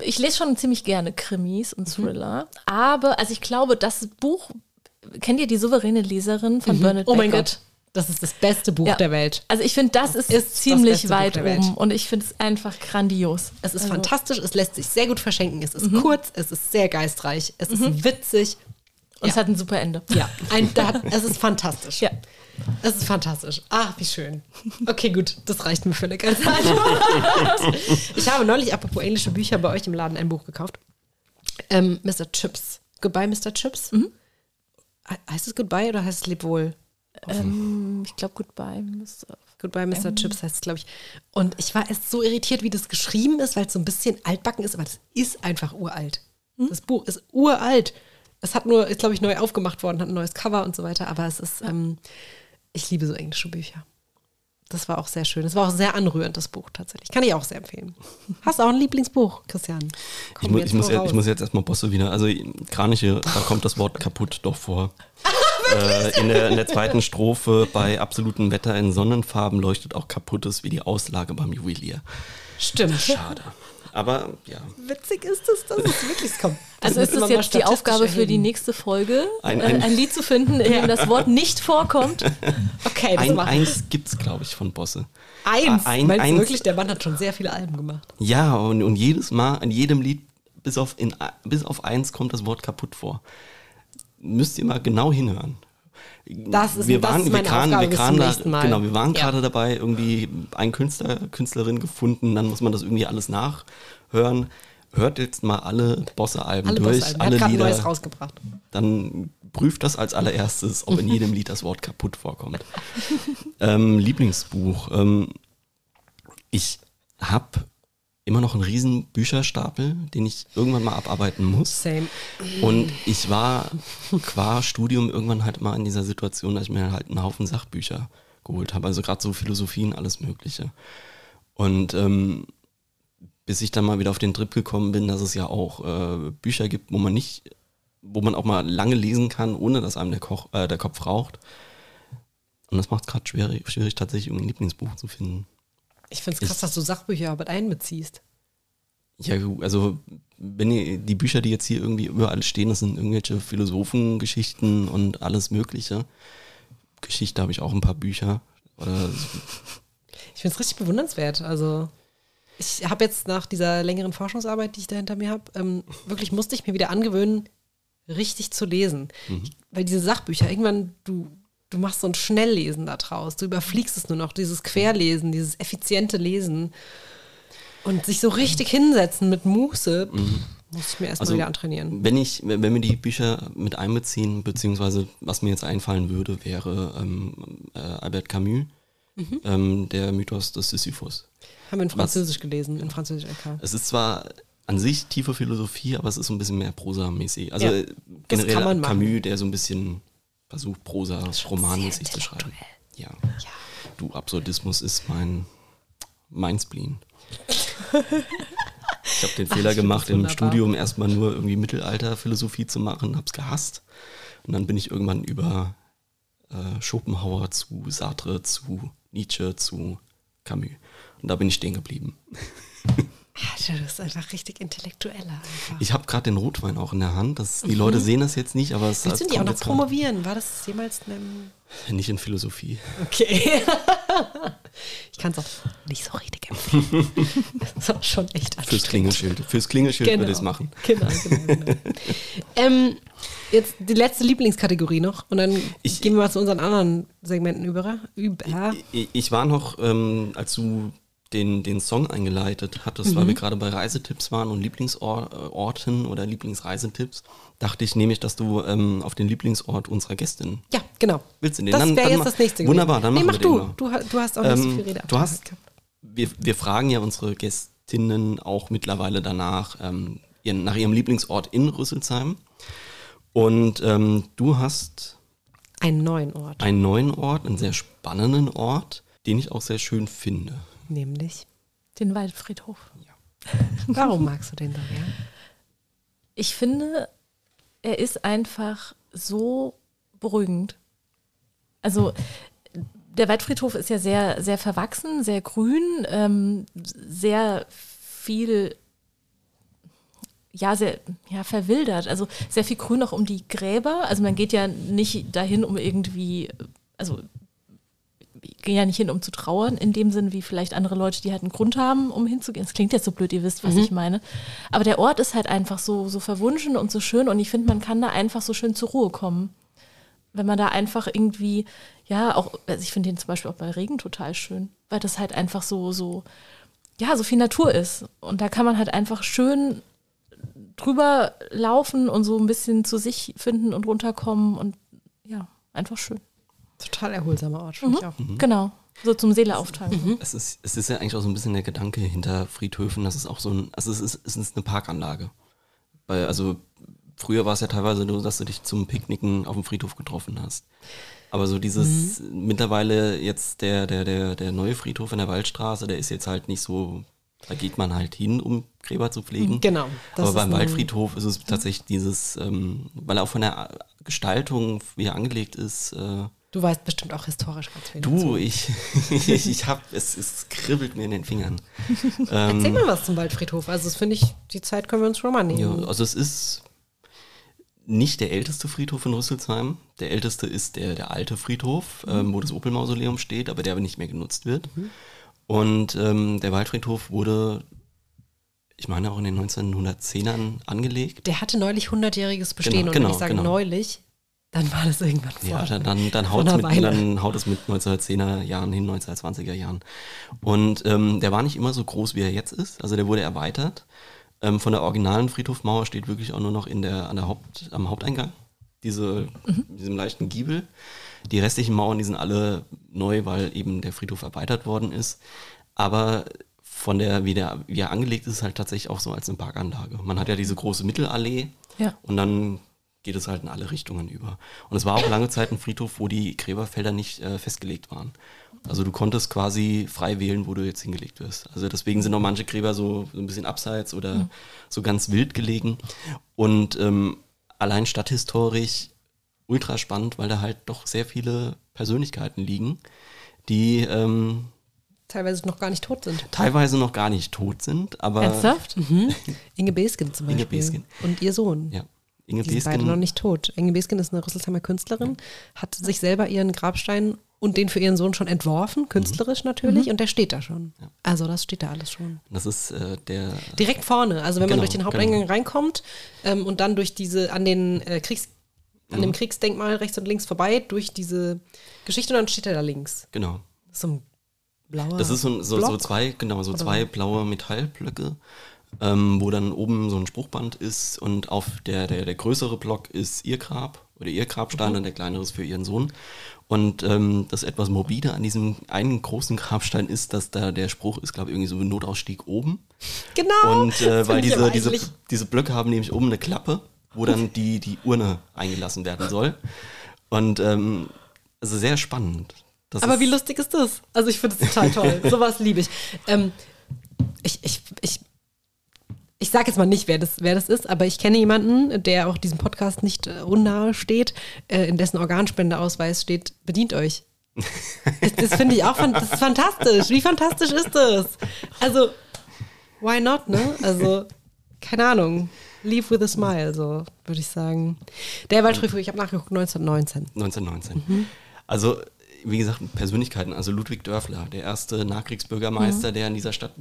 Ich lese schon ziemlich gerne Krimis und Thriller, aber also ich glaube, das Buch, kennt ihr die souveräne Leserin von Bernadette Oh mein? Gott, das ist das beste Buch Ja. der Welt. Also ich finde, das ist, ist das ziemlich weit oben und ich finde es einfach grandios. Es ist Also, fantastisch, es lässt sich sehr gut verschenken, es ist kurz, es ist sehr geistreich, es ist witzig. Und es hat ein super Ende. Ja, ein, da, hat- es ist fantastisch. Ja. Es ist fantastisch. Ach, wie schön. Okay, gut, das reicht mir für eine ganze Antwort. Ich habe neulich, apropos englische Bücher, bei euch im Laden ein Buch gekauft. Ähm, Mr. Chips. Goodbye, Mr. Chips. He- Heißt es Goodbye oder heißt es Leb wohl? Ähm, ich glaube, Goodbye. Mr. Goodbye, Mr. Chips heißt es, glaube ich. Und ich war erst so irritiert, wie das geschrieben ist, weil es so ein bisschen altbacken ist, aber das ist einfach uralt. Das Buch ist uralt. Es hat nur, ist, glaube ich, neu aufgemacht worden, hat ein neues Cover und so weiter, aber es ist, ähm, ich liebe so englische Bücher. Das war auch sehr schön. Es war auch sehr anrührend, das Buch tatsächlich. Kann ich auch sehr empfehlen. Hast du auch ein Lieblingsbuch, Christian? Ich, Komm mu jetzt ich, muss, raus. ich muss jetzt erstmal Bosse wieder. Also Kraniche, da kommt das Wort kaputt doch vor. äh, in, der, in der zweiten Strophe bei absolutem Wetter in Sonnenfarben leuchtet auch kaputtes wie die Auslage beim Juwelier. Stimmt. Schade. Aber ja, Witzig ist es, dass es wirklich kommt. Also ist es jetzt die Aufgabe für die nächste Folge, Ein- ein, ein- ein Lied zu finden, in dem das Wort nicht vorkommt? Okay, das ein, machen eins gibt's, glaube ich, von Bosse. Eins. Ein- Meinst du eins. wirklich, der Mann hat schon sehr viele Alben gemacht. Ja, und, und jedes Mal, in jedem Lied, bis auf, in, bis auf eins kommt das Wort kaputt vor. Müsst ihr mal genau hinhören. Das ist- wir das waren, ist meine wir kamen, Aufgabe wir bis kamen zum da, nächsten Mal. genau, wir waren Ja. gerade dabei, irgendwie einen Künstler, Künstlerin gefunden, dann muss man das irgendwie alles nachhören. Hört jetzt mal alle Bosse-Alben durch. Er alle Lieder. neues rausgebracht. Dann prüft das als allererstes, ob in jedem Lied das Wort kaputt vorkommt. ähm, Lieblingsbuch. Ähm, ich habe immer noch einen riesen Bücherstapel, den ich irgendwann mal abarbeiten muss. Same. Und ich war qua Studium irgendwann halt mal in dieser Situation, dass ich mir halt einen Haufen Sachbücher geholt habe. Also gerade so Philosophien, alles Mögliche. Und ähm, bis ich dann mal wieder auf den Trip gekommen bin, dass es ja auch äh, Bücher gibt, wo man nicht, wo man auch mal lange lesen kann, ohne dass einem der, Koch, äh, der Kopf raucht. Und das macht es gerade schwierig, schwierig, tatsächlich irgendein Lieblingsbuch zu finden. Ich finde es krass, dass du Sachbücher mit einbeziehst. Ja, also wenn ihr, die Bücher, die jetzt hier irgendwie überall stehen, das sind irgendwelche Philosophengeschichten und alles Mögliche. Geschichte habe ich auch ein paar Bücher. Oder Ich finde es richtig bewundernswert. Also ich habe jetzt nach dieser längeren Forschungsarbeit, die ich da hinter mir habe, ähm, wirklich musste ich mir wieder angewöhnen, richtig zu lesen. Weil diese Sachbücher, irgendwann, du, du machst so ein Schnelllesen da draus. Du überfliegst es nur noch, dieses Querlesen, dieses effiziente Lesen. Und sich so richtig hinsetzen mit Muße, pff, muss ich mir erstmal Also, wieder antrainieren. wenn ich, wenn wir die Bücher mit einbeziehen, beziehungsweise was mir jetzt einfallen würde, wäre ähm, äh, Albert Camus, Mhm. ähm, der Mythos des Sisyphus. Haben wir in Französisch gelesen, in Französisch LK. Es ist zwar an sich tiefe Philosophie, aber es ist so ein bisschen mehr Prosa-mäßig. Also Ja, äh, generell. Camus, der so ein bisschen versucht, Prosa, romanmäßig zu schreiben. Ja. Ja. Du, Absurdismus ist mein, mein Spleen. Ich habe den Ach, Fehler find gemacht, im. Studium erstmal nur irgendwie Mittelalterphilosophie zu machen, hab's gehasst. Und dann bin ich irgendwann über äh, Schopenhauer zu Sartre zu Nietzsche zu Camus. Und da bin ich stehen geblieben. Alter, du bist einfach richtig intellektueller einfach. Ich habe gerade den Rotwein auch in der Hand. Das, die Leute sehen das jetzt nicht, aber es Willst du nicht auch noch grad- promovieren? War das jemals einem. nicht in Philosophie. Okay. ich kann es auch nicht so richtig empfehlen. das ist auch schon echt Fürs anstrengend. Klingelschild. Fürs Klingelschild würde ich es machen. Genau, genau, genau. ähm, jetzt die letzte Lieblingskategorie noch und dann Ich- gehen wir mal zu unseren anderen Segmenten über. über. Ich, ich war noch, ähm, als du den, den Song eingeleitet hattest, Mhm. weil wir gerade bei Reisetipps waren und Lieblingsorten oder Lieblingsreisetipps, dachte ich nämlich, dass du ähm, auf den Lieblingsort unserer Gästin Ja, genau. willst. Du den? Das Dann- wäre jetzt das nächste. Wunderbar, dann nee, machen mach du. du. Du hast auch nicht so Ähm, viel Rede. du hast, wir, wir fragen ja unsere Gästinnen auch mittlerweile danach, ähm, ihren, nach ihrem Lieblingsort in Rüsselsheim. Und ähm, du hast einen neuen Ort, einen neuen Ort, einen sehr spannenden Ort, den ich auch sehr schön finde. Nämlich. Den Waldfriedhof. Warum magst du den so gern? Ich finde, er ist einfach so beruhigend. Also der Waldfriedhof ist ja sehr, sehr verwachsen, sehr grün, ähm, sehr viel, ja, sehr ja, verwildert. Also sehr viel Grün auch um die Gräber. Also man geht ja nicht dahin, um irgendwie, also gehe ja nicht hin, um zu trauern, in dem Sinn, wie vielleicht andere Leute, die halt einen Grund haben, um hinzugehen. Es klingt jetzt so blöd, ihr wisst, was ich meine. Aber der Ort ist halt einfach so, so verwunschen und so schön und ich finde, man kann da einfach so schön zur Ruhe kommen. Wenn man da einfach irgendwie, ja, auch, also ich finde den zum Beispiel auch bei Regen total schön, weil das halt einfach so, so, ja, so viel Natur ist. Und da kann man halt einfach schön drüber laufen und so ein bisschen zu sich finden und runterkommen und ja, einfach schön. Total erholsamer Ort, finde ich auch. Genau. So zum Seele auftanken. Es ist, es ist ja eigentlich auch so ein bisschen der Gedanke hinter Friedhöfen, dass es auch so ein, also es ist, es ist eine Parkanlage. Weil, also früher war es ja teilweise so, dass du dich zum Picknicken auf dem Friedhof getroffen hast. Aber so dieses, mittlerweile jetzt der, der, der, der neue Friedhof in der Waldstraße, der ist jetzt halt nicht so, da geht man halt hin, um Gräber zu pflegen. Genau. das Aber beim Waldfriedhof ist es tatsächlich dieses, ähm, weil er auch von der Gestaltung, wie er angelegt ist, äh, Du weißt bestimmt auch historisch ganz viel. dazu. Du, ich, ich, ich hab, es, es kribbelt mir in den Fingern. ähm, Erzähl mal was zum Waldfriedhof. Also, das finde ich, die Zeit können wir uns schon mal ja, nehmen. also es ist nicht der älteste Friedhof in Rüsselsheim. Der älteste ist der, der alte Friedhof, ähm, wo das Opel-Mausoleum steht, aber der aber nicht mehr genutzt wird. Und ähm, der Waldfriedhof wurde, ich meine auch in den 1910ern angelegt. Der hatte neulich 100-jähriges Bestehen. Genau, und wenn genau, ich sage genau. neulich, dann war das irgendwann vor. Ja, dann, dann, haut einer mit, Weile. dann haut es mit 1910er Jahren hin, 1920er Jahren. Und ähm, der war nicht immer so groß, wie er jetzt ist. Also der wurde erweitert. Ähm, von der originalen Friedhofmauer steht wirklich auch nur noch in der, an der Haupt, am Haupteingang. Diese, diesem leichten Giebel. Die restlichen Mauern, die sind alle neu, weil eben der Friedhof erweitert worden ist. Aber von der, wie, der, wie er angelegt ist, ist halt tatsächlich auch so als eine Parkanlage. Man hat ja diese große Mittelallee Ja. und dann geht es halt in alle Richtungen über. Und es war auch lange Zeit ein Friedhof, wo die Gräberfelder nicht äh, festgelegt waren. Also du konntest quasi frei wählen, wo du jetzt hingelegt wirst. Also deswegen sind auch manche Gräber so, so ein bisschen abseits oder so ganz wild gelegen. Und ähm, allein stadthistorisch ultra spannend, weil da halt doch sehr viele Persönlichkeiten liegen, die ähm, Teilweise noch gar nicht tot sind. teilweise noch gar nicht tot sind, aber Ernsthaft? Inge Beskin zum Inge Beispiel. Beskin. Und ihr Sohn. Ja. Inge Die sind beide noch Besken, nicht tot. Inge Beskin ist eine Rüsselsheimer Künstlerin, hat sich selber ihren Grabstein und den für ihren Sohn schon entworfen, künstlerisch natürlich, und der steht da schon. Also das steht da alles schon. das ist äh, der, Direkt vorne, also wenn man Genau, durch den Haupteingang reinkommt ähm, und dann durch diese, an den äh, Kriegs, an Mhm. dem Kriegsdenkmal rechts und links vorbei, durch diese Geschichte und dann steht er da links. genau. So ein blauer Das ist so, so, so zwei, genau, so Oder zwei blaue Metallblöcke, ähm, wo dann oben so ein Spruchband ist und auf der, der, der größere Block ist ihr Grab oder ihr Grabstein Mhm. und der kleinere ist für ihren Sohn. Und ähm, das etwas morbide an diesem einen großen Grabstein ist, dass da der Spruch ist, glaube ich, irgendwie so ein Notausstieg oben. Genau. Und äh, weil diese, diese, diese Blöcke haben nämlich oben eine Klappe, wo dann die, die Urne eingelassen werden soll. Und ähm, also sehr spannend. Das Aber wie lustig ist das? Also ich finde es total toll. Sowas liebe ich. Ähm, ich. Ich, ich, ich sage jetzt mal nicht, wer das, wer das ist, aber ich kenne jemanden, der auch diesem Podcast nicht äh, unnahe steht, äh, in dessen Organspendeausweis steht, bedient euch. das das finde ich auch das ist fantastisch. Wie fantastisch ist das? Also, why not, ne? Also, keine Ahnung. Leave with a smile, so würde ich sagen. Der Waldfriedhof, ich habe nachgeguckt, 1919. 1919. Mhm. Also, wie gesagt, Persönlichkeiten. Also Ludwig Dörfler, der erste Mhm. Nachkriegsbürgermeister, der in dieser Stadt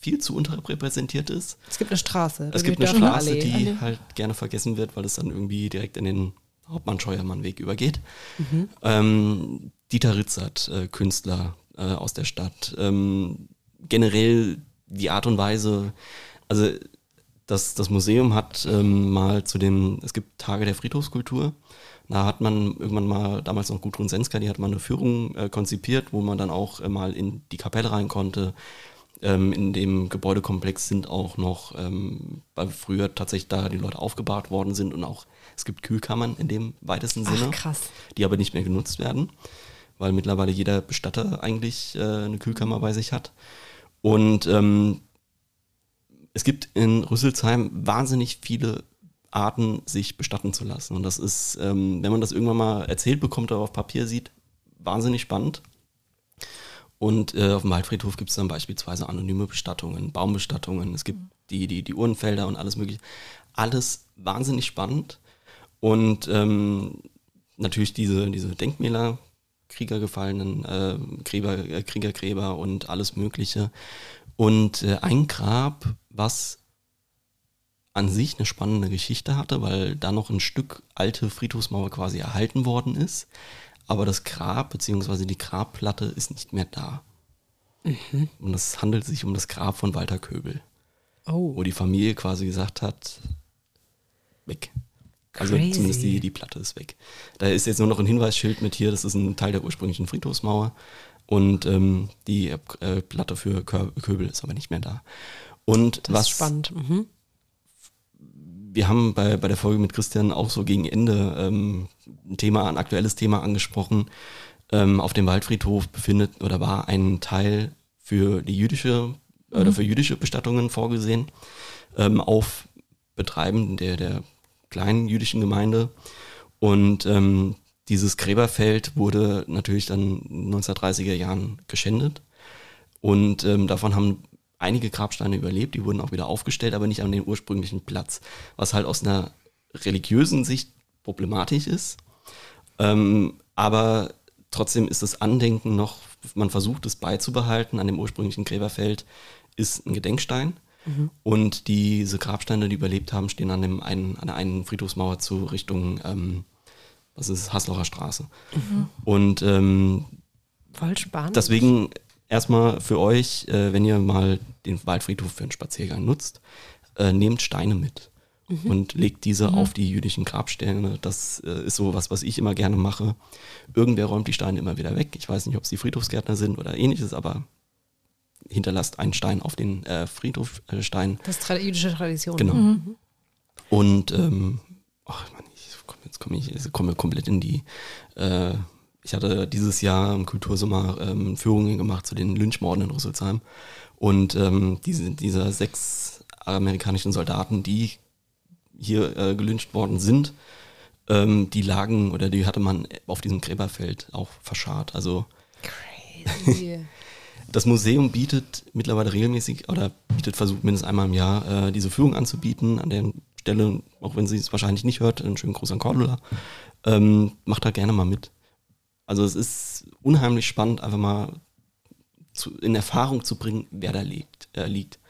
viel zu unterrepräsentiert ist. Es gibt eine Straße. Es die gibt eine. Straße, die Allee. halt gerne vergessen wird, weil es dann irgendwie direkt in den Hauptmann-Scheuermann-Weg übergeht. Mhm. Ähm, Dieter Ritzert, äh, Künstler äh, aus der Stadt. Ähm, generell die Art und Weise, also das, das Museum hat ähm, mal zu dem, es gibt Tage der Friedhofskultur. Da hat man irgendwann mal, damals noch Gudrun Senska, die hat mal eine Führung äh, konzipiert, wo man dann auch äh, mal in die Kapelle rein konnte. Ähm, in dem Gebäudekomplex sind auch noch, ähm, weil früher tatsächlich da die Leute aufgebahrt worden sind und auch, es gibt Kühlkammern in dem weitesten Ach, Sinne, krass. die aber nicht mehr genutzt werden, weil mittlerweile jeder Bestatter eigentlich äh, eine Kühlkammer bei sich hat. Und ähm, es gibt in Rüsselsheim wahnsinnig viele Arten, sich bestatten zu lassen. Und das ist, ähm, wenn man das irgendwann mal erzählt bekommt oder auf Papier sieht, wahnsinnig spannend. Und äh, auf dem Waldfriedhof gibt es dann beispielsweise anonyme Bestattungen, Baumbestattungen, es gibt die, die, die Urnenfelder und alles mögliche. Alles wahnsinnig spannend. Und ähm, natürlich diese, diese Denkmäler, Kriegergefallenen, äh, Gräber, äh, Kriegergräber und alles Mögliche. Und äh, ein Grab, was an sich eine spannende Geschichte hatte, weil da noch ein Stück alte Friedhofsmauer quasi erhalten worden ist. Aber das Grab bzw. die Grabplatte ist nicht mehr da. Und es handelt sich um das Grab von Walter Köbel, Oh, wo die Familie quasi gesagt hat, weg. Also Crazy. zumindest die, die Platte ist weg. Da ist jetzt nur noch ein Hinweisschild mit hier, das ist ein Teil der ursprünglichen Friedhofsmauer. Und ähm, die äh, Platte für Kö Köbel ist aber nicht mehr da. Und das was ist spannend. Mhm. Wir haben bei, bei der Folge mit Christian auch so gegen Ende ähm, ein Thema, ein aktuelles Thema angesprochen. Ähm, auf dem Waldfriedhof befindet oder war ein Teil für die jüdische oder für jüdische Bestattungen vorgesehen, ähm, auf Betreiben der, der kleinen jüdischen Gemeinde. Und ähm, dieses Gräberfeld wurde natürlich dann in den 1930er Jahren geschändet. Und ähm, davon haben einige Grabsteine überlebt, die wurden auch wieder aufgestellt, aber nicht an den ursprünglichen Platz. Was halt aus einer religiösen Sicht problematisch ist. Ähm, aber trotzdem ist das Andenken noch, man versucht es beizubehalten an dem ursprünglichen Gräberfeld, ist ein Gedenkstein. Und diese Grabsteine, die überlebt haben, stehen an, dem einen, an der einen Friedhofsmauer zu Richtung, ähm, was ist es, Haslocher Straße. Und ähm, Voll spannend. Deswegen erstmal für euch, äh, wenn ihr mal den Waldfriedhof für einen Spaziergang nutzt, äh, nehmt Steine mit und legt diese auf die jüdischen Grabsteine. Das äh, ist so was, was ich immer gerne mache. Irgendwer räumt die Steine immer wieder weg. Ich weiß nicht, ob es die Friedhofsgärtner sind oder ähnliches, aber hinterlasst einen Stein auf den äh, Friedhofstein. das ist tra jüdische Tradition. Genau. Mhm. Und ähm, ach Mann, ich komm, jetzt komme ich, ich komme komplett in die. Ich hatte dieses Jahr im Kultursommer ähm, Führungen gemacht zu den Lynchmorden in Rüsselsheim. Und ähm, diese, dieser sechs amerikanischen Soldaten, die hier äh, gelyncht worden sind, ähm, die lagen oder die hatte man auf diesem Gräberfeld auch verscharrt. Also Crazy. das Museum bietet mittlerweile regelmäßig oder bietet versucht mindestens einmal im Jahr äh, diese Führung anzubieten an den Stelle, auch wenn sie es wahrscheinlich nicht hört, einen schönen Gruß an Cordula, ähm, macht da gerne mal mit. Also es ist unheimlich spannend, einfach mal zu, in Erfahrung zu bringen, wer da liegt. Äh, liegt.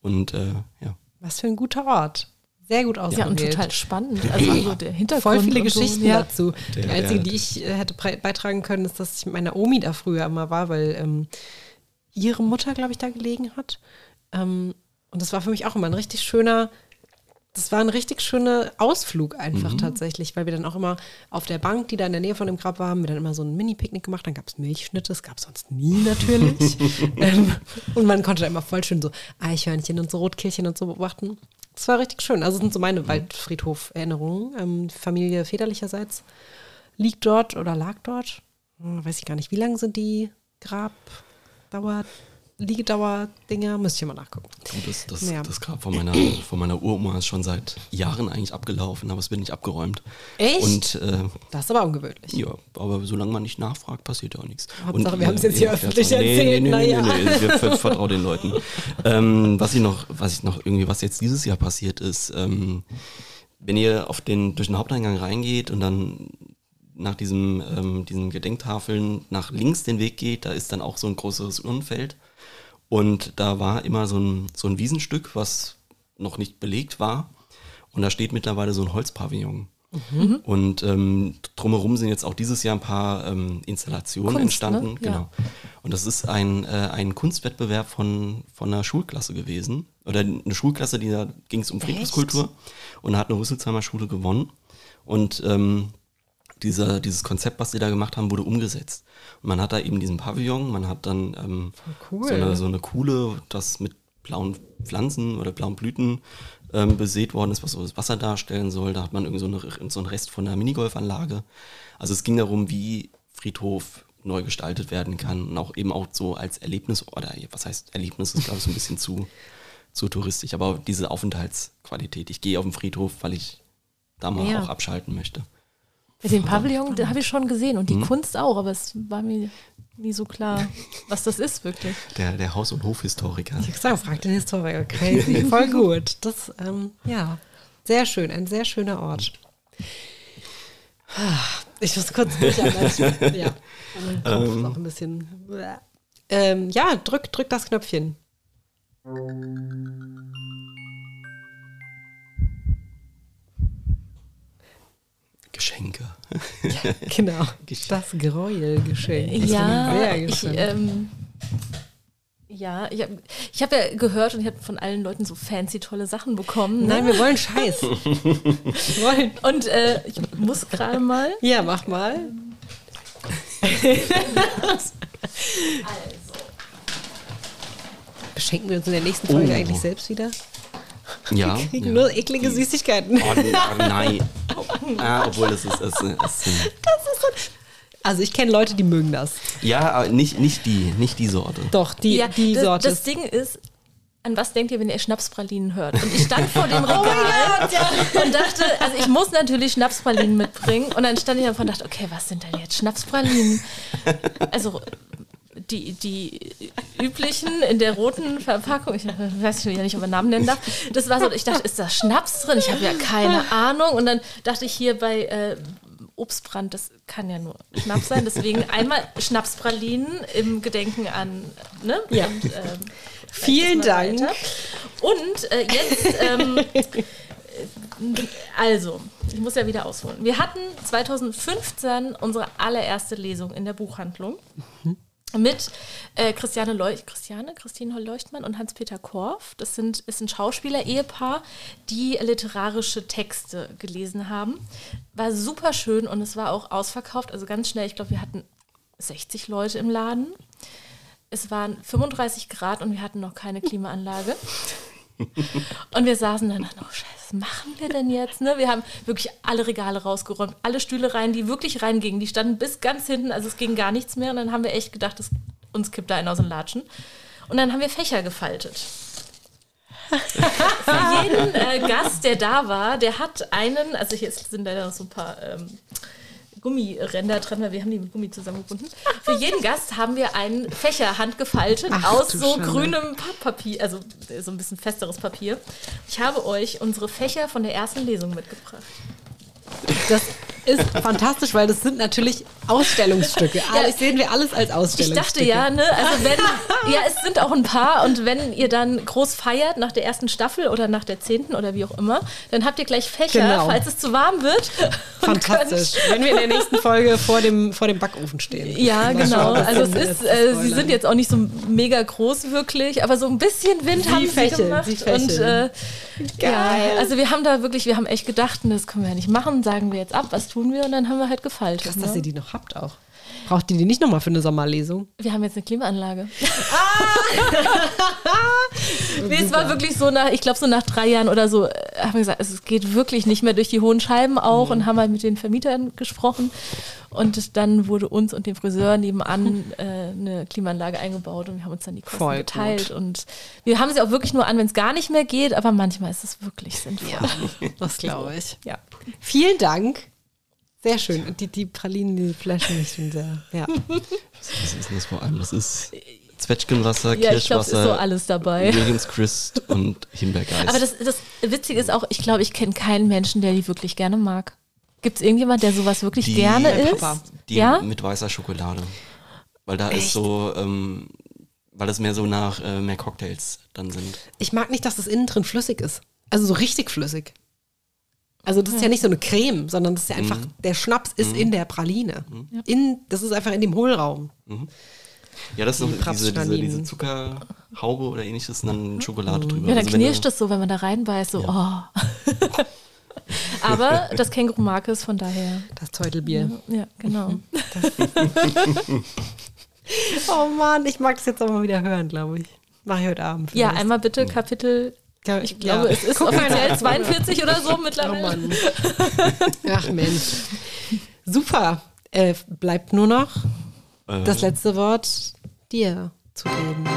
Und äh, ja. Was für ein guter Ort. Sehr gut ausgewählt. Ja, und total spannend. Also so der Hintergrund. Voll viele und so. Geschichten Ja. dazu. Der- die einzige, die ich äh, hätte beitragen können, ist, dass ich mit meiner Omi da früher immer war, weil ähm, ihre Mutter, glaube ich, da gelegen hat. Ähm, und das war für mich auch immer ein richtig schöner, das war ein richtig schöner Ausflug einfach Mhm. tatsächlich, weil wir dann auch immer auf der Bank, die da in der Nähe von dem Grab war, haben wir dann immer so ein Mini-Picknick gemacht. Dann gab es Milchschnitte, das gab es sonst nie natürlich. ähm, und man konnte da immer voll schön so Eichhörnchen und so Rotkehlchen und so beobachten. Das war richtig schön. Also das sind so meine Waldfriedhof-Erinnerungen. Ähm, Familie väterlicherseits liegt dort oder lag dort. Hm, weiß ich gar nicht, wie lang sind die Grabdauer, Liegedauer-Dinger? Müsste ich mal nachgucken. Und das, das, Ja. das Grab von meiner, von meiner Uroma ist schon seit Jahren eigentlich abgelaufen, aber es wird nicht abgeräumt. Echt? Und äh, Das ist aber ungewöhnlich. ja, aber solange man nicht nachfragt, passiert ja auch nichts. Hauptsache, Und, wir haben es jetzt hier öffentlich nee, erzählt, Nee, nee, nee, na nee, ja. nee, wir ver- vertrauen den Leuten. ähm, was ich noch, was ich noch irgendwie, was jetzt dieses Jahr passiert ist, ähm, wenn ihr auf den, durch den Haupteingang reingeht und dann nach diesem, ähm, diesen Gedenktafeln nach links den Weg geht, da ist dann auch so ein großes Urnenfeld. Und da war immer so ein, so ein Wiesenstück, was noch nicht belegt war. Und da steht mittlerweile so ein Holzpavillon. Und ähm, drumherum sind jetzt auch dieses Jahr ein paar ähm, Installationen Kunst, entstanden. ne? Ja. Genau. Und das ist ein, äh, ein Kunstwettbewerb von, von einer Schulklasse gewesen. Oder eine Schulklasse, die da ging es um Friedhofskultur. Und da hat eine Rüsselsheimer Schule gewonnen. Und ähm, dieser, dieses Konzept, was sie da gemacht haben, wurde umgesetzt. Und man hat da eben diesen Pavillon, man hat dann ähm, cool. so, eine, so eine Kuhle, das mit blauen Pflanzen oder blauen Blüten ähm, besät worden ist, was so das Wasser darstellen soll. Da hat man irgendwie so, eine, so einen Rest von einer Minigolfanlage. Also es ging darum, wie Friedhof neu gestaltet werden kann und auch eben auch so als Erlebnis, oder was heißt Erlebnis, ist glaube ich so ein bisschen zu, zu touristisch, aber diese Aufenthaltsqualität. Ich gehe auf den Friedhof, weil ich da mal Ja. auch abschalten möchte. Den Pavillon habe ich schon gesehen und die Mhm. Kunst auch, aber es war mir nie so klar, was das ist wirklich. Der, der Haus- und Hofhistoriker. Ich sage, frag den Historiker. Crazy. Voll gut. Das, ähm, ja, sehr schön. Ein sehr schöner Ort. Ich muss kurz durchatmen. ja. Mein Kopf auch ein bisschen. Ähm, ja, drück, drück das Knöpfchen. Geschenke. Genau. Geschenk. Das Gräuelgeschenk. Das ja, ich ähm, ja, ich habe ich hab ja gehört und ich habe von allen Leuten so fancy tolle Sachen bekommen. Ne? Nein, wir wollen Scheiß. wir wollen. Und äh, ich muss gerade mal. Ja, mach mal. Beschenken wir uns in der nächsten Folge Oh. eigentlich selbst wieder? Ja. Kriegen ja. nur eklige Die- Süßigkeiten. Oh, oh nein. Ah, obwohl das ist, es sind, Das ist so. Also ich kenne Leute, die mögen das. ja, aber nicht, nicht die, nicht die Sorte. Doch, die, ja, die das, Sorte. das Ding ist, an was denkt ihr, wenn ihr Schnapspralinen hört? Und ich stand vor dem Regal und dachte, also ich muss natürlich Schnapspralinen mitbringen. Und dann stand ich davon und dachte, okay, was sind denn jetzt Schnapspralinen? Also die, die üblichen in der roten Verpackung, ich weiß ja nicht, ob man Namen nennen darf. Das war so, ich dachte, ist da Schnaps drin? Ich habe ja keine Ahnung. Und dann dachte ich hier bei äh, Obstbrand, das kann ja nur Schnaps sein. Deswegen einmal Schnapspralinen im Gedenken an, ne? Ja. Und, ähm, Vielen Dank. weiter. Und äh, jetzt, ähm, also, ich muss ja wieder ausholen. Wir hatten 2015 unsere allererste Lesung in der Buchhandlung mit äh, Christiane Leuch Christiane, Christine Leuchtmann und Hans-Peter Korff. Das sind, ist ein Schauspieler-Ehepaar, die literarische Texte gelesen haben. War super schön und es war auch ausverkauft, also ganz schnell. Ich glaube, wir hatten 60 Leute im Laden. Es waren 35 Grad und wir hatten noch keine Klimaanlage. Und wir saßen dann, oh Scheiße, was machen wir denn jetzt? Ne? Wir haben wirklich alle Regale rausgeräumt, alle Stühle rein, die wirklich reingingen. Die standen bis ganz hinten, also es ging gar nichts mehr. Und dann haben wir echt gedacht, das, uns kippt da einer aus den Latschen. Und dann haben wir Fächer gefaltet. Für jeden äh, Gast, der da war, der hat einen, also hier sind leider noch so ein paar ähm, Gummiränder dran, weil wir haben die mit Gummi zusammengebunden. Für jeden Gast haben wir einen Fächer handgefaltet Ach, aus so Schande. grünem Papier, also so ein bisschen festeres Papier. Ich habe euch unsere Fächer von der ersten Lesung mitgebracht. Das ist fantastisch, weil das sind natürlich Ausstellungsstücke. Alles sehen wir alles als Ich Ausstellungsstücke. dachte ja, ne, also wenn, ja, es sind auch ein paar und wenn ihr dann groß feiert nach der ersten Staffel oder nach der zehnten oder wie auch immer, dann habt ihr gleich Fächer, Genau. falls es zu warm wird. Fantastisch. Wenn wir in der nächsten Folge vor dem, vor dem Backofen stehen. Ja, genau. Also es ist, äh, sie sind jetzt auch nicht so mega groß wirklich, aber so ein bisschen Wind Wie haben Fächeln, sie gemacht. Fächeln. Und äh, Geil. ja, also wir haben da wirklich, wir haben echt gedacht, das können wir ja nicht machen, sagen wir jetzt ab, was tun wir? Und dann haben wir halt gefaltet. Krass, dass Ne? ihr die noch habt auch. Braucht ihr die nicht nochmal für eine Sommerlesung? Wir haben jetzt eine Klimaanlage. nee, es war wirklich so nach, ich glaube so nach drei Jahren oder so, äh, haben wir gesagt, es geht wirklich nicht mehr durch die hohen Scheiben auch und haben halt mit den Vermietern gesprochen. Und dann wurde uns und dem Friseur nebenan äh, eine Klimaanlage eingebaut und wir haben uns dann die Kosten Voll geteilt. Und wir haben sie auch wirklich nur an, wenn es gar nicht mehr geht, aber manchmal ist es wirklich sinnvoll. Das glaube ich. Ja. Vielen Dank. Sehr schön. Und die, die Pralinen, die Flaschen, ich bin sehr. Ja. Was ist denn das vor allem? Das ist Zwetschgenwasser, Ja, ich glaube, es ist so Kirschwasser, alles dabei. Williams Christ und Himbeergeist. Aber das, das Witzige ist auch, ich glaube, ich kenne keinen Menschen, der die wirklich gerne mag. Gibt es irgendjemand, der sowas wirklich Die- gerne isst? Die ja? mit weißer Schokolade. Weil da Echt? ist so, ähm, weil das mehr so nach äh, mehr Cocktails dann sind. Ich mag nicht, dass das innen drin flüssig ist. Also so richtig flüssig. Also das ist ja nicht so eine Creme, sondern das ist ja einfach, der Schnaps ist in der Praline. In, das ist einfach in dem Hohlraum. Ja, das ist noch Die diese, diese, diese Zuckerhaube oder ähnliches und dann Schokolade drüber. Ja, dann Also knirscht du- es so, wenn man da reinbeißt, so, oh. Aber das Känguru mag es, von daher. Das Teutelbier. Ja, genau. Oh Mann, ich mag das jetzt auch mal wieder hören, glaube ich. Mach ich heute Abend. Ja, vielleicht. einmal bitte Kapitel, Ja, ich glaube, ja. es ist Guck offiziell nach. 42 oder so Oh mittlerweile. Mann. Ach Mensch. Super. Äh, bleibt nur noch Äh, das letzte Wort dir zu reden.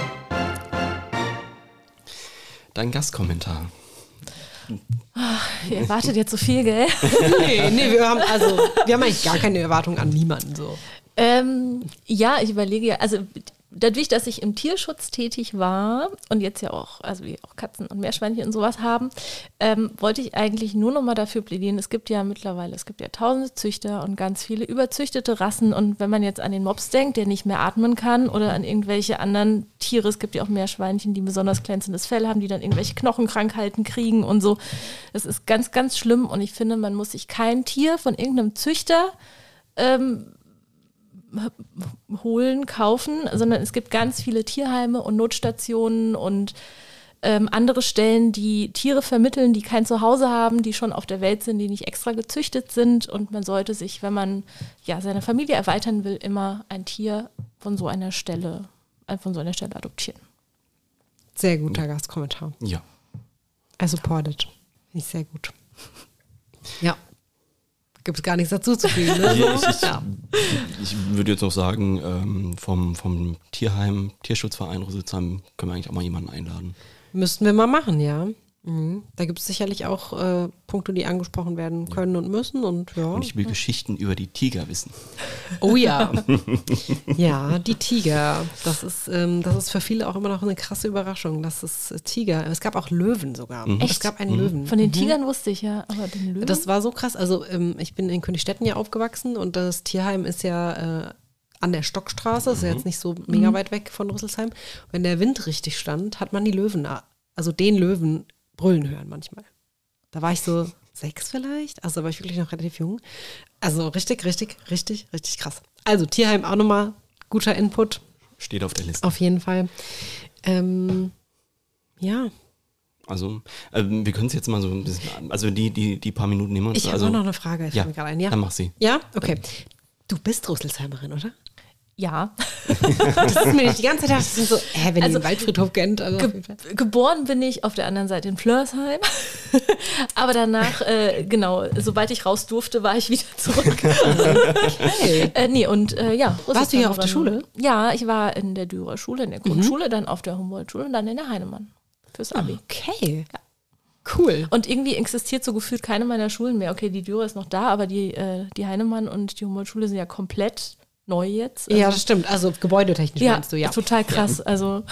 Dein Gastkommentar. Ihr erwartet jetzt so viel, gell? Nee, nee, wir haben also wir haben eigentlich gar keine Erwartung an niemanden so. Ähm, ja, ich überlege ja, also dadurch, dass ich im Tierschutz tätig war und jetzt ja auch, also wir auch Katzen und Meerschweinchen und sowas haben, ähm, wollte ich eigentlich nur noch mal dafür plädieren. Es gibt ja mittlerweile, es gibt ja tausende Züchter und ganz viele überzüchtete Rassen. Und wenn man jetzt an den Mops denkt, der nicht mehr atmen kann, oder an irgendwelche anderen Tiere, es gibt ja auch Meerschweinchen, die besonders glänzendes Fell haben, die dann irgendwelche Knochenkrankheiten kriegen und so. Das ist ganz, ganz schlimm. Und ich finde, man muss sich kein Tier von irgendeinem Züchter ähm, holen, kaufen, sondern es gibt ganz viele Tierheime und Notstationen und ähm, andere Stellen, die Tiere vermitteln, die kein Zuhause haben, die schon auf der Welt sind, die nicht extra gezüchtet sind. Und man sollte sich, wenn man ja seine Familie erweitern will, immer ein Tier von so einer Stelle, äh, von so einer Stelle adoptieren. Sehr guter Gastkommentar. Ja. Support it. Finde ich sehr gut. Ja. Gibt es gar nichts dazu zu fügen. Ne? Ja, ich, ich, Ja. ich würde jetzt auch sagen, ähm, vom, vom Tierheim, Tierschutzverein Rüsselsheim können wir eigentlich auch mal jemanden einladen. Müssten wir mal machen, ja. Mhm. Da gibt es sicherlich auch äh, Punkte, die angesprochen werden können und müssen. Und ja. Und ich will Geschichten über die Tiger wissen. Oh ja. ja, die Tiger. Das ist, ähm, das ist für viele auch immer noch eine krasse Überraschung. Das ist äh, Tiger. Es gab auch Löwen sogar. Es Echt? gab einen Löwen. Von den Tigern wusste ich ja, aber den Löwen. Das war so krass. Also ähm, ich bin in Königstetten ja aufgewachsen und das Tierheim ist ja äh, an der Stockstraße, ist ja jetzt nicht so mega weit weg von Rüsselsheim. Wenn der Wind richtig stand, hat man die Löwen, also den Löwen brüllen hören manchmal. Da war ich so sechs vielleicht, also da war ich wirklich noch relativ jung. Also richtig, richtig, richtig, richtig krass. Also Tierheim auch nochmal guter Input, Steht auf der Liste. auf jeden Fall. Ähm, ja, Also, ähm, wir können es jetzt mal so ein bisschen, also die, die, die paar Minuten nehmen wir uns. ich habe also, auch noch eine Frage. Ich ja, mir gerade ein. Ja. dann mach sie. Ja, okay. Du bist Rüsselsheimerin, oder? Ja. Das ist mir nicht die ganze Zeit, das sind so, hä, wenn Also, ihr den Waldfriedhof kennt. Also auf Ge jeden Fall. geboren bin ich auf der anderen Seite in Flörsheim. Aber danach, äh, genau, sobald ich raus durfte, war ich wieder zurück. Okay. äh, nee, und äh, ja. Warst du hier auf der Schule? Ja, ich war in der Dürer Schule, in der Grundschule, dann auf der Humboldt-Schule und dann in der Heinemann fürs Abi. Okay. cool. Und irgendwie existiert so gefühlt keine meiner Schulen mehr. Okay, die Dürer ist noch da, aber die, äh, die Heinemann und die Humboldt-Schule sind ja komplett neu jetzt. ja, das stimmt. Also gebäudetechnisch ja, meinst du, ja. total krass. Also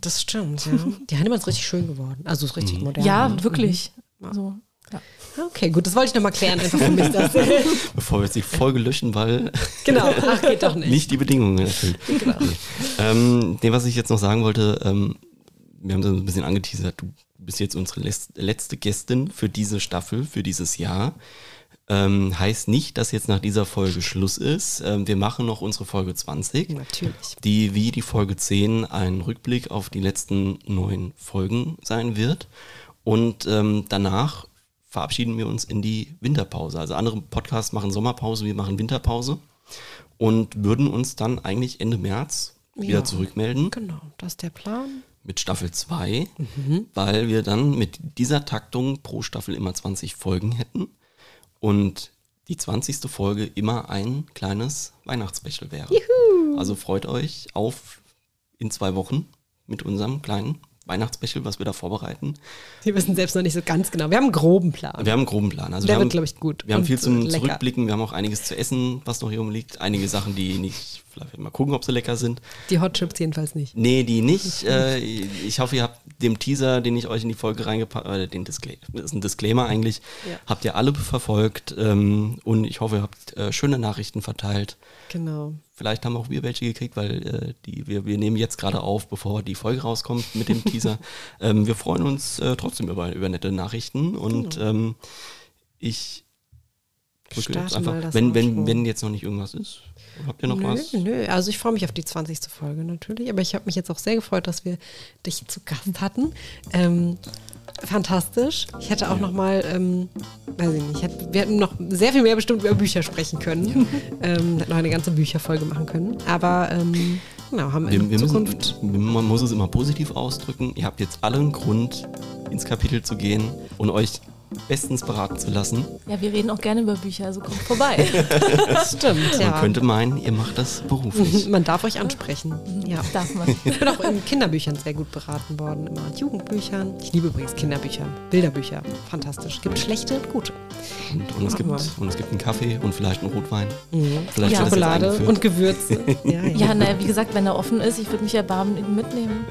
Das stimmt, ja. Die Heinemann ist richtig schön geworden. Also ist richtig modern. ja, wirklich. So, ja. Okay, gut, das wollte ich nochmal klären, einfach für mich. Das. Bevor wir jetzt die Folge löschen, weil genau, ach, geht doch nicht. nicht die Bedingungen erfüllt. Genau. Nee. Ähm, nee, was ich jetzt noch sagen wollte, ähm, wir haben so ein bisschen angeteasert, du bist jetzt unsere letzte Gästin für diese Staffel, für dieses Jahr. Ähm, heißt nicht, dass jetzt nach dieser Folge Schluss ist. Ähm, wir machen noch unsere Folge 20, Natürlich. die wie die Folge 10 ein Rückblick auf die letzten neun Folgen sein wird. Und ähm, danach verabschieden wir uns in die Winterpause. Also andere Podcasts machen Sommerpause, wir machen Winterpause und würden uns dann eigentlich Ende März wieder Ja. zurückmelden Genau, das ist der Plan. mit Staffel 2, weil wir dann mit dieser Taktung pro Staffel immer 20 Folgen hätten und die 20. Folge immer ein kleines Weihnachtsspecial wäre. Also freut euch auf in zwei Wochen mit unserem kleinen Weihnachtsspecial, was wir da vorbereiten. Wir wissen selbst noch nicht so ganz genau. Wir haben einen groben Plan. Wir haben einen groben Plan. Also Der wir wird, haben, glaub ich, gut Wir haben viel zum lecker. Zurückblicken. Wir haben auch einiges zu essen, was noch hier rumliegt. Einige Sachen, die nicht, vielleicht mal gucken, ob sie lecker sind. Die Hot Chips jedenfalls nicht. Nee, die nicht. Äh, ich hoffe, ihr habt dem Teaser, den ich euch in die Folge reingepackt äh, den Disclaimer, das ist ein Disclaimer eigentlich, Ja. habt ihr alle verfolgt ähm, und ich hoffe, ihr habt äh, schöne Nachrichten verteilt. Genau. Vielleicht haben auch wir welche gekriegt, weil äh, die, wir, wir nehmen jetzt gerade auf, bevor die Folge rauskommt mit dem Teaser. ähm, wir freuen uns äh, trotzdem über, über nette Nachrichten und ähm, ich drücke jetzt einfach, wenn, wenn, wenn jetzt noch nicht irgendwas ist, habt ihr noch nö, was? nö, also ich freue mich auf die 20. Folge natürlich, aber ich habe mich jetzt auch sehr gefreut, dass wir dich zu Gast hatten. Ähm, fantastisch. Ich hätte auch noch mal, ähm, weiß ich nicht, ich hätte, wir hätten noch sehr viel mehr bestimmt über Bücher sprechen können. Ähm, hätten noch eine ganze Bücherfolge machen können. Aber ähm, genau, haben Wir, in wir Zukunft. müssen, man muss es immer positiv ausdrücken. Ihr habt jetzt alle einen Grund, ins Kapitel zu gehen und euch bestens beraten zu lassen. ja, wir reden auch gerne über Bücher, also kommt vorbei. Das stimmt, ja. Man könnte meinen, ihr macht das beruflich. Man darf euch ansprechen. Ja. Darf man. Ich bin auch in Kinderbüchern sehr gut beraten worden, immer und Jugendbüchern. Ich liebe übrigens Kinderbücher, Bilderbücher. Fantastisch. Gibt schlechte und gute. Und, und, es gibt, und es gibt einen Kaffee und vielleicht einen Rotwein. Vielleicht Ja. das Schokolade und Gewürze. Ja, ja. Ja, naja, wie gesagt, wenn er offen ist, ich würde mich erbarmen, ihn mitnehmen.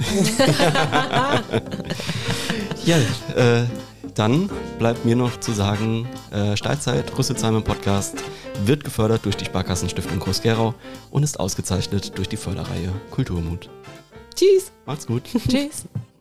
Ja, äh, dann bleibt mir noch zu sagen, äh, Steilzeit, Rüsselsheimer Podcast wird gefördert durch die Sparkassenstiftung Groß-Gerau und ist ausgezeichnet durch die Förderreihe Kulturmut. Tschüss. Macht's gut. Tschüss.